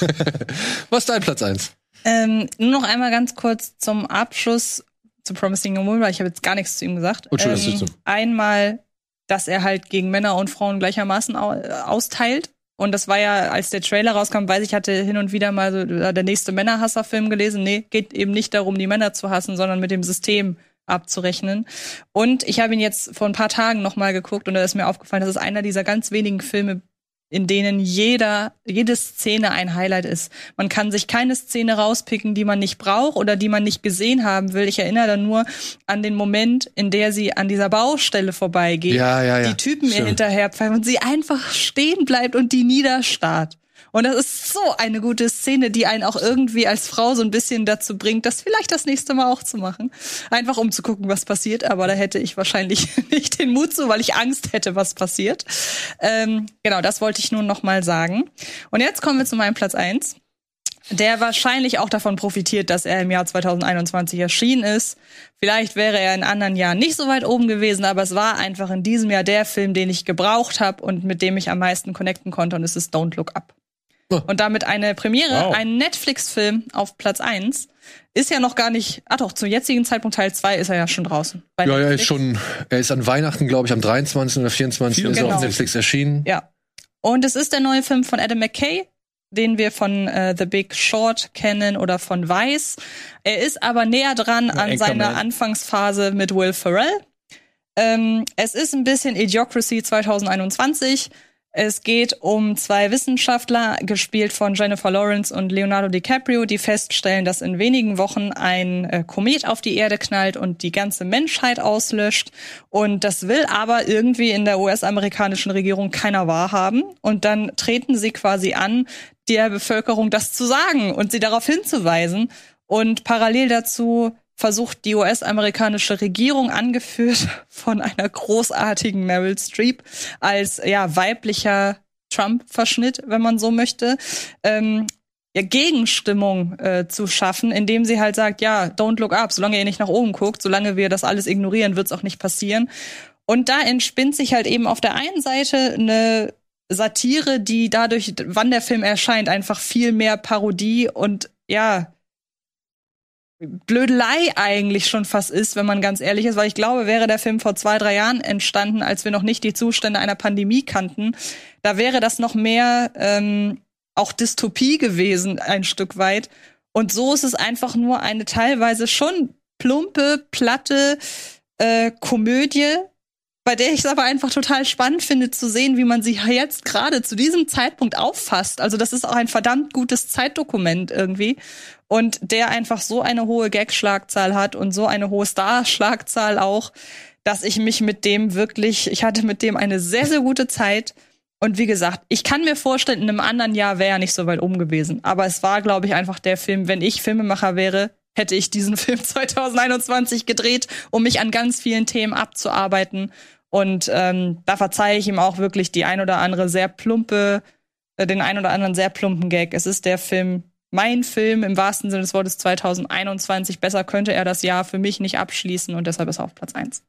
S2: Was ist dein Platz eins?
S5: Ähm, nur noch einmal ganz kurz zum Abschluss zu Promising Young Woman, weil ich habe jetzt gar nichts zu ihm gesagt.
S4: Oh, Entschuldigung, das ist so.
S5: einmal, dass er halt gegen Männer und Frauen gleichermaßen au austeilt. Und das war ja, als der Trailer rauskam, weiß ich, hatte hin und wieder mal so äh, der nächste Männerhasser-Film gelesen. Nee, geht eben nicht darum, die Männer zu hassen, sondern mit dem System abzurechnen. Und ich habe ihn jetzt vor ein paar Tagen noch mal geguckt und da ist mir aufgefallen, das ist einer dieser ganz wenigen Filme, in denen jeder, jede Szene ein Highlight ist. Man kann sich keine Szene rauspicken, die man nicht braucht oder die man nicht gesehen haben will. Ich erinnere da nur an den Moment, in der sie an dieser Baustelle vorbeigeht,
S2: Ja, ja, ja.
S5: die Typen ihr
S4: Stimmt.
S5: hinterher pfeifen und sie einfach stehen bleibt und die niederstarrt. Und das ist so eine gute Szene, die einen auch irgendwie als Frau so ein bisschen dazu bringt, das vielleicht das nächste Mal auch zu machen. Einfach um zu gucken, was passiert. Aber da hätte ich wahrscheinlich nicht den Mut zu, weil ich Angst hätte, was passiert. Ähm, genau, das wollte ich nun noch mal sagen. Und jetzt kommen wir zu meinem Platz eins, der wahrscheinlich auch davon profitiert, dass er im Jahr 2021 erschienen ist. Vielleicht wäre er in anderen Jahren nicht so weit oben gewesen, aber es war einfach in diesem Jahr der Film, den ich gebraucht habe und mit dem ich am meisten connecten konnte und es ist Don't Look Up. Und damit eine Premiere,
S4: Wow.
S5: ein Netflix-Film auf Platz eins Ist ja noch gar nicht, ah doch, zum jetzigen Zeitpunkt Teil 2 ist er ja schon draußen.
S2: Ja, er
S5: Netflix.
S2: ist schon, er ist an Weihnachten, glaube ich, am 23. oder 24. ist er
S5: Genau.
S2: auf Netflix erschienen.
S5: Ja. Und es ist der neue Film von Adam McKay, den wir von äh, The Big Short kennen oder von Vice. Er ist aber näher dran an
S4: Anchorman.
S5: seiner Anfangsphase mit Will Ferrell. Ähm, es ist ein bisschen Idiocracy 2021. Es geht um zwei Wissenschaftler, gespielt von Jennifer Lawrence und Leonardo DiCaprio, die feststellen, dass in wenigen Wochen ein äh, Komet auf die Erde knallt und die ganze Menschheit auslöscht. Und das will aber irgendwie in der US-amerikanischen Regierung keiner wahrhaben. Und dann treten sie quasi an, der Bevölkerung das zu sagen und sie darauf hinzuweisen. Und parallel dazu versucht die US-amerikanische Regierung, angeführt von einer großartigen Meryl Streep, als ja weiblicher Trump-Verschnitt, wenn man so möchte, ähm, ja, Gegenstimmung äh, zu schaffen, indem sie halt sagt, ja, don't look up, solange ihr nicht nach oben guckt, solange wir das alles ignorieren, wird es auch nicht passieren. Und da entspinnt sich halt eben auf der einen Seite eine Satire, die dadurch, wann der Film erscheint, einfach viel mehr Parodie und ja, Blödelei eigentlich schon fast ist, wenn man ganz ehrlich ist, weil ich glaube, wäre der Film vor zwei, drei Jahren entstanden, als wir noch nicht die Zustände einer Pandemie kannten, da wäre das noch mehr ähm, auch Dystopie gewesen, ein Stück weit. Und so ist es einfach nur eine teilweise schon plumpe, platte äh, Komödie, bei der ich es aber einfach total spannend finde zu sehen, wie man sie jetzt gerade zu diesem Zeitpunkt auffasst. Also das ist auch ein verdammt gutes Zeitdokument irgendwie. Und der einfach so eine hohe Gag-Schlagzahl hat und so eine hohe Star-Schlagzahl auch, dass ich mich mit dem wirklich, ich hatte mit dem eine sehr, sehr gute Zeit. Und wie gesagt, ich kann mir vorstellen, in einem anderen Jahr wäre er nicht so weit oben gewesen. Aber es war, glaube ich, einfach der Film, wenn ich Filmemacher wäre, hätte ich diesen Film 2021 gedreht, um mich an ganz vielen Themen abzuarbeiten. Und ähm, da verzeihe ich ihm auch wirklich die ein oder andere sehr plumpe, äh, den ein oder anderen sehr plumpen Gag. Es ist der Film, mein Film im wahrsten Sinne des Wortes 2021. Besser könnte er das Jahr für mich nicht abschließen und deshalb ist er auf Platz eins.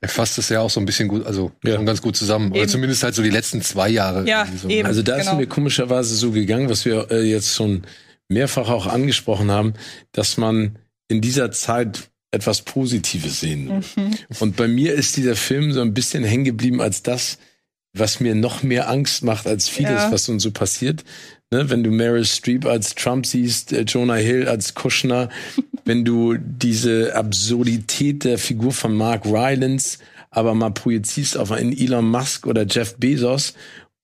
S2: Er fasst es ja auch so ein bisschen gut, also
S4: Ja.
S2: ganz gut zusammen. Oder
S5: Eben.
S2: zumindest halt so die letzten zwei Jahre.
S5: Ja,
S2: so.
S5: eben.
S4: Also da ist
S5: Genau.
S4: mir komischerweise so gegangen, was wir äh, jetzt schon mehrfach auch angesprochen haben, dass man in dieser Zeit etwas Positives sehen.
S5: Mhm.
S4: Und bei mir ist dieser Film so ein bisschen hängen geblieben als das, was mir noch mehr Angst macht als vieles,
S5: Ja.
S4: was uns so passiert. Ne, wenn du Meryl Streep als Trump siehst, äh, Jonah Hill als Kushner, wenn du diese Absurdität der Figur von Mark Rylance aber mal projizierst auf einen Elon Musk oder Jeff Bezos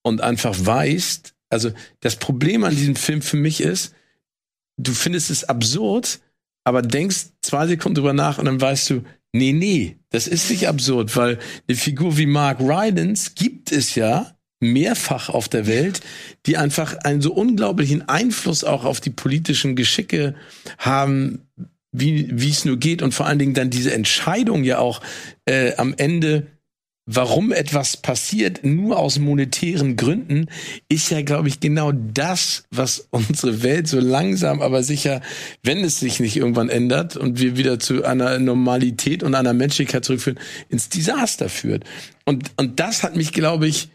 S4: und einfach weißt, also das Problem an diesem Film für mich ist, du findest es absurd, aber denkst zwei Sekunden drüber nach und dann weißt du, nee, nee, das ist nicht absurd, weil eine Figur wie Mark Rylance gibt es ja mehrfach auf der Welt, die einfach einen so unglaublichen Einfluss auch auf die politischen Geschicke haben, wie wie es nur geht und vor allen Dingen dann diese Entscheidung ja auch äh, am Ende warum etwas passiert, nur aus monetären Gründen, ist ja, glaube ich, genau das, was unsere Welt so langsam, aber sicher, wenn es sich nicht irgendwann ändert und wir wieder zu einer Normalität und einer Menschlichkeit zurückführen, ins Desaster führt. Und, und das hat mich, glaube ich,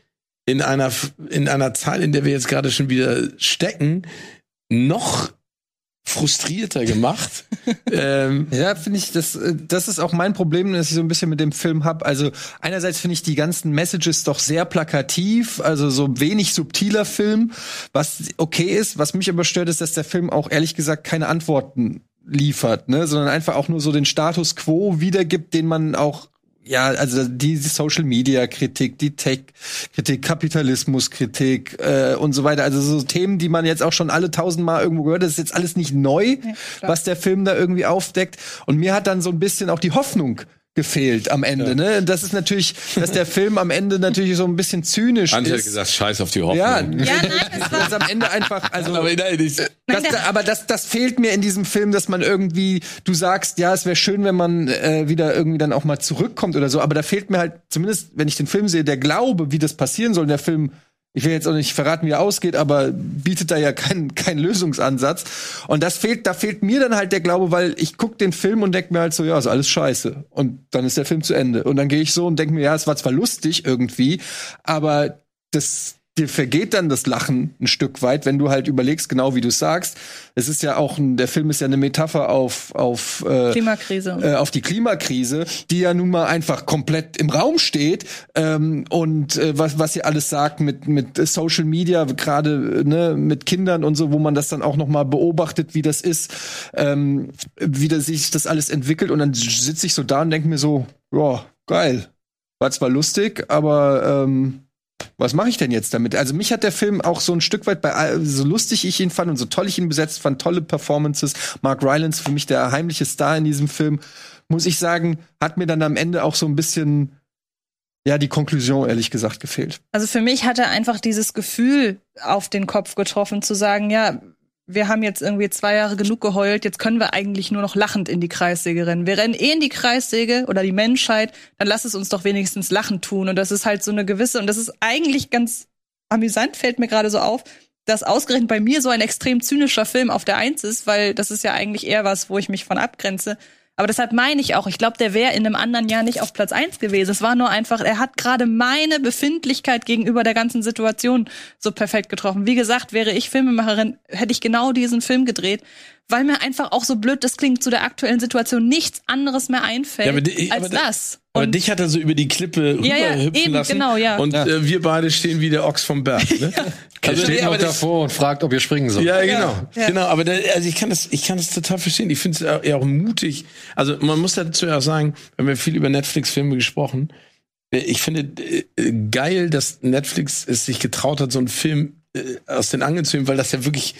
S4: in einer, in einer Zeit, in der wir jetzt gerade schon wieder stecken, noch frustrierter gemacht.
S3: ähm, ja, finde ich, das, äh, das ist auch mein Problem, dass ich so ein bisschen mit dem Film hab. Also einerseits finde ich die ganzen Messages doch sehr plakativ, also so wenig subtiler Film, was okay ist. Was mich aber stört, ist, dass der Film auch ehrlich gesagt keine Antworten liefert, ne, sondern einfach auch nur so den Status quo wiedergibt, den man auch ja, also die, die Social Media Kritik, die Tech Kritik, Kapitalismus Kritik äh, und so weiter. Also so Themen, die man jetzt auch schon alle tausendmal irgendwo gehört. Das ist jetzt alles nicht neu, ja, was der Film da irgendwie aufdeckt. Und mir hat dann so ein bisschen auch die Hoffnung gefehlt am Ende. Ja. Ne? Das ist natürlich, dass der Film am Ende natürlich so ein bisschen zynisch
S4: Andi
S3: ist.
S4: hat gesagt, scheiß auf die Hoffnung.
S3: Ja, ja nein, das war das am Ende einfach. Also, aber, nein, das, aber das, das fehlt mir in diesem Film, dass man irgendwie, du sagst, ja, es wäre schön, wenn man äh, wieder irgendwie dann auch mal zurückkommt oder so. Aber da fehlt mir halt zumindest, wenn ich den Film sehe, der Glaube, wie das passieren soll. Der Film ich will jetzt auch nicht verraten, wie er ausgeht, aber bietet da ja keinen keinen Lösungsansatz. Und das fehlt, da fehlt mir dann halt der Glaube, weil ich guck den Film und denk mir halt so, ja, ist alles scheiße. Und dann ist der Film zu Ende. Und dann gehe ich so und denk mir, ja, es war zwar lustig irgendwie, aber das, dir vergeht dann das Lachen ein Stück weit, wenn du halt überlegst, genau wie du sagst. Es ist ja auch ein, der Film ist ja eine Metapher auf auf äh,
S5: Klimakrise,
S3: äh, auf die Klimakrise, die ja nun mal einfach komplett im Raum steht. Ähm, und äh, was was ihr alles sagt mit mit Social Media, gerade ne mit Kindern und so, wo man das dann auch noch mal beobachtet, wie das ist, ähm, wie das, sich das alles entwickelt. Und dann sitze ich so da und denke mir so, ja geil, war zwar lustig, aber ähm, was mache ich denn jetzt damit? Also mich hat der Film auch so ein Stück weit bei so lustig ich ihn fand und so toll ich ihn besetzt fand, tolle Performances. Mark Rylance für mich der heimliche Star in diesem Film, muss ich sagen, hat mir dann am Ende auch so ein bisschen ja, die Konklusion ehrlich gesagt gefehlt.
S5: Also für mich hat er einfach dieses Gefühl auf den Kopf getroffen zu sagen, ja, wir haben jetzt irgendwie zwei Jahre genug geheult, jetzt können wir eigentlich nur noch lachend in die Kreissäge rennen. Wir rennen eh in die Kreissäge oder die Menschheit, dann lass es uns doch wenigstens lachend tun. Und das ist halt so eine gewisse, und das ist eigentlich ganz amüsant, fällt mir gerade so auf, dass ausgerechnet bei mir so ein extrem zynischer Film auf der Eins ist, weil das ist ja eigentlich eher was, wo ich mich von abgrenze. Aber deshalb meine ich auch, ich glaube, der wäre in einem anderen Jahr nicht auf Platz eins gewesen. Es war nur einfach, er hat gerade meine Befindlichkeit gegenüber der ganzen Situation so perfekt getroffen. Wie gesagt, wäre ich Filmemacherin, hätte ich genau diesen Film gedreht, weil mir einfach auch so blöd das klingt zu der aktuellen Situation nichts anderes mehr einfällt ja, die, als das.
S4: Aber und dich hat er so über die Klippe
S5: ja, ja, eben,
S4: lassen.
S5: Genau, ja.
S4: Und äh, wir beide stehen wie der Ochs vom Berg. Ne?
S2: ja. Also steht noch davor und fragt, ob ihr springen sollt.
S4: Ja, genau. Ja. Genau, aber der, also ich kann das, ich kann das total verstehen. Ich finde es eher auch mutig. Also man muss dazu ja auch sagen, wir haben ja viel über Netflix-Filme gesprochen. Äh, ich finde äh, geil, dass Netflix es sich getraut hat, so einen Film äh, aus den Angeln zu nehmen, weil das ja wirklich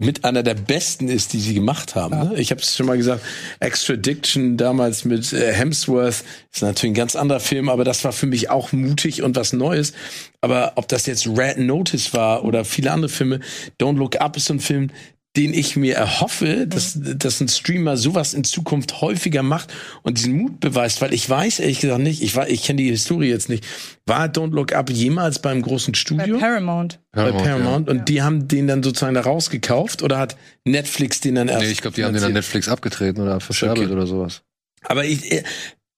S4: mit einer der besten ist, die sie gemacht haben. Ja. Ne? Ich habe es schon mal gesagt, Extradiction damals mit äh, Hemsworth ist natürlich ein ganz anderer Film, aber das war für mich auch mutig und was Neues. Aber ob das jetzt Red Notice war oder viele andere Filme, Don't Look Up ist ein Film, den ich mir erhoffe, dass, dass ein Streamer sowas in Zukunft häufiger macht und diesen Mut beweist, weil ich weiß ehrlich gesagt nicht, ich, ich kenne die Historie jetzt nicht. War Don't Look Up jemals beim großen Studio?
S5: Bei Paramount.
S4: Bei Paramount. Ja. Und die haben den dann sozusagen da rausgekauft oder hat Netflix den dann erst?
S2: Nee, ich glaube, die haben den an Netflix abgetreten oder verscherbelt okay. oder sowas.
S4: Aber ich, äh,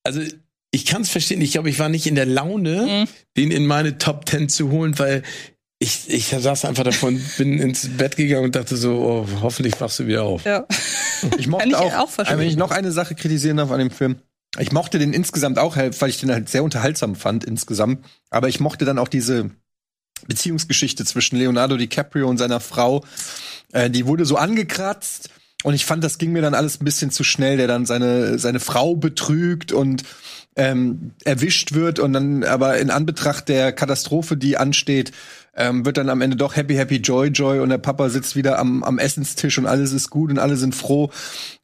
S4: also ich kann es verstehen. Ich glaube, ich war nicht in der Laune, mhm. den in meine Top Ten zu holen, weil ich, ich saß einfach davon, bin ins Bett gegangen und dachte so, oh, hoffentlich wachst du wieder auf. Ja.
S3: Ich mochte ich auch, auch wenn ich noch eine Sache kritisieren darf an dem Film. Ich mochte den insgesamt auch, halt, weil ich den halt sehr unterhaltsam fand insgesamt. Aber ich mochte dann auch diese Beziehungsgeschichte zwischen Leonardo DiCaprio und seiner Frau. Äh, die wurde so angekratzt. Und ich fand, das ging mir dann alles ein bisschen zu schnell, der dann seine, seine Frau betrügt und ähm, erwischt wird und dann aber in Anbetracht der Katastrophe, die ansteht, ähm, wird dann am Ende doch happy, happy, joy, joy und der Papa sitzt wieder am, am Essenstisch und alles ist gut und alle sind froh.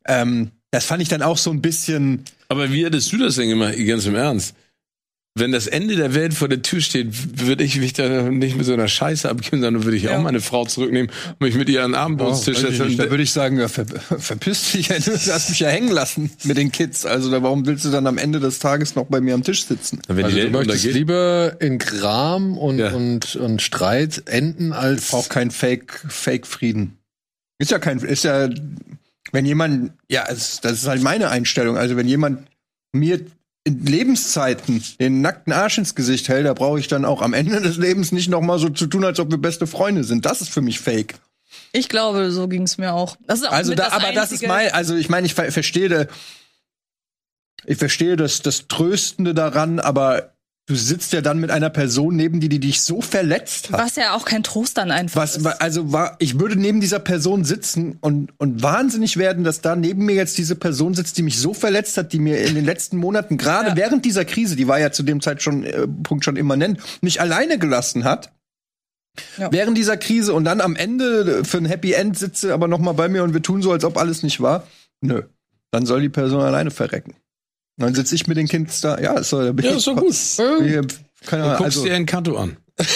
S3: Ähm, das fand ich dann auch so ein bisschen.
S4: Aber wie hättest du das denn gemacht, ganz im Ernst? Wenn das Ende der Welt vor der Tür steht, würde ich mich da nicht mit so einer Scheiße abgeben, sondern würde ich
S5: Ja.
S4: auch meine Frau zurücknehmen und mich mit ihr an den Abendbrotstisch
S3: ich
S4: setzen.
S3: Da würde ich sagen, ja, ver verpiss dich, du hast mich ja hängen lassen mit den Kids. Also da, warum willst du dann am Ende des Tages noch bei mir am Tisch sitzen?
S4: Wenn
S2: Also
S4: die
S2: du
S4: Welt
S2: möchtest
S4: untergeht.
S2: lieber in Kram und,
S4: Ja.
S2: und, und Streit enden als
S3: Auch kein Fake, Fake Frieden. Ist ja kein, ist ja, wenn jemand, ja, es, das ist halt meine Einstellung. Also wenn jemand mir in Lebenszeiten den nackten Arsch ins Gesicht hält, da brauche ich dann auch am Ende des Lebens nicht noch mal so zu tun, als ob wir beste Freunde sind. Das ist für mich Fake.
S5: Ich glaube, so ging es mir auch. Das ist auch
S3: Also da, aber das ist
S5: Einzige-
S3: mein, also ich meine, ich ver verstehe, ich verstehe das, das Tröstende daran, aber du sitzt ja dann mit einer Person neben dir, die dich so verletzt hat.
S5: Was ja auch kein Trost dann einfach
S3: Was,
S5: ist.
S3: also war, ich würde neben dieser Person sitzen und, und wahnsinnig werden, dass da neben mir jetzt diese Person sitzt, die mich so verletzt hat, die mir in den letzten Monaten, gerade
S5: Ja.
S3: während dieser Krise, die war ja zu dem Zeit schon, äh, Punkt schon immanent, mich alleine gelassen hat.
S5: Ja.
S3: Während dieser Krise und dann am Ende für ein Happy End sitze aber noch mal bei mir und wir tun so, als ob alles nicht war. Nö. Dann soll die Person alleine verrecken. Dann sitze ich mit den Kids da. Ja, ist so, da bin
S4: Ja,
S3: ich-
S4: ist doch gut.
S3: Hier, Keine
S4: Du
S3: Ahnung.
S4: guckst
S3: Also,
S4: dir Encanto an.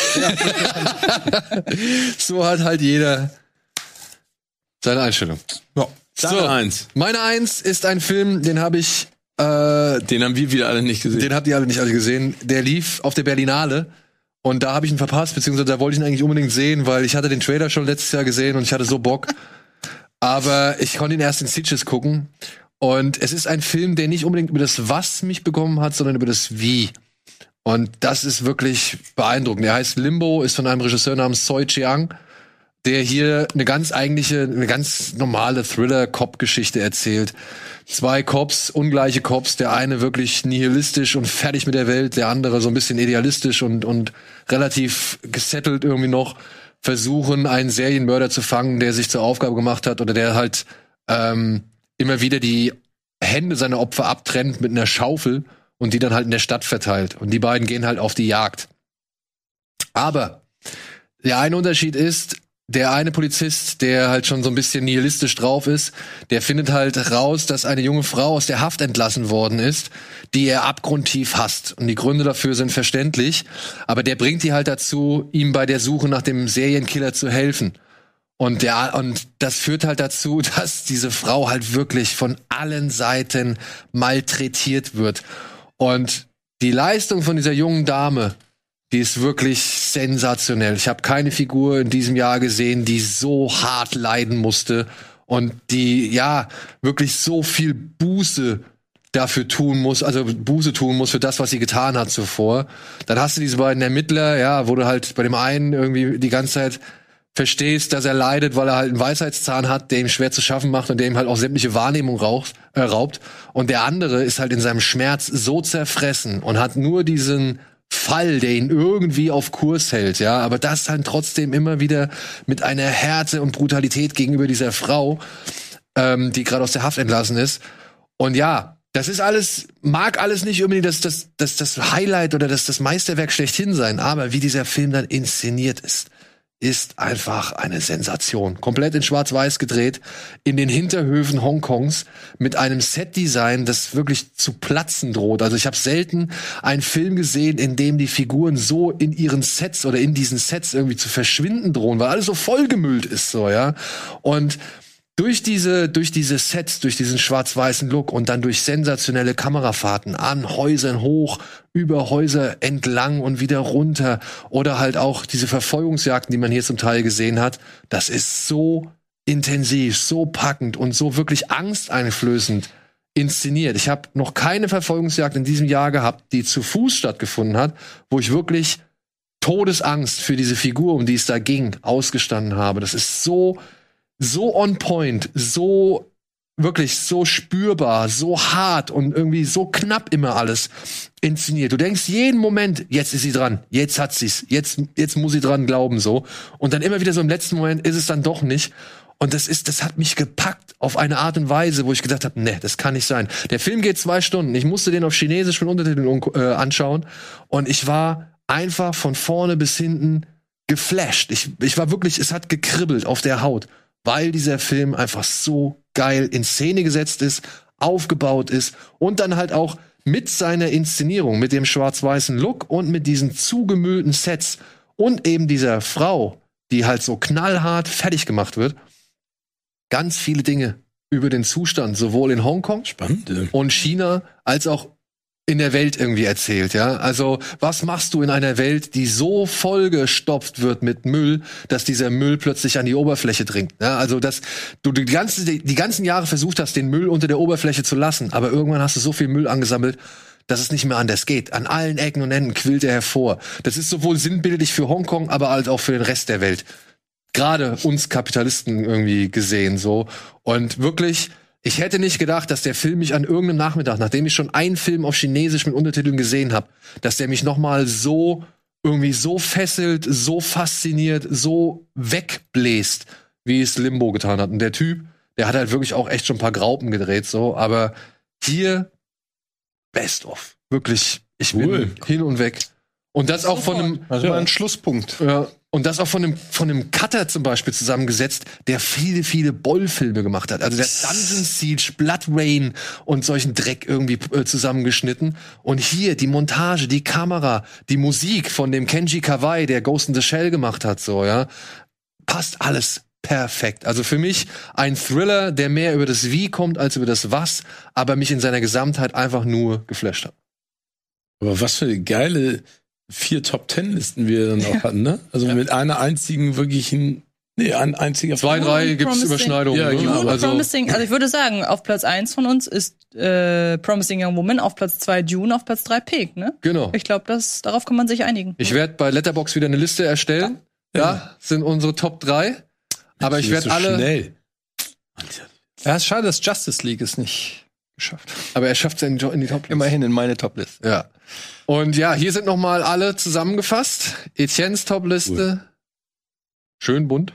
S2: so hat halt jeder seine Einstellung.
S3: ja.
S4: So. Eins.
S2: Meine Eins ist ein Film, den habe ich, äh,
S4: Den haben wir wieder alle nicht gesehen.
S2: den habt ihr alle nicht alle gesehen. Der lief auf der Berlinale. Und da habe ich ihn verpasst, beziehungsweise da wollte ich ihn eigentlich unbedingt sehen, weil ich hatte den Trailer schon letztes Jahr gesehen und ich hatte so Bock. Aber ich konnte ihn erst in Stitches gucken. Und es ist ein Film, der nicht unbedingt über das Was mich bekommen hat, sondern über das Wie. Und das ist wirklich beeindruckend. Er heißt Limbo, ist von einem Regisseur namens Soi Chiang, der hier eine ganz eigentliche, eine ganz normale Thriller-Cop-Geschichte erzählt. Zwei Cops, ungleiche Cops, der eine wirklich nihilistisch und fertig mit der Welt, der andere so ein bisschen idealistisch und, und relativ gesettelt irgendwie noch, versuchen, einen Serienmörder zu fangen, der sich zur Aufgabe gemacht hat oder der halt ähm, immer wieder die Hände seiner Opfer abtrennt mit einer Schaufel und die dann halt in der Stadt verteilt. Und die beiden gehen halt auf die Jagd. Aber der eine Unterschied ist, der eine Polizist, der halt schon so ein bisschen nihilistisch drauf ist, der findet halt raus, dass eine junge Frau aus der Haft entlassen worden ist, die er abgrundtief hasst. Und die Gründe dafür sind verständlich, aber der bringt die halt dazu, ihm bei der Suche nach dem Serienkiller zu helfen. Und der, und das führt halt dazu, dass diese Frau halt wirklich von allen Seiten malträtiert wird. Und die Leistung von dieser jungen Dame, die ist wirklich sensationell. Ich habe keine Figur in diesem Jahr gesehen, die so hart leiden musste und die ja wirklich so viel Buße dafür tun muss, also Buße tun muss für das, was sie getan hat zuvor. Dann hast du diese beiden Ermittler, ja, du halt bei dem einen irgendwie die ganze Zeit verstehst, dass er leidet, weil er halt einen Weisheitszahn hat, der ihm schwer zu schaffen macht und der ihm halt auch sämtliche Wahrnehmung raucht, äh, raubt. Und der andere ist halt in seinem Schmerz so zerfressen und hat nur diesen Fall, der ihn irgendwie auf Kurs hält, ja, aber das dann trotzdem immer wieder mit einer Härte und Brutalität gegenüber dieser Frau, ähm, die gerade aus der Haft entlassen ist. Und ja, das ist alles, mag alles nicht unbedingt das, das, das, das Highlight oder das, das Meisterwerk schlechthin sein, aber wie dieser Film dann inszeniert ist, ist einfach eine Sensation. Komplett in Schwarz-Weiß gedreht, in den Hinterhöfen Hongkongs mit einem Setdesign, das wirklich zu platzen droht. Also ich habe selten einen Film gesehen, in dem die Figuren so in ihren Sets oder in diesen Sets irgendwie zu verschwinden drohen, weil alles so vollgemüllt ist so, ja. Und durch diese, durch diese Sets, durch diesen schwarz-weißen Look und dann durch sensationelle Kamerafahrten an Häusern hoch, über Häuser entlang und wieder runter oder halt auch diese Verfolgungsjagden, die man hier zum Teil gesehen hat, das ist so intensiv, so packend und so wirklich angsteinflößend inszeniert. Ich habe noch keine Verfolgungsjagd in diesem Jahr gehabt, die zu Fuß stattgefunden hat, wo ich wirklich Todesangst für diese Figur, um die es da ging, ausgestanden habe. Das ist so so on point, so wirklich so spürbar, so hart und irgendwie so knapp immer alles inszeniert. Du denkst jeden Moment, jetzt ist sie dran, jetzt hat sie's, jetzt jetzt muss sie dran glauben so und dann immer wieder so im letzten Moment ist es dann doch nicht Und das ist, das hat mich gepackt auf eine Art und Weise, wo ich gedacht habe, nee, das kann nicht sein. Der Film geht zwei Stunden. Ich musste den auf Chinesisch mit Untertiteln äh, anschauen und ich war einfach von vorne bis hinten geflasht. Ich, ich war wirklich, es hat gekribbelt auf der Haut, weil dieser Film einfach so geil in Szene gesetzt ist, aufgebaut ist und dann halt auch mit seiner Inszenierung, mit dem schwarz-weißen Look und mit diesen zugemüllten Sets und eben dieser Frau, die halt so knallhart fertig gemacht wird, ganz viele Dinge über den Zustand sowohl in Hongkong
S4: Spannend.
S2: und China als auch in der Welt irgendwie erzählt, ja. Also, was machst du in einer Welt, die so vollgestopft wird mit Müll, dass dieser Müll plötzlich an die Oberfläche dringt? Ja? Also, dass du die, ganze, die ganzen Jahre versucht hast, den Müll unter der Oberfläche zu lassen, aber irgendwann hast du so viel Müll angesammelt, dass es nicht mehr anders geht. An allen Ecken und Enden quillt er hervor. Das ist sowohl sinnbildlich für Hongkong, aber halt auch für den Rest der Welt. Gerade uns Kapitalisten irgendwie gesehen, so. Und wirklich, ich hätte nicht gedacht, dass der Film mich an irgendeinem Nachmittag, nachdem ich schon einen Film auf Chinesisch mit Untertiteln gesehen habe, dass der mich nochmal so irgendwie so fesselt, so fasziniert, so wegbläst, wie es Limbo getan hat. Und der Typ, der hat halt wirklich auch echt schon ein paar Graupen gedreht, so, aber hier best of. Wirklich, ich
S4: Cool.
S2: bin hin und weg. Und das auch von einem,
S3: Also mal ein Schlusspunkt.
S2: ja, und das auch von einem, von einem Cutter zum Beispiel zusammengesetzt, der viele, viele Boll-Filme gemacht hat. Also der Dungeon Siege, Blood Rain und solchen Dreck irgendwie äh, zusammengeschnitten. Und hier die Montage, die Kamera, die Musik von dem Kenji Kawai, der Ghost in the Shell gemacht hat, so, ja. Passt alles perfekt. Also für mich ein Thriller, der mehr über das Wie kommt als über das Was, aber mich in seiner Gesamtheit einfach nur geflasht hat.
S4: Aber was für eine geile vier Top Ten Listen wir dann auch hatten, ne? Also mit einer einzigen wirklichen, nee, ein einziger
S2: Zwei,
S4: Film.
S2: drei gibt's
S5: Promising.
S2: Überschneidungen.
S4: Ja,
S2: ne?
S4: genau.
S2: Also,
S5: Promising, also ich würde sagen, auf Platz 1 von uns ist äh, Promising Young Woman, auf Platz 2 Dune, auf Platz 3 Pig, ne?
S2: genau.
S5: Ich glaube, darauf kann man sich einigen.
S2: Ich werde bei Letterbox wieder eine Liste erstellen. Ja, sind unsere Top 3. Aber ich werde
S4: so
S2: alle.
S4: Schnell.
S3: Ja, ist schade, dass Justice League es nicht geschafft.
S2: Aber er schafft es in, die- in die Top.
S3: Immerhin in meine Topliste.
S2: Ja. Und ja, hier sind noch mal alle zusammengefasst. Etiennes Topliste. Schön bunt.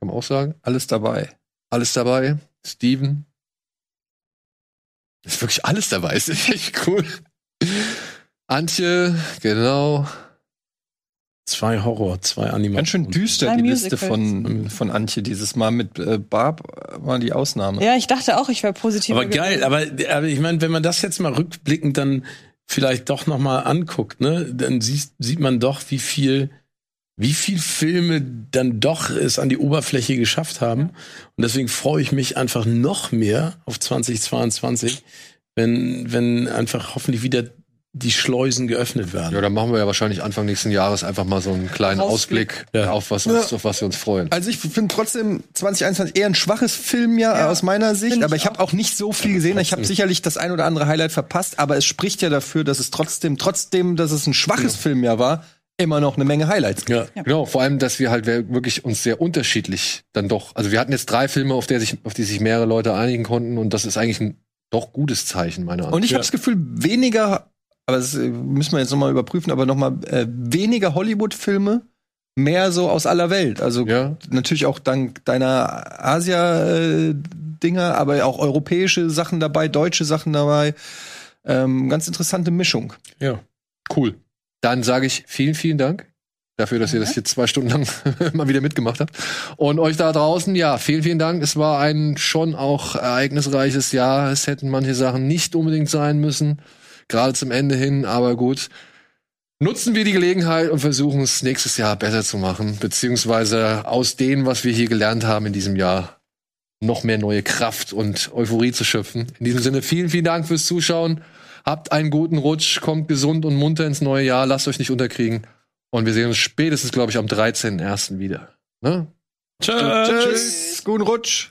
S2: Kann man auch sagen.
S3: Alles dabei.
S2: Alles dabei. Steven. Ist wirklich alles dabei. Ist echt cool. Antje, genau.
S4: Zwei Horror, zwei Animationen.
S3: Ganz schön düster
S5: Drei
S3: die Liste
S5: Musicals.
S3: von, von Antje dieses Mal. Mit äh, Barb war die Ausnahme.
S5: Ja, ich dachte auch, ich wäre positiv.
S4: Aber geil, aber, aber ich meine, wenn man das jetzt mal rückblickend dann vielleicht doch noch mal anguckt, ne, dann sieht, sieht man doch, wie viel, wie viel Filme dann doch es an die Oberfläche geschafft haben. Und deswegen freue ich mich einfach noch mehr auf 2022, wenn, wenn einfach hoffentlich wieder die Schleusen geöffnet werden.
S2: Ja, dann machen wir ja wahrscheinlich Anfang nächsten Jahres einfach mal so einen kleinen
S5: Ausblick.
S2: Ausblick
S4: Ja.
S2: auf was, uns, auf was wir uns freuen.
S3: Also ich finde trotzdem 2021 eher ein schwaches Filmjahr
S5: Ja,
S3: aus meiner Sicht,
S5: find
S3: aber
S5: ich
S3: ich habe auch nicht so viel gesehen. Ich habe sicherlich das ein oder andere Highlight verpasst, aber es spricht ja dafür, dass es trotzdem, trotzdem, dass es ein schwaches Filmjahr war, immer noch eine Menge Highlights gibt.
S4: Ja.
S2: Genau, vor allem, dass wir halt wirklich uns sehr unterschiedlich dann doch, also wir hatten jetzt drei Filme, auf, der sich, auf die sich mehrere Leute einigen konnten und das ist eigentlich ein doch gutes Zeichen, meiner Ansicht
S3: Und ich habe das Gefühl, weniger, aber das äh, müssen wir jetzt nochmal überprüfen, aber nochmal äh, weniger Hollywood-Filme, mehr so aus aller Welt. Also
S2: Ja.
S3: natürlich auch dank deiner Asia-Dinger, aber auch europäische Sachen dabei, deutsche Sachen dabei. Ähm, ganz interessante Mischung.
S4: Ja.
S2: Cool. Dann sage ich vielen, vielen Dank dafür, dass ihr das jetzt zwei Stunden lang mal wieder mitgemacht habt. Und euch da draußen, ja, vielen, vielen Dank. Es war ein schon auch ereignisreiches Jahr. Es hätten manche Sachen nicht unbedingt sein müssen, gerade zum Ende hin, aber gut. Nutzen wir die Gelegenheit und versuchen es nächstes Jahr besser zu machen, beziehungsweise aus dem, was wir hier gelernt haben in diesem Jahr, noch mehr neue Kraft und Euphorie zu schöpfen. In diesem Sinne, vielen, vielen Dank fürs Zuschauen. Habt einen guten Rutsch, kommt gesund und munter ins neue Jahr, lasst euch nicht unterkriegen. Und wir sehen uns spätestens, glaube ich, am 13.01. wieder. Ne?
S3: Tschüss, guten Rutsch.